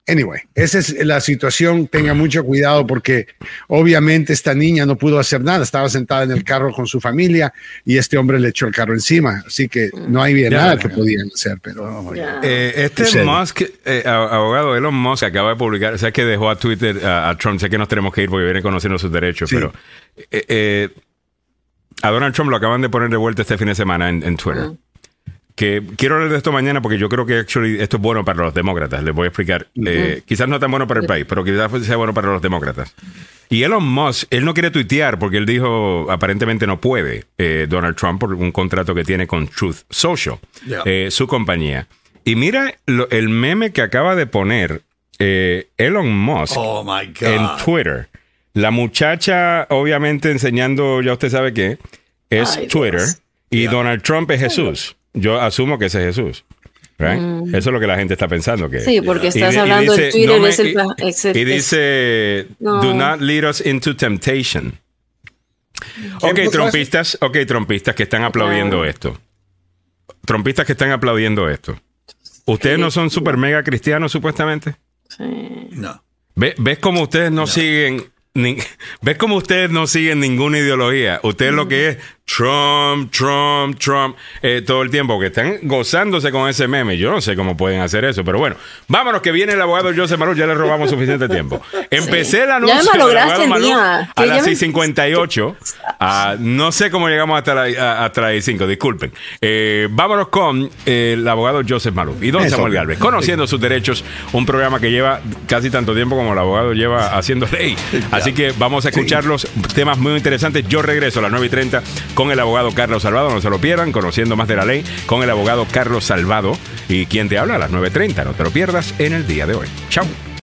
Anyway, esa es la situación. Tenga mucho cuidado porque obviamente esta niña no pudo hacer nada. Estaba sentada en el carro con su familia y este hombre le echó el carro encima. Así que no hay bien yeah, nada yeah. que podían hacer. Pero oh eh, este Sucede. Musk, eh, abogado Elon Musk, acaba de publicar, o sea que dejó a Twitter a, a, Trump. Sé que nos tenemos que ir porque viene conociendo sus derechos, sí. pero eh, eh a Donald Trump lo acaban de poner de vuelta este fin de semana en, Twitter. Que quiero hablar de esto mañana porque yo creo que actually esto es bueno para los demócratas. Les voy a explicar. Eh, quizás no tan bueno para el país, pero quizás sea bueno para los demócratas. Y Elon Musk, él no quiere tuitear porque él dijo aparentemente no puede eh, Donald Trump por un contrato que tiene con Truth Social, eh, su compañía. Y mira el meme que acaba de poner Elon Musk oh en Twitter. La muchacha, obviamente, enseñando, ya usted sabe qué, es Twitter. Y Donald Trump es Jesús. Yo asumo que ese es Jesús. Mm. Eso es lo que la gente está pensando. Que, sí, porque estás hablando de Twitter es el, Y dice, do not lead us into temptation. Ok, trompistas, ok, trompistas que están aplaudiendo esto. Trompistas que están aplaudiendo esto. ¿Ustedes no son super mega cristianos supuestamente? Sí. No. ¿Ves cómo ustedes no. siguen *laughs* ¿Ves cómo ustedes no siguen ninguna ideología? Ustedes lo que es Trump, Trump, Trump, eh, todo el tiempo, que están gozándose con ese meme. Yo no sé cómo pueden hacer eso, pero bueno, vámonos que viene el abogado José Maru, ya le robamos suficiente tiempo. *laughs* Empecé el anuncio del abogado a las 6.58. Ah, no sé cómo llegamos hasta, la, hasta las 5, disculpen. Eh, vámonos con el abogado Joseph Malú y don Samuel Galvez, conociendo sus derechos, un programa que lleva casi tanto tiempo como el abogado lleva haciendo ley. *laughs* Así que vamos a escuchar los temas muy interesantes. Yo regreso a las 9 y 30 con el abogado Carlos Salvado. No se lo pierdan, conociendo más de la ley con el abogado Carlos Salvado. Y quien te habla a las 9.30. No te lo pierdas en el día de hoy. Chao.